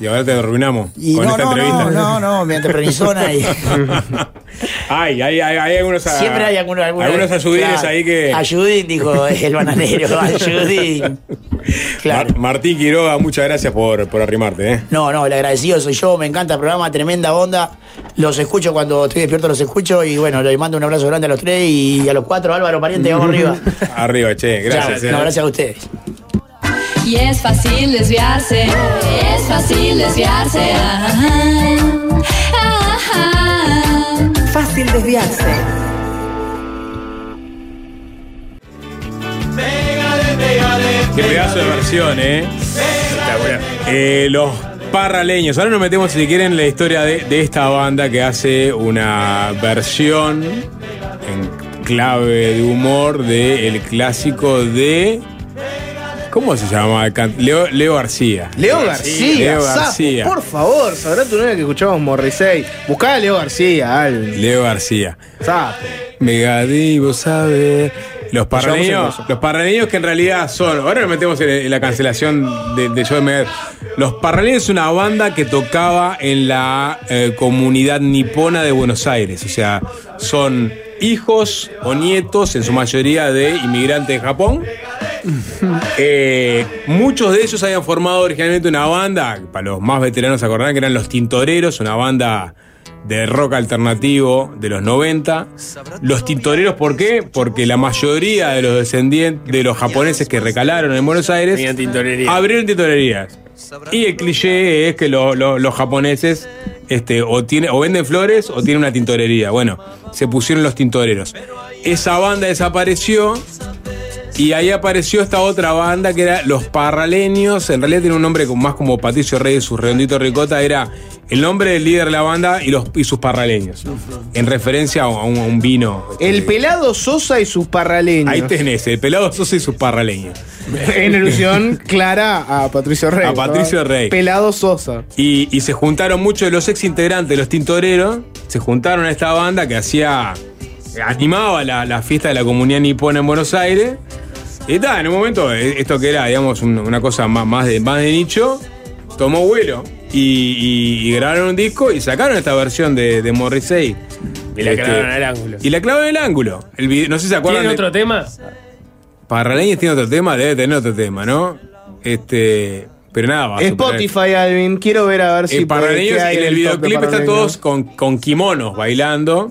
Y ahora te arruinamos Y con no, esta no, entrevista. no, no, no, mediante prednisona y... Ay, hay, hay, hay algunos a- Siempre hay algunos, algunos, algunos ayudines claro. ahí que. Ayudín, dijo el bananero, ayudín. Claro. Mar- Martín Quiroga, muchas gracias por, por arrimarte, ¿eh? No, no, el agradecido soy yo, me encanta el programa, tremenda onda. Los escucho cuando estoy despierto, los escucho y bueno, les mando un abrazo grande a los tres y a los cuatro, Álvaro, pariente, vamos arriba. Arriba, che, gracias. Chao. eh. No, gracias a ustedes. Y es fácil desviarse, es fácil desviarse. ah, ah, ah. Fácil desviarse. Qué pedazo de versión, ¿eh? Eh, los parraleños. Ahora nos metemos, si quieren, en la historia de, de esta banda que hace una versión en clave de humor del clásico de. ¿Cómo se llama? el can- Leo, Leo García. Leo García, Leo sapo, García. por favor, sabrá tu novia que escuchamos Morrissey. Buscá a Leo García, Alvin. Leo García. Sapo. Megadivo sabe. Los el los parraleños que en realidad son. Ahora nos metemos en, en la cancelación de, de Joe Megadeth. Los parraleños es una banda que tocaba en la eh, comunidad nipona de Buenos Aires. O sea, son hijos o nietos, en su mayoría, de inmigrantes de Japón. Eh, muchos de ellos habían formado originalmente una banda, para los más veteranos se acordarán que eran los Tintoreros, una banda de rock alternativo de los 90. Los Tintoreros, ¿por qué? Porque la mayoría de los descendientes de los japoneses que recalaron en Buenos Aires abrieron tintorerías. Y el cliché es que lo- lo- los japoneses este, o, tiene, o venden flores o tienen una tintorería. Bueno, se pusieron los tintoreros. Esa banda desapareció y ahí apareció esta otra banda que era Los Parraleños. En realidad tiene un nombre más como Patricio Reyes, su redondito ricota. Era el nombre del líder de la banda y, los, y sus parraleños. En referencia a un, a un vino. El pelado Sosa y sus parraleños. Ahí tenés, el pelado Sosa y sus parraleños. En alusión clara a Patricio Rey. A Patricio. Rey. Pelado Sosa. Y, y se juntaron muchos de los ex integrantes de los Tintoreros, se juntaron a esta banda que hacía, animaba la, la fiesta de la comunidad nipona en Buenos Aires. Y está, en un momento, eh, esto que era, digamos, un- una cosa más, más, de, más de nicho, tomó vuelo. Y, y- y grabaron un disco y sacaron esta versión de, de Morrissey. Y la Este, clavaron al ángulo. Y la clavaron en el ángulo. El video- no sé si se acuerdan. ¿Tienen de- otro tema? Parraleños tiene otro tema, debe tener otro tema, ¿no? Este. Pero nada, va Spotify, Alvin. Quiero ver a ver si. en Parraleños, qué hay en el videoclip están todos con, con kimonos bailando.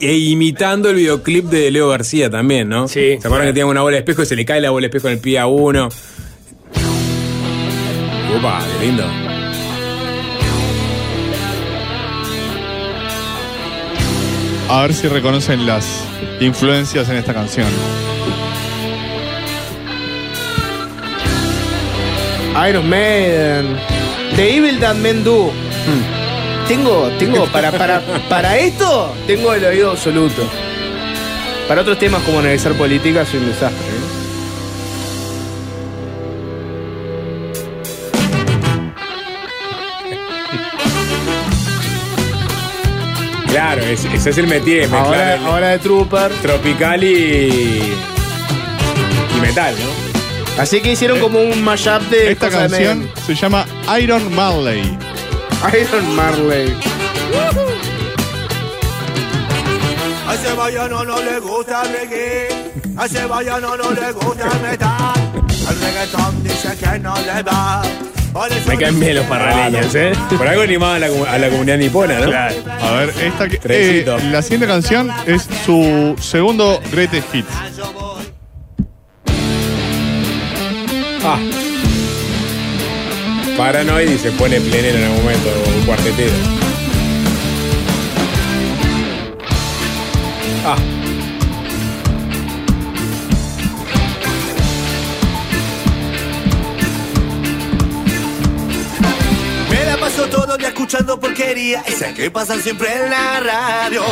E imitando el videoclip de Leo García también, ¿no? Sí. ¿Se acuerdan que tenían una bola de espejo y se le cae la bola de espejo en el pie a uno? Opa, qué lindo. A ver si reconocen las influencias en esta canción. Iron Maiden. The Evil That Men Do. Hmm. Tengo, tengo, para, para, para esto, tengo el oído absoluto. Para otros temas como analizar política, soy un desastre. ¿eh? Claro, ese, ese es el métier, mezclar Ahora, el ahora de Trooper. tropical y. y metal, ¿no? Así que hicieron como un mashup de. Esta de canción Maiden. se llama Iron Marley. Iron Marley. A ese vallano no le gusta el reggae, a ese vallano no le gusta el metal. El reggaetón dice que no le va. Me caen bien los parraleños, ¿eh? Por algo animaba a la, a la comunidad nipona, ¿no? Claro. A ver, esta que, eh, la siguiente canción es su segundo greatest hit. Ah. Paranoid y se pone plenero en el momento, un cuartetero. Ah. Escuchando porquería Esa que pasan siempre en la radio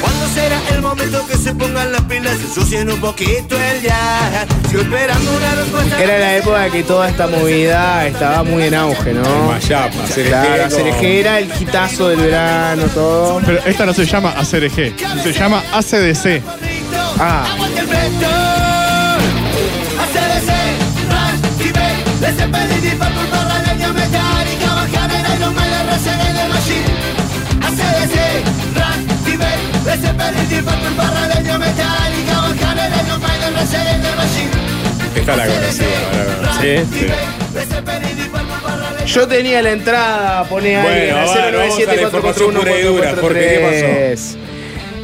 ¿Cuándo será el momento que se pongan las pilas y ensucien un poquito el día? Sigo esperando una respuesta Era la época que toda esta movida estaba muy en auge, ¿no? Mayapa, CRG, Claro, era el hitazo del verano, todo. Pero esta no se llama ACRG, se llama ACDC. Ah, Aguante el vector ACDC, Rush, Tibet, Les Zeppelin, Deep Purple, Barra Leña Van Resident Evil Machine ACDC, Tibet, Barra Metallica Maiden, Machine Esta la ahora. Sí. Yo tenía la entrada, pone ahí Bueno, a ver, vamos a la información pura y dura. Jorge, ¿qué pasó?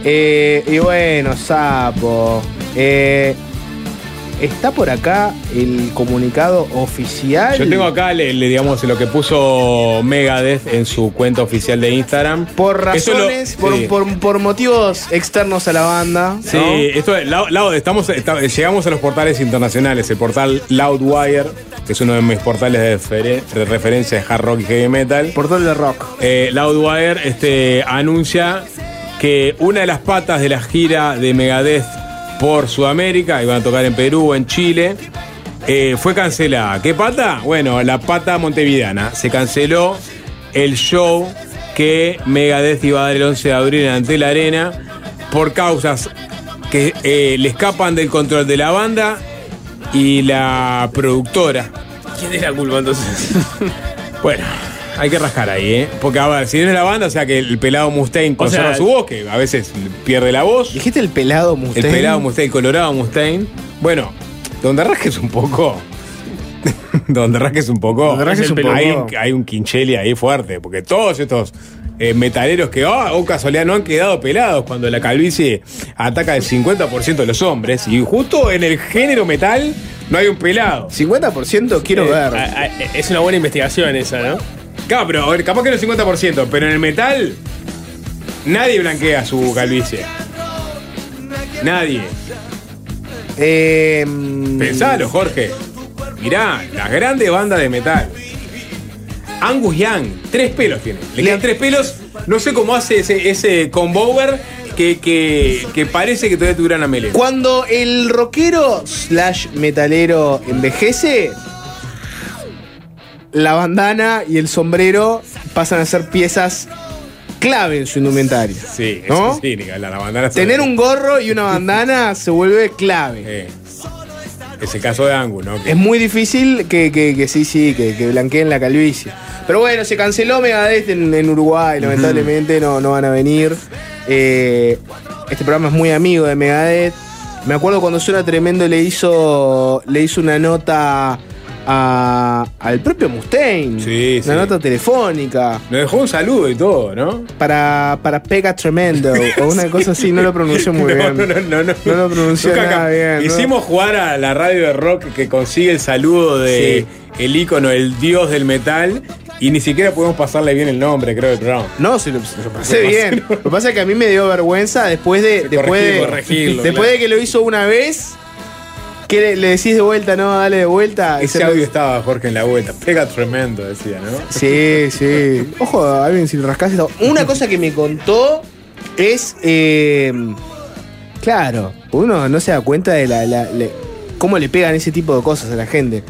Eh, y bueno, sapo. Eh, está por acá el comunicado oficial. Yo tengo acá, le, le- digamos, lo que puso Megadeth en su cuenta oficial de Instagram. Por lo- razones, por, sí. por- por motivos externos a la banda. Sí, ¿no? esto es, Loud- Loud, estamos, está- llegamos a los portales internacionales. El portal Loudwire, que es uno de mis portales de, de referencia de hard rock y heavy metal. Portal de rock. Eh, Loudwire este, anuncia que una de las patas de la gira de Megadeth por Sudamérica, iban a tocar en Perú, en Chile, eh, fue cancelada. ¿Qué pata? Bueno, la pata montevideana. Se canceló el show que Megadeth iba a dar el 11 de abril en Antel Arena por causas que eh, le escapan del control de la banda y la productora. ¿Quién es la culpa entonces? Bueno, hay que rascar ahí, ¿eh? Porque, a ver, si no es la banda, o sea que el pelado Mustaine O sea- conserva su voz, que a veces pierde la voz. Dijiste el pelado Mustaine. El pelado Mustaine, el colorado Mustaine. Bueno, donde rasques un poco. donde rasques un poco. Donde rasques un poco. Hay un, hay un quincheli ahí fuerte, porque todos estos. eh, metaleros que, oh, oh, casualidad, no han quedado pelados cuando la calvicie ataca el 50% de los hombres. Y justo en el género metal no hay un pelado. 50% quiero Eh, ver. ah, ah, Es una buena investigación esa, ¿no? Claro, pero a ver, capaz que no el 50%, pero en el metal nadie blanquea su calvicie. Nadie. Eh, Pensalo, Jorge. Mirá, las grandes bandas de metal. Angus Young, tres pelos tiene. Le quedan tres pelos. No sé cómo hace ese, ese combover que, que, que parece que todavía tuviera una melena. Cuando el rockero slash metalero envejece, la bandana y el sombrero pasan a ser piezas clave en su indumentaria. Sí, ¿No? sí, la, la bandana se- Tener un gorro y una bandana se vuelve clave. Eh, es el caso de Angus, ¿no? Es muy difícil que, que- que sí, sí, que, que blanqueen la calvicie. Pero bueno, se canceló Megadeth en, en Uruguay, lamentablemente no, no van a venir. Eh, este programa es muy amigo de Megadeth. Me acuerdo cuando Suena Tremendo le hizo, le hizo una nota a- al propio Mustaine. Sí, una sí. nota telefónica. Nos dejó un saludo y todo, ¿no? Para, para Pega Tremendo o una cosa así, no lo pronunció muy No, bien. no, no, no, no. No lo pronunció nada bien. ¿no? Hicimos jugar a la radio de rock que consigue el saludo de el ícono, el dios del metal, y ni siquiera pudimos pasarle bien el nombre, creo, del programa. No, se lo, lo pasé bien. Lo que pasa es que a mí me dio vergüenza después de. Después de, corregirlo, después claro. de que lo hizo una vez. Que le, le decís de vuelta, no, dale de vuelta. Ese Se- audio estaba Jorge en la vuelta. Pega tremendo, decía, ¿no? Sí, sí. Ojo, alguien si lo rascás. Una cosa que me contó es. eh, claro, uno no se da cuenta de la, cómo le pegan ese tipo de cosas a la gente.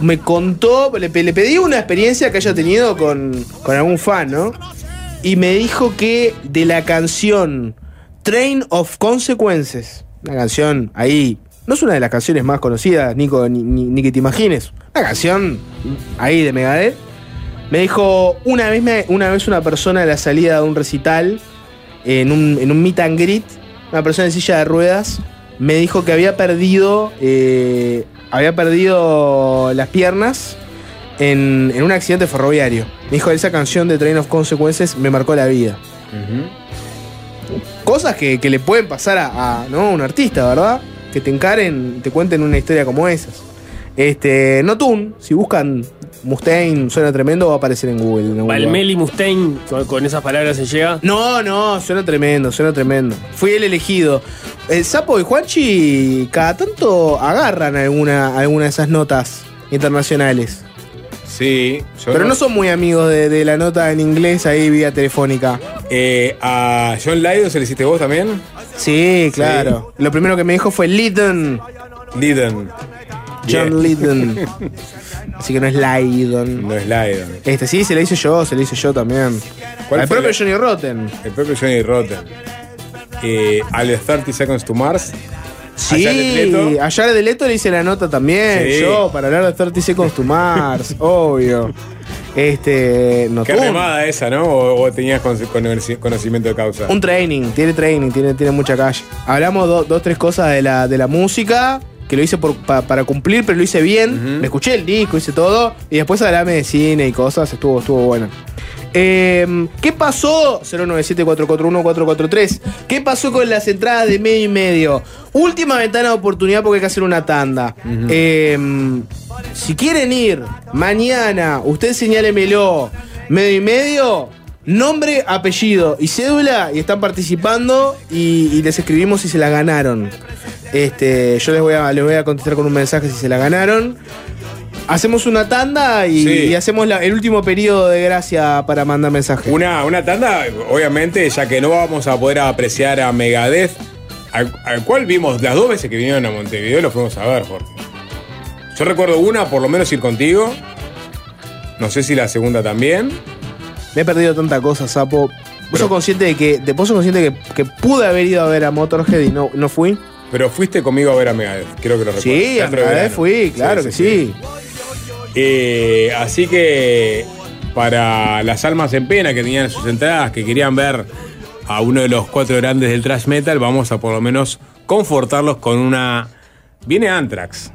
Me contó, le pedí una experiencia que haya tenido con, con algún fan, ¿no? Y me dijo que de la canción Train of Consequences, una canción ahí, no es una de las canciones más conocidas, Nico, ni, ni- ni que te imagines, una canción ahí de Megadeth. Me dijo, una vez, me- una vez una persona a la salida de un recital, en un, en un meet and greet, una persona en silla de ruedas, me dijo que había perdido, eh, había perdido las piernas en, en un accidente ferroviario. Me dijo, esa canción de Train of Consequences me marcó la vida. Cosas que, que le pueden pasar a, a, ¿no? a un artista, ¿verdad? Que te encaren, te cuenten una historia como esas. Este, Notun, si buscan Mustaine suena tremendo, va a aparecer en Google. en. Valmeli Mustaine, con, con esas palabras se llega. No, no, suena tremendo, suena tremendo. Fui el elegido. El Sapo y Juanchi cada tanto agarran alguna, alguna de esas notas internacionales. Sí, yo Pero no son muy amigos de, de la nota en inglés ahí vía telefónica. Eh, ¿A John Lydon se le hiciste vos también? Sí, claro. Lo primero que me dijo fue Lydon. Lydon. John Bien. Lydon. Así que no es Lydon. No es Lydon. Este sí, se lo hice yo, se lo hice yo también. ¿Cuál Al fue propio la- Johnny Rotten. El propio Johnny Rotten. Eh, al de 30 Seconds to Mars. Sí, a Jared Leto. a Jared Leto le hice la nota también. Sí. Yo, para hablar de 30 Seconds to Mars, obvio. Este, Qué Notun. remada esa, ¿no? O, o tenías con- conoci- conocimiento de causa. Un training, tiene training, tiene, tiene mucha calle. Hablamos do- dos, tres cosas de la, de la música, que lo hice por- pa- para cumplir, pero lo hice bien. Me escuché el disco, hice todo. Y después hablame de cine y cosas, estuvo, estuvo bueno. Eh, ¿Qué pasó? 097-441-443. ¿Qué pasó con las entradas de medio y medio? Última ventana de oportunidad porque hay que hacer una tanda. Eh, si quieren ir mañana, usted señálemelo. Medio y medio, nombre, apellido y cédula y están participando y, y les escribimos si se la ganaron. Este, yo les voy a, les voy a contestar con un mensaje si se la ganaron. Hacemos una tanda y, Sí. y hacemos la- el último periodo de gracia para mandar mensajes. Una, una tanda, obviamente, ya que no vamos a poder apreciar a Megadeth, al, al cual vimos las dos veces que vinieron a Montevideo, lo fuimos a ver, Jorge. Yo recuerdo una, por lo menos ir contigo. No sé si la segunda también. Me he perdido tanta cosa, sapo. ¿Vos sos consciente de que, de, vos sos consciente de que, que pude haber ido a ver a Motorhead y no, no fui? Pero fuiste conmigo a ver a Megadeth, creo que lo recuerdo. Sí, a Megadeth fui, claro que sí. Eh, así que para las almas en pena que tenían sus entradas, que querían ver a uno de los cuatro grandes del thrash metal, vamos a por lo menos confortarlos con una. Viene Anthrax.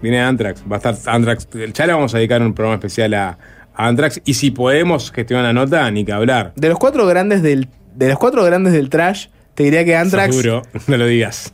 Viene Anthrax. Va a estar Anthrax. Ya le vamos a dedicar un programa especial a, a Anthrax. Y si podemos gestionar la nota, ni que hablar. De los cuatro grandes del, de los cuatro grandes del trash, te diría que Anthrax Seguro, no lo digas.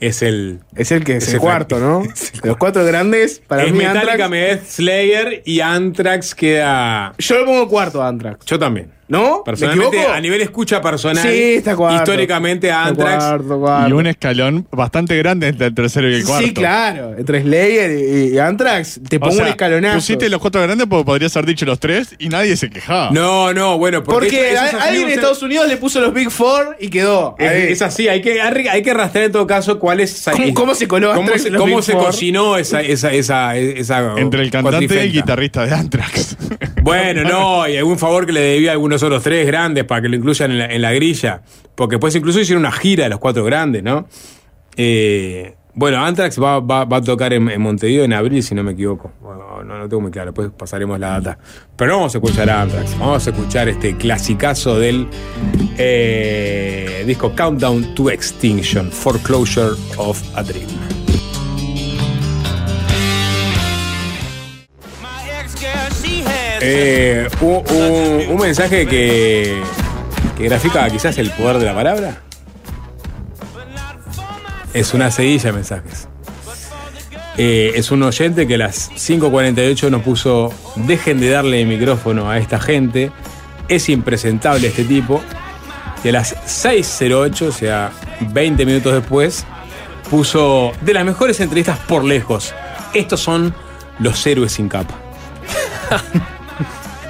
Es el. es el que es, Es el el cuarto, ¿no? Los cuatro grandes, para es mí Metallica, Anthrax. Megadeth, Slayer y Anthrax queda. Yo lo pongo cuarto a Anthrax. Yo también. ¿No? ¿Me Personalmente, a nivel escucha personal, Sí, está cuarto. históricamente Está Anthrax. cuarto, cuarto. Y un escalón bastante grande entre el tercero y el cuarto. Sí, claro. Entre Slayer y, y Anthrax, te O pongo sea, un escalonazo. Pusiste los cuatro grandes porque podrías haber dicho los tres y nadie se quejaba. No, no, bueno, porque, Porque a- alguien en Estados Unidos le puso los Big Four y quedó. Es, así, hay que, hay que rastrear en todo caso cuál es. ¿Cómo- cómo se coló cómo Anthrax se, en los cómo Big se Four? cocinó esa, esa, esa, esa Entre el cantante y el guitarrista de Anthrax. Bueno, no, y algún favor que le debía a algunos otros tres grandes para que lo incluyan en la, en la grilla. Porque después incluso hicieron una gira de los cuatro grandes, ¿no? Eh, bueno, Anthrax va, va- va a tocar en, Montevideo en abril, si no me equivoco. Bueno, no, no tengo muy claro, después pasaremos la data. Pero vamos a escuchar a Anthrax, vamos a escuchar este clasicazo del eh, disco Countdown to Extinction, Foreclosure of a Dream. Eh, un, mensaje que, que grafica quizás el poder de la palabra. Es una seguilla de mensajes. Eh, es un oyente que a las 5.48 nos puso, dejen de darle el micrófono a esta gente, es impresentable este tipo. Y a las 6.08, o sea, 20 minutos después, puso de las mejores entrevistas por lejos. Estos son los héroes sin capa.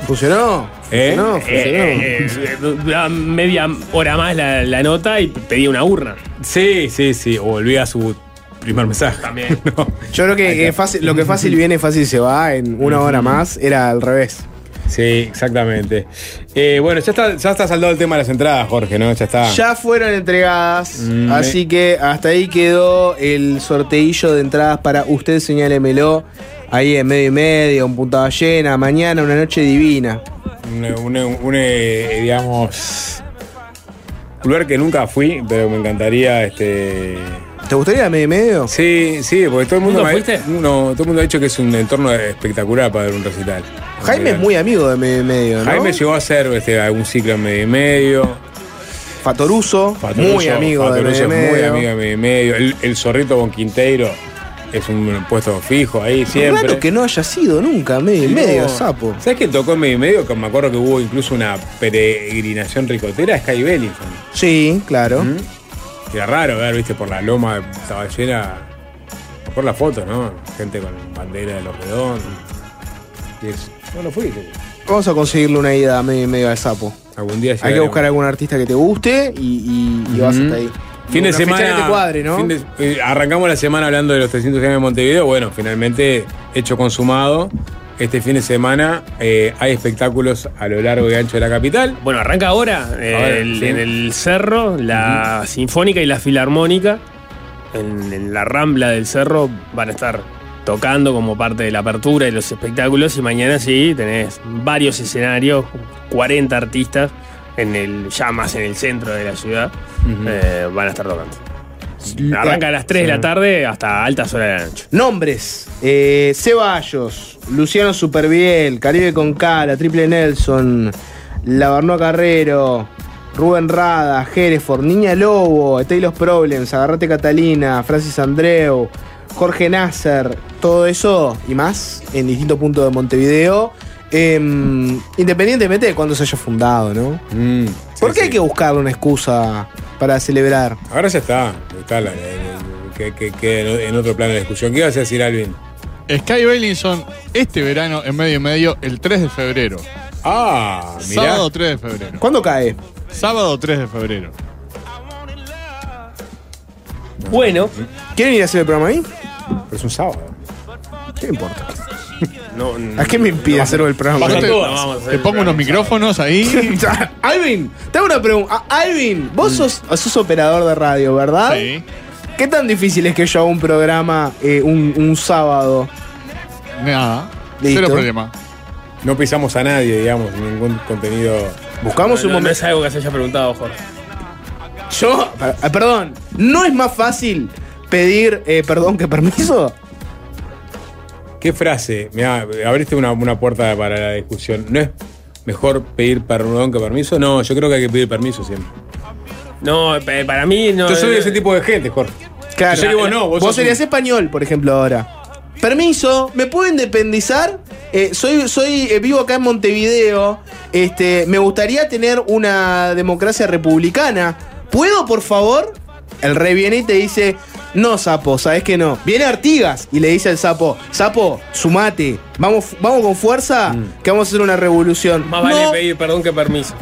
¿Funcionó? ¿Eh? No, funcionó. Eh, eh, duraba media hora más la, la nota y pedía una urna. Sí, sí, sí. O volví a su primer mensaje. También. No. Yo creo que, que fácil- lo que fácil viene, fácil se va. En una hora más era al revés. Sí, exactamente. Eh, bueno, ya está, ya está saldado el tema de las entradas, Jorge, ¿no? Ya está. Ya fueron entregadas, Mm, así que hasta ahí quedó el sorteillo de entradas para usted, señálemelo. Ahí en medio y medio, un puntada llena, mañana una noche divina. Un, un- un, eh, digamos. Un lugar que nunca fui, pero me encantaría este. ¿Te gustaría medio y medio? Sí, sí, porque todo el mundo ¿Nunca me ha- no, todo el mundo ha dicho que es un entorno espectacular para ver un recital. Jaime es muy amigo de medio y medio, ¿no? Jaime llegó a hacer este, algún ciclo en medio y medio. Fatoruso, muy Fatoruso- amigo de Fatoruso medio y es muy medio. amigo de medio y medio. El, el zorrito con Quinteiro es un puesto fijo ahí siempre. Raro que no haya sido nunca medio y medio sapo. ¿Sabes quién tocó en medio y medio? Que me acuerdo que hubo incluso una peregrinación ricotera, Sky Bellington. Sí, claro. Era raro ver, viste, por la loma estaba llena. Por la foto, ¿no? Gente con bandera de los redondos. Y es, no lo fui. Vamos a conseguirle una ida a medio y medio al sapo. Algún día Hay que buscar algún artista que te guste y, y- y vas hasta ahí. Fin de semana. que te cuadre, ¿no? fin de- eh, arrancamos la semana hablando de los 300 años de Montevideo. Bueno, finalmente, hecho consumado. Este fin de semana eh, hay espectáculos a lo largo y ancho de la capital. Bueno, arranca ahora, eh, el- sí. en el cerro, la sinfónica y la filarmónica. En, en la rambla del cerro van a estar tocando como parte de la apertura de los espectáculos. Y mañana sí tenés varios escenarios, 40 artistas en el, ya más en el centro de la ciudad. eh, van a estar tocando. Arranca a las 3 de la tarde hasta altas horas de la noche. Nombres: eh, Ceballos, Luciano Superviel, Caribe con K, la Triple Nelson, Lavarnoa Carrero, Rubén Rada, Hereford, Niña Lobo, Taylor Problems, Agarrate Catalina, Francis Andreu, Jorge Nasser, todo eso y más en distintos puntos de Montevideo. Em, independientemente de cuándo se haya fundado, ¿no? ¿Por qué hay que buscar una excusa para celebrar? Ahora ya está. Está la, la- la- que, que- que en otro plano de discusión. ¿Qué ibas a decir, Alvin? Sky Bellinson este verano en medio y medio el 3 de febrero. Ah, mirá. Sábado 3 de febrero. ¿Cuándo cae? Sábado 3 de febrero. Bueno. ¿Quieren ir a hacer el programa ahí? Pero es un sábado. ¿Qué importa? No, ¿A qué me impide hacer el programa? Te pongo unos micrófonos ahí. Alvin, te hago una pregunta. Ah, Alvin, vos sos, sos operador de radio, ¿verdad? Sí. ¿Qué tan difícil es que yo haga un programa eh, un, un sábado? Nada. Listo. Cero problema. No pisamos a nadie, digamos, ningún contenido. Buscamos un No, no momento. es algo que se haya preguntado, Jorge. Yo, ah, perdón, ¿no es más fácil pedir eh, perdón que permiso? ¿Qué frase? Mirá, abriste una, una puerta para la discusión. ¿No es mejor pedir perdón que permiso? No, yo creo que hay que pedir permiso siempre. No, eh, para mí no. yo soy eh, ese tipo de gente, Jorge. Claro. Yo vos no, vos, serías un- español, por ejemplo, ahora. Permiso, ¿me puedo independizar? Eh, soy soy eh, vivo acá en Montevideo. Este, me gustaría tener una democracia republicana. ¿Puedo, por favor? El rey viene y te dice, no, sapo, sabes que no. Viene Artigas y le dice al sapo, sapo, sumate, vamos, vamos con fuerza, que vamos a hacer una revolución. Mm. Más vale No. pedir perdón que permiso.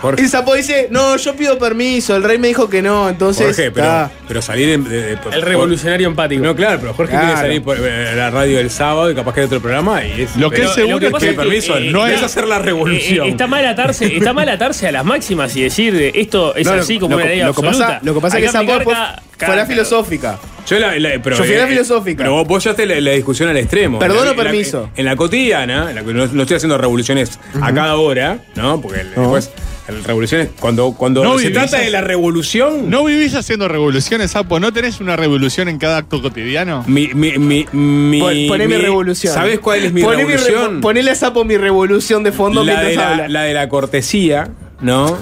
Jorge, Y el sapo dice, no, yo pido permiso, el rey me dijo que no, entonces... Jorge, pero, ah. pero salir de, de- de- por- El revolucionario empático. No, claro, pero Jorge Claro. quiere salir por eh, la radio el sábado y capaz que hay otro programa y es. Lo que pero- es seguro lo que es que- es permiso, eh, no eh, es hacer la revolución. Eh, está mal atarse, está mal atarse a las máximas y decir de esto es No, lo- así como lo, una ley lo que pasa, lo que pasa Hay es que Sapo después cada- fue cada- la filosófica. Yo, la, la- pero, Yo fui a la filosófica. Pero vos, vos llevaste la, la discusión al extremo. Perdón o en la- permiso. En la, cotidiana, en la que no, no estoy haciendo revoluciones a cada hora, ¿no? Porque después, revoluciones, cuando, cuando No se vivís trata de la revolución. ¿No vivís haciendo revoluciones, Sapo? ¿No tenés una revolución en cada acto cotidiano? Mi, mi, mi, mi, Pon- Poné mi mi- revolución. ¿Sabés cuál es mi Poné re- revolución? ponele a Sapo mi revolución de fondo la, de mientras la, habla. la de la cortesía, ¿no?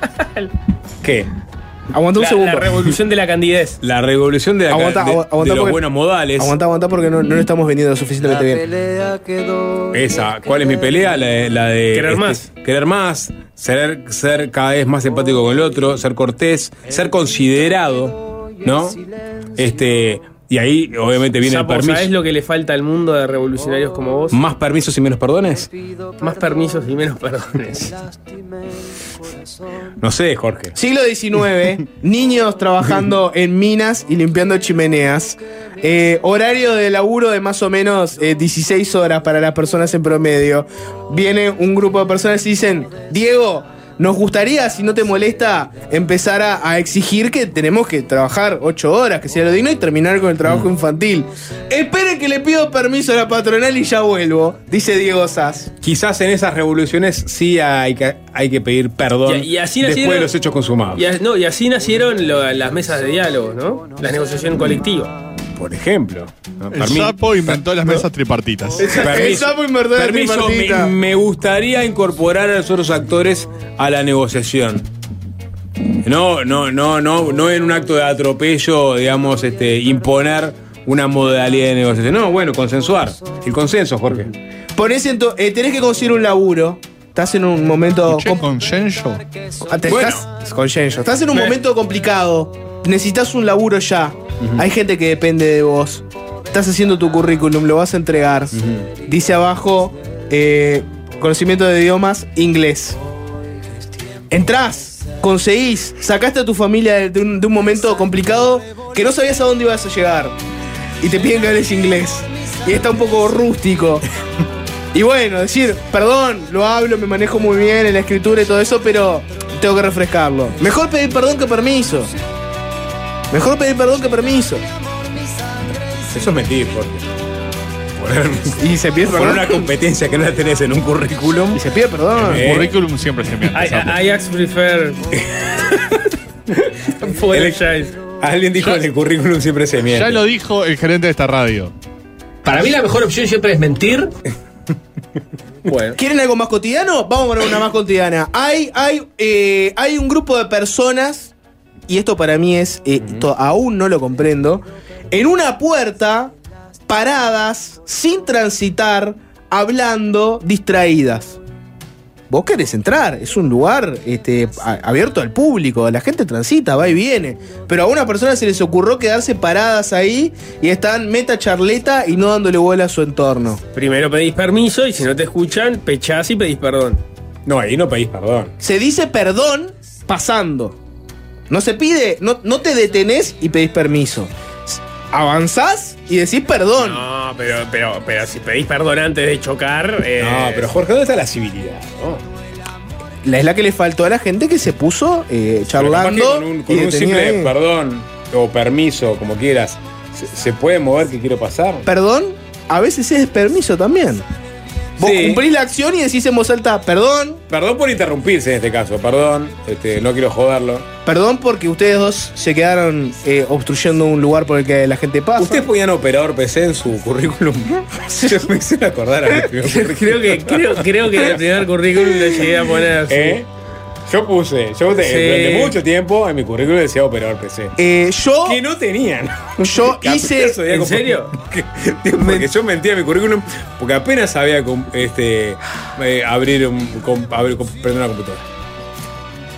¿Qué? Aguanta un La, segundo. la revolución de la candidez. La revolución de, la, Aguanta, de, agu- aguanta de los porque- buenos modales. Aguanta, aguanta porque no, no lo estamos vendiendo lo suficientemente bien. Esa, ¿cuál es mi pelea? La de, la de Querer este, más. Querer más, ser, ser cada vez más empático con el otro, ser cortés, ser considerado, ¿no? Este, y ahí obviamente viene Sapo, el permiso. ¿Sabés lo que le falta al mundo de revolucionarios como vos? Más permisos y menos perdones. Más permisos y menos perdones. No sé, Jorge. Siglo XIX, niños trabajando en minas y limpiando chimeneas. Eh, horario de laburo de más o menos eh, 16 horas para las personas en promedio. Viene un grupo de personas y dicen, Diego, nos gustaría, si no te molesta, empezar a, a exigir que tenemos que trabajar 8 horas, que sea lo digno, y terminar con el trabajo Mm. infantil. Esperen que le pido permiso a la patronal y ya vuelvo, dice Diego Sass. Quizás en esas revoluciones sí hay que, hay que pedir perdón Y- y así después nacieron- de los hechos consumados. Y, a- no, y así nacieron lo- las mesas de diálogo, ¿no? La negociación colectiva. Por ejemplo. ¿no? El Permi- Sapo inventó las mesas tripartitas. El sapo inventó la Permiso, tripartita. me, me gustaría incorporar a los otros actores a la negociación. No, no, no, no, no en un acto de atropello, digamos, este, imponer una modalidad de negociación. No, bueno, consensuar. El consenso, Jorge. Ponés en tu- eh, tenés que conseguir un laburo. Estás en un momento. Che, consenso. Ah, te- Bueno. estás, consenso. Estás en un Me- momento complicado. Necesitas un laburo ya. Hay gente que depende de vos. Estás haciendo tu currículum, lo vas a entregar. Dice abajo: eh, conocimiento de idiomas, inglés. Entrás, conseguís, sacaste a tu familia de de un, de un momento complicado que no sabías a dónde ibas a llegar. Y te piden que hables inglés. Y está un poco rústico. Y bueno, decir, perdón, lo hablo, me manejo muy bien en la escritura y todo eso, pero tengo que refrescarlo. Mejor pedir perdón que permiso. Mejor pedir perdón que permiso. Eso es mentir, Jorge. Poner, Y se pide poner perdón. una competencia que no la tenés en un currículum. Y se pide perdón. Eh. El currículum siempre se miente. I-. I- Ajax prefer. Apologize. Alguien dijo en el currículum siempre se miente. Ya lo dijo el gerente de esta radio. Para mí la mejor opción siempre es mentir. Bueno. ¿Quieren algo más cotidiano? Vamos a poner una más cotidiana. Hay, hay, eh, hay un grupo de personas, y esto para mí es, eh, to- aún no lo comprendo, en una puerta, paradas, sin transitar, hablando, distraídas. Vos querés entrar, es un lugar este, abierto al público, la gente transita, va y viene. Pero a una persona se les ocurrió quedarse paradas ahí y están meta charleta y no dándole bola a su entorno. Primero pedís permiso y si no te escuchan, pechás y pedís perdón. No, ahí no pedís perdón. Se dice perdón pasando. No se pide, no, no te detenés y pedís permiso. Avanzás y decís perdón. No, pero, pero, pero si pedís perdón antes de chocar. eh, No, pero Jorge, ¿dónde está la civilidad? La es la que le faltó a la gente que se puso eh, charlando. Con un, con y un simple ahí. perdón o permiso, como quieras, ¿se, se puede mover que quiero pasar? Perdón, a veces es permiso también. Vos Sí. cumplís la acción y decís en voz alta, perdón, Perdón por interrumpirse en este caso, perdón, este, no quiero joderlo. perdón porque ustedes dos se quedaron eh, obstruyendo un lugar por el que la gente pasa. ¿Ustedes ponían operador PC en su currículum? Yo me hice acordar a mi primer currículum. creo, que, creo, creo que en el primer currículum le llegué a poner. sí. ¿Eh? Yo puse, yo te- Sí. durante mucho tiempo en mi currículum decía operador PC. Eh, yo, Que no tenían. yo hice. apenas sabía ¿En serio? que- porque yo mentía en mi currículum porque apenas sabía com- este, eh, abrir, un, com- abrir com- prender una computadora.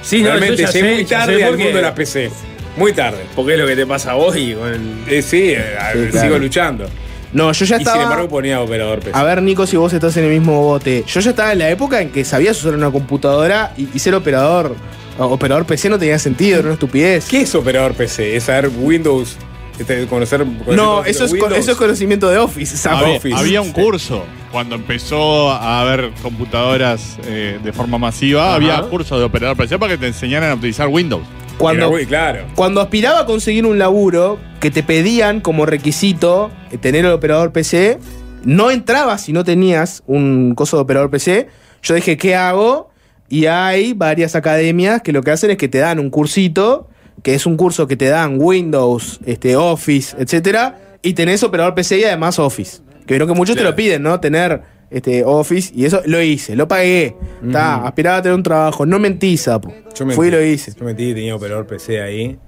Sí, no, Realmente yo ya llegué sé, muy ya tarde sé al porque- mundo de la PC. Muy tarde. Porque es lo que te pasa a vos y con. Eh, sí, eh, Sí, sigo claro. luchando. No, yo ya Y sin embargo estaba. ponía operador PC. A ver, Nico, si vos estás en el mismo bote. Yo ya estaba en la época en que sabías usar una computadora y, y ser operador. o- Operador PC no tenía sentido, era una estupidez. ¿Qué es operador PC? ¿Es saber Windows? Este, conocer, conocer No, eso es, Windows? eso es conocimiento de Office. Había, Office. había un curso cuando empezó a haber computadoras eh, de forma masiva. Ajá. Había cursos de operador PC para que te enseñaran a utilizar Windows. Cuando, Era, uy, claro. cuando aspiraba a conseguir un laburo que te pedían como requisito eh, tener el operador PC, no entrabas si no tenías un coso de operador PC. Yo dije, ¿qué hago? Y hay varias academias que lo que hacen es que te dan un cursito, que es un curso que te dan Windows, este, Office, etcétera, y tenés operador PC y además Office. Que vieron que muchos te lo piden, ¿no? Tener este, Office, y eso lo hice, lo pagué. Está, aspiraba a tener un trabajo, no mentí, sapo. Yo mentí. Fui y lo hice. Yo metí y tenía operador PC ahí.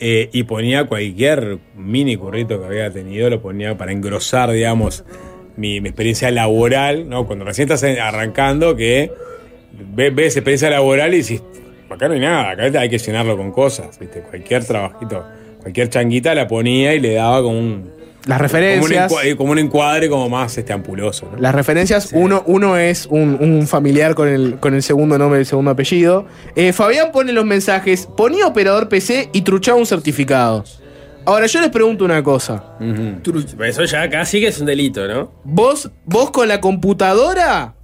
Eh, y ponía cualquier mini currito que había tenido, lo ponía para engrosar, digamos, mi, mi experiencia laboral, ¿no? Cuando recién estás arrancando, que ves, ves experiencia laboral y dices, acá no hay nada, acá hay que llenarlo con cosas, ¿viste? Cualquier trabajito, cualquier changuita la ponía y le daba como un. Las Como un, referencias. encua- como un encuadre como más este ampuloso, ¿no? Las referencias, uno, uno es un, un familiar con el, con el segundo nombre y el segundo apellido. Eh, Fabián pone los mensajes, ponía operador PC y truchaba un certificado. Ahora yo les pregunto una cosa. Eso ya casi que es un delito, ¿no? ¿Vos, vos con la computadora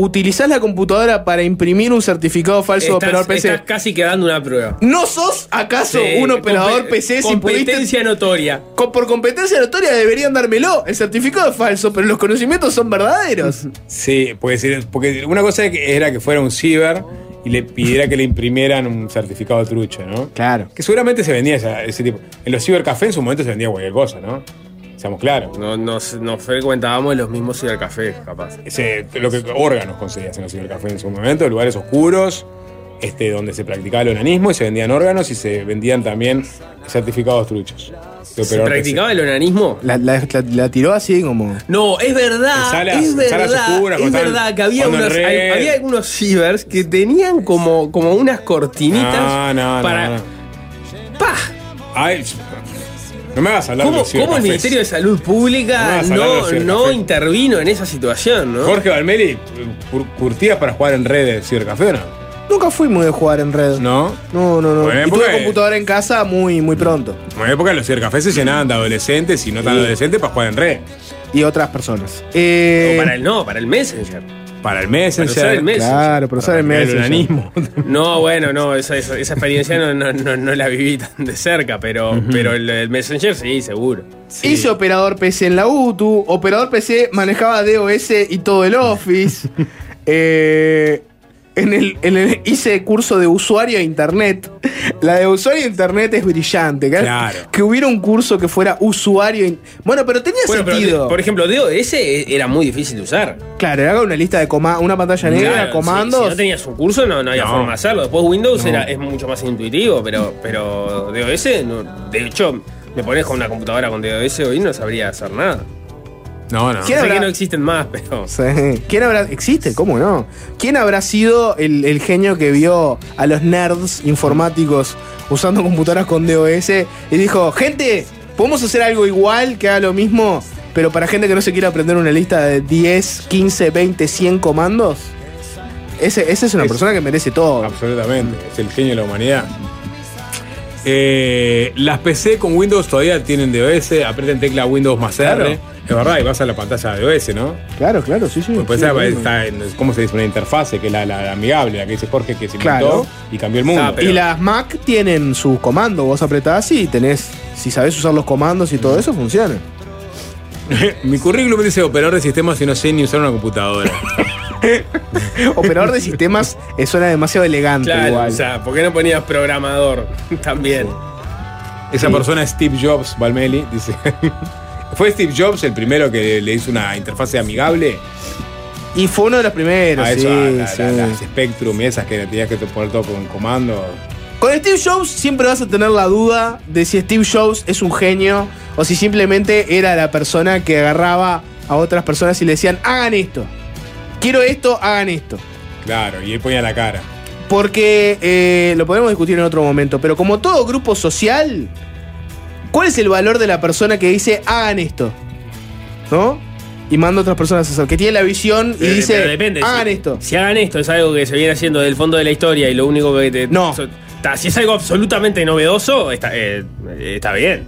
utilizás la computadora para imprimir un certificado falso de operador PC? estás casi quedando una prueba. ¿No sos acaso Sí, un operador PC si Competencia notoria. Con- por competencia notoria deberían dármelo. El certificado es falso, pero los conocimientos son verdaderos. Sí, puede ser, porque una cosa era que fuera un ciber y le pidiera que le imprimieran un certificado trucho, ¿no? Claro. Que seguramente se vendía esa- ese tipo. En los cibercafés en su momento se vendía cualquier cosa, ¿no? Seamos claros. No, nos, nos frecuentábamos los mismos cibercafés, capaz. Ese, lo que órganos conseguías en los cibercafés en su momento, lugares oscuros, este, donde se practicaba el onanismo y se vendían órganos y se vendían también certificados truchos. ¿Se practicaba el onanismo? La, la- la- la tiró así como. No, es verdad, En salas- es salas verdad, oscuras, es verdad que había unos, hay- había algunos cibers que tenían como, como unas cortinitas No, no, para... no, no. ¡Pah! Ay, no me hagas hablar ¿Cómo, de cómo el. Ministerio de Salud Pública de no, no intervino en esa situación, no? Jorge Valmeli, cur- curtía para jugar en redes cibercafé, ¿o ¿no? Nunca fui muy de jugar en red. No. No, no, no. Bueno, y tuve computadora en casa muy, muy pronto. En una época los cibercafés se llenaban de adolescentes y no tan Sí. adolescentes para jugar en red. Y otras personas. Eh, No, para el no, para el Messenger. Para el Messenger. Para usar el Messenger. Claro, pero usar el El Messenger. organismo. No, bueno, no, esa, esa, esa experiencia no, no, no, no la viví tan de cerca, pero, pero el, el Messenger sí, seguro. Hice operador PC en la UTU. Operador PC manejaba DOS y todo el Office. Eh, en el, en el- hice curso de usuario de Internet. La de usuario de Internet es brillante. Que, Claro. que hubiera un curso que fuera usuario. in- Bueno, pero tenía Bueno, pero, sentido. por ejemplo, DOS era muy difícil de usar. Claro, era una lista de comandos, una pantalla negra, Claro, comandos. Si, si no tenías un curso, no, no había No. forma de hacerlo. Después Windows No. era, es mucho más intuitivo, pero, pero DOS, no, de hecho, me pones con una computadora con DOS hoy no sabría hacer nada. No, no. Sé ¿Quién habrá- que no existen más, pero. Sí. ¿Quién habrá. Existe, ¿cómo no? ¿Quién habrá sido el, el genio que vio a los nerds informáticos usando computadoras con DOS y dijo: Gente, ¿podemos hacer algo igual que haga lo mismo, pero para gente que no se quiera aprender una lista de 10, 15, 20, 100 comandos? Ese, esa es una Es- persona que merece todo. Absolutamente, es el genio de la humanidad. Eh, las PC con Windows todavía tienen DOS, aprieten tecla Windows más Claro. R. Es verdad, y vas a la pantalla de DOS, ¿no? Claro, claro, sí, sí. Pues sí, esa bueno. está en, ¿cómo se dice? Una interfase, que es la, la- la amigable, la que dice Jorge que se inventó Claro. y cambió el mundo. Ah, pero- Y las Mac tienen sus comandos. Vos apretás y tenés. Si sabés usar los comandos y todo eso, funciona. Mi currículum dice operador de sistemas y no sé ni usar una computadora. Operador de sistemas eh, suena demasiado elegante Claro, igual. o sea, ¿por qué no ponías programador también? Esa persona es Steve Jobs, Balmeli, dice. ¿Fue Steve Jobs el primero que le hizo una interfase amigable? Y fue uno de los primeros, a sí, eso, a la- sí. la- las Spectrum y esas que tenías que poner todo con comando. Con Steve Jobs siempre vas a tener la duda de si Steve Jobs es un genio o si simplemente era la persona que agarraba a otras personas y le decían, hagan esto. Quiero esto, hagan esto. Claro, y él ponía la cara. Porque eh, lo podemos discutir en otro momento, pero como todo grupo social, ¿cuál es el valor de la persona que dice, hagan esto? ¿No? Y manda a otras personas a hacer, que tiene la visión y Pero- dice, pero depende, hagan si, esto. Si hagan esto, es algo que se viene haciendo del fondo de la historia y lo único que te. No. so- ta, si es algo absolutamente novedoso, está, eh, está bien.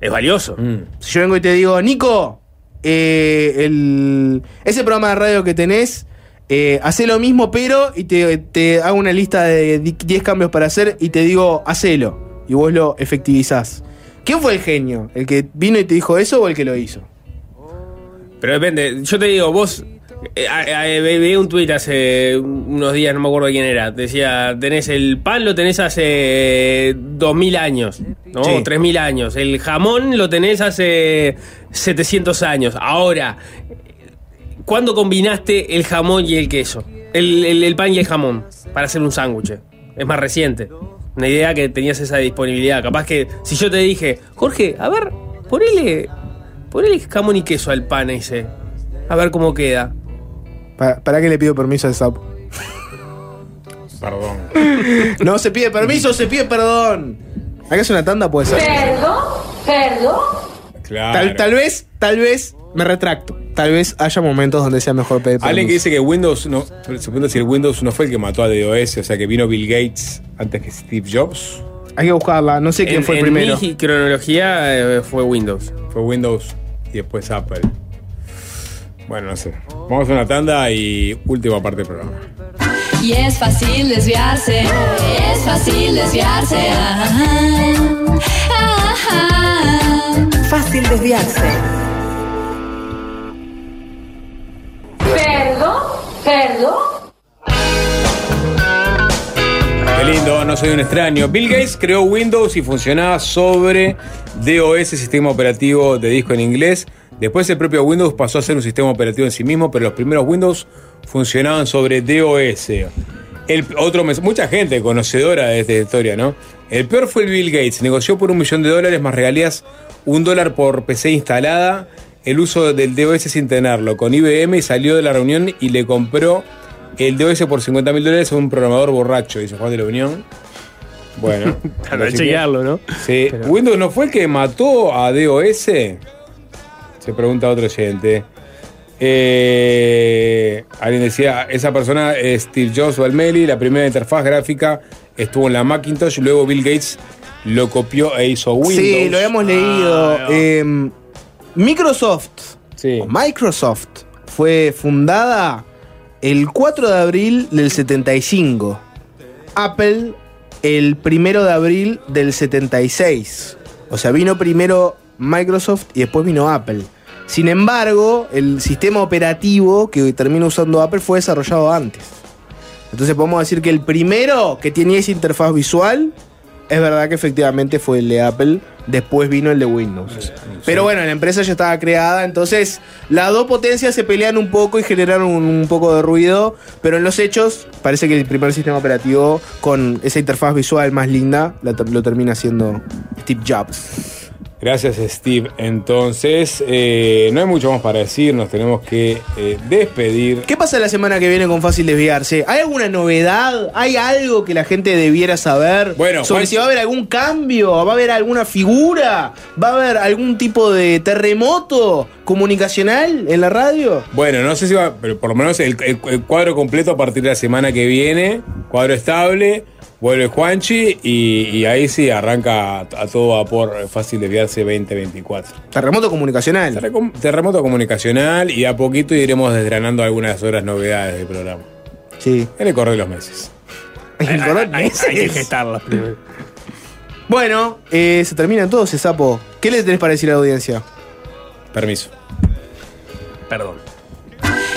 Es valioso. Mm. Si yo vengo y te digo, Nico, eh, ese programa de radio que tenés, eh, hace lo mismo, pero y te, te hago una lista de di- 10 cambios para hacer y te digo, hacelo. Y vos lo efectivizás. ¿Quién fue el genio? ¿El que vino y te dijo eso o el que lo hizo? Pero depende. Yo te digo, vos. Eh, eh, eh, vi un tuit hace unos días, no me acuerdo quién era. Decía: tenés el pan, lo tenés hace 2000 años, ¿no? Sí. O 3000 años. El jamón lo tenés hace 700 años. Ahora, ¿cuándo combinaste el jamón y el queso? El, el- el pan y el jamón para hacer un sándwich. Es más reciente. Una idea que tenías esa disponibilidad. Capaz que si yo te dije, Jorge, a ver, ponele, ponele jamón y queso al pan ese. A ver cómo queda. ¿Para, para qué le pido permiso al sapo? Perdón. No se pide permiso, se pide perdón. Acá es una tanda, puede ser. Perdón, perdón. Claro. Tal, tal vez, tal vez me retracto. Tal vez haya momentos donde sea mejor pedir permiso. Alguien que dice que Windows no. Se pregunta si el Windows no fue el que mató a DOS, o sea que vino Bill Gates antes que Steve Jobs. Hay que buscarla, no sé quién en, fue el en primero. mi cronología eh, fue Windows. Fue Windows y después Apple. Bueno, no sé. Vamos a una tanda y última parte del programa. Y es fácil desviarse, es fácil desviarse. ah, ah, ah. Fácil desviarse. Perdón, perdón. Qué lindo, no soy un extraño. Bill Gates creó Windows y funcionaba sobre DOS, sistema operativo de disco en inglés. Después el propio Windows pasó a ser un sistema operativo en sí mismo, pero los primeros Windows funcionaban sobre DOS. El, otro mes- mucha gente conocedora de esta historia, ¿no? El peor fue el Bill Gates. Negoció por un millón de dólares más regalías, un dólar por PC instalada, el uso del DOS sin tenerlo, con IBM y salió de la reunión y le compró el DOS por 50 mil dólares a un programador borracho, dice Juan de la Unión. Bueno. Para chequearlo, ¿no? Sí. ¿Windows no fue el que mató a DOS? Se pregunta otro oyente. Eh, alguien decía, esa persona es Steve Jobs Valmeli, la primera interfaz gráfica estuvo en la Macintosh, luego Bill Gates lo copió e hizo Windows. Sí, lo hemos leído. Ah, Eh, Microsoft. o Microsoft fue fundada el 4 de abril del 75. Apple el 1 de abril del 76. O sea, vino primero Microsoft y después vino Apple. Sin embargo, el sistema operativo que termina usando Apple fue desarrollado antes. Entonces podemos decir que el primero que tenía esa interfaz visual es verdad que efectivamente fue el de Apple, después vino el de Windows. Pero bueno, la empresa ya estaba creada, entonces las dos potencias se pelean un poco y generaron un, un poco de ruido, pero en los hechos parece que el primer sistema operativo con esa interfaz visual más linda la lo termina haciendo Steve Jobs. Gracias, Steve. Entonces, eh, no hay mucho más para decir, nos tenemos que eh, despedir. ¿Qué pasa la semana que viene con Fácil Desviarse? ¿Hay alguna novedad? ¿Hay algo que la gente debiera saber? Bueno, sobre Juan- si va a haber algún cambio, va a haber alguna figura, va a haber algún tipo de terremoto comunicacional en la radio. Bueno, no sé si va, pero por lo menos el, el- el cuadro completo a partir de la semana que viene, cuadro estable, vuelve Juanchi y, y ahí sí arranca a, todo vapor fácil desviarse 2024. Terremoto comunicacional. Terremoto comunicacional y a poquito iremos desgranando algunas horas novedades del programa. Sí. En el correr de los meses. En el correr de Hay, meses. hay que gestarlas primero. Bueno, eh, se termina entonces, Sapo. ¿Qué le tenés para decir a la audiencia? Permiso. Perdón.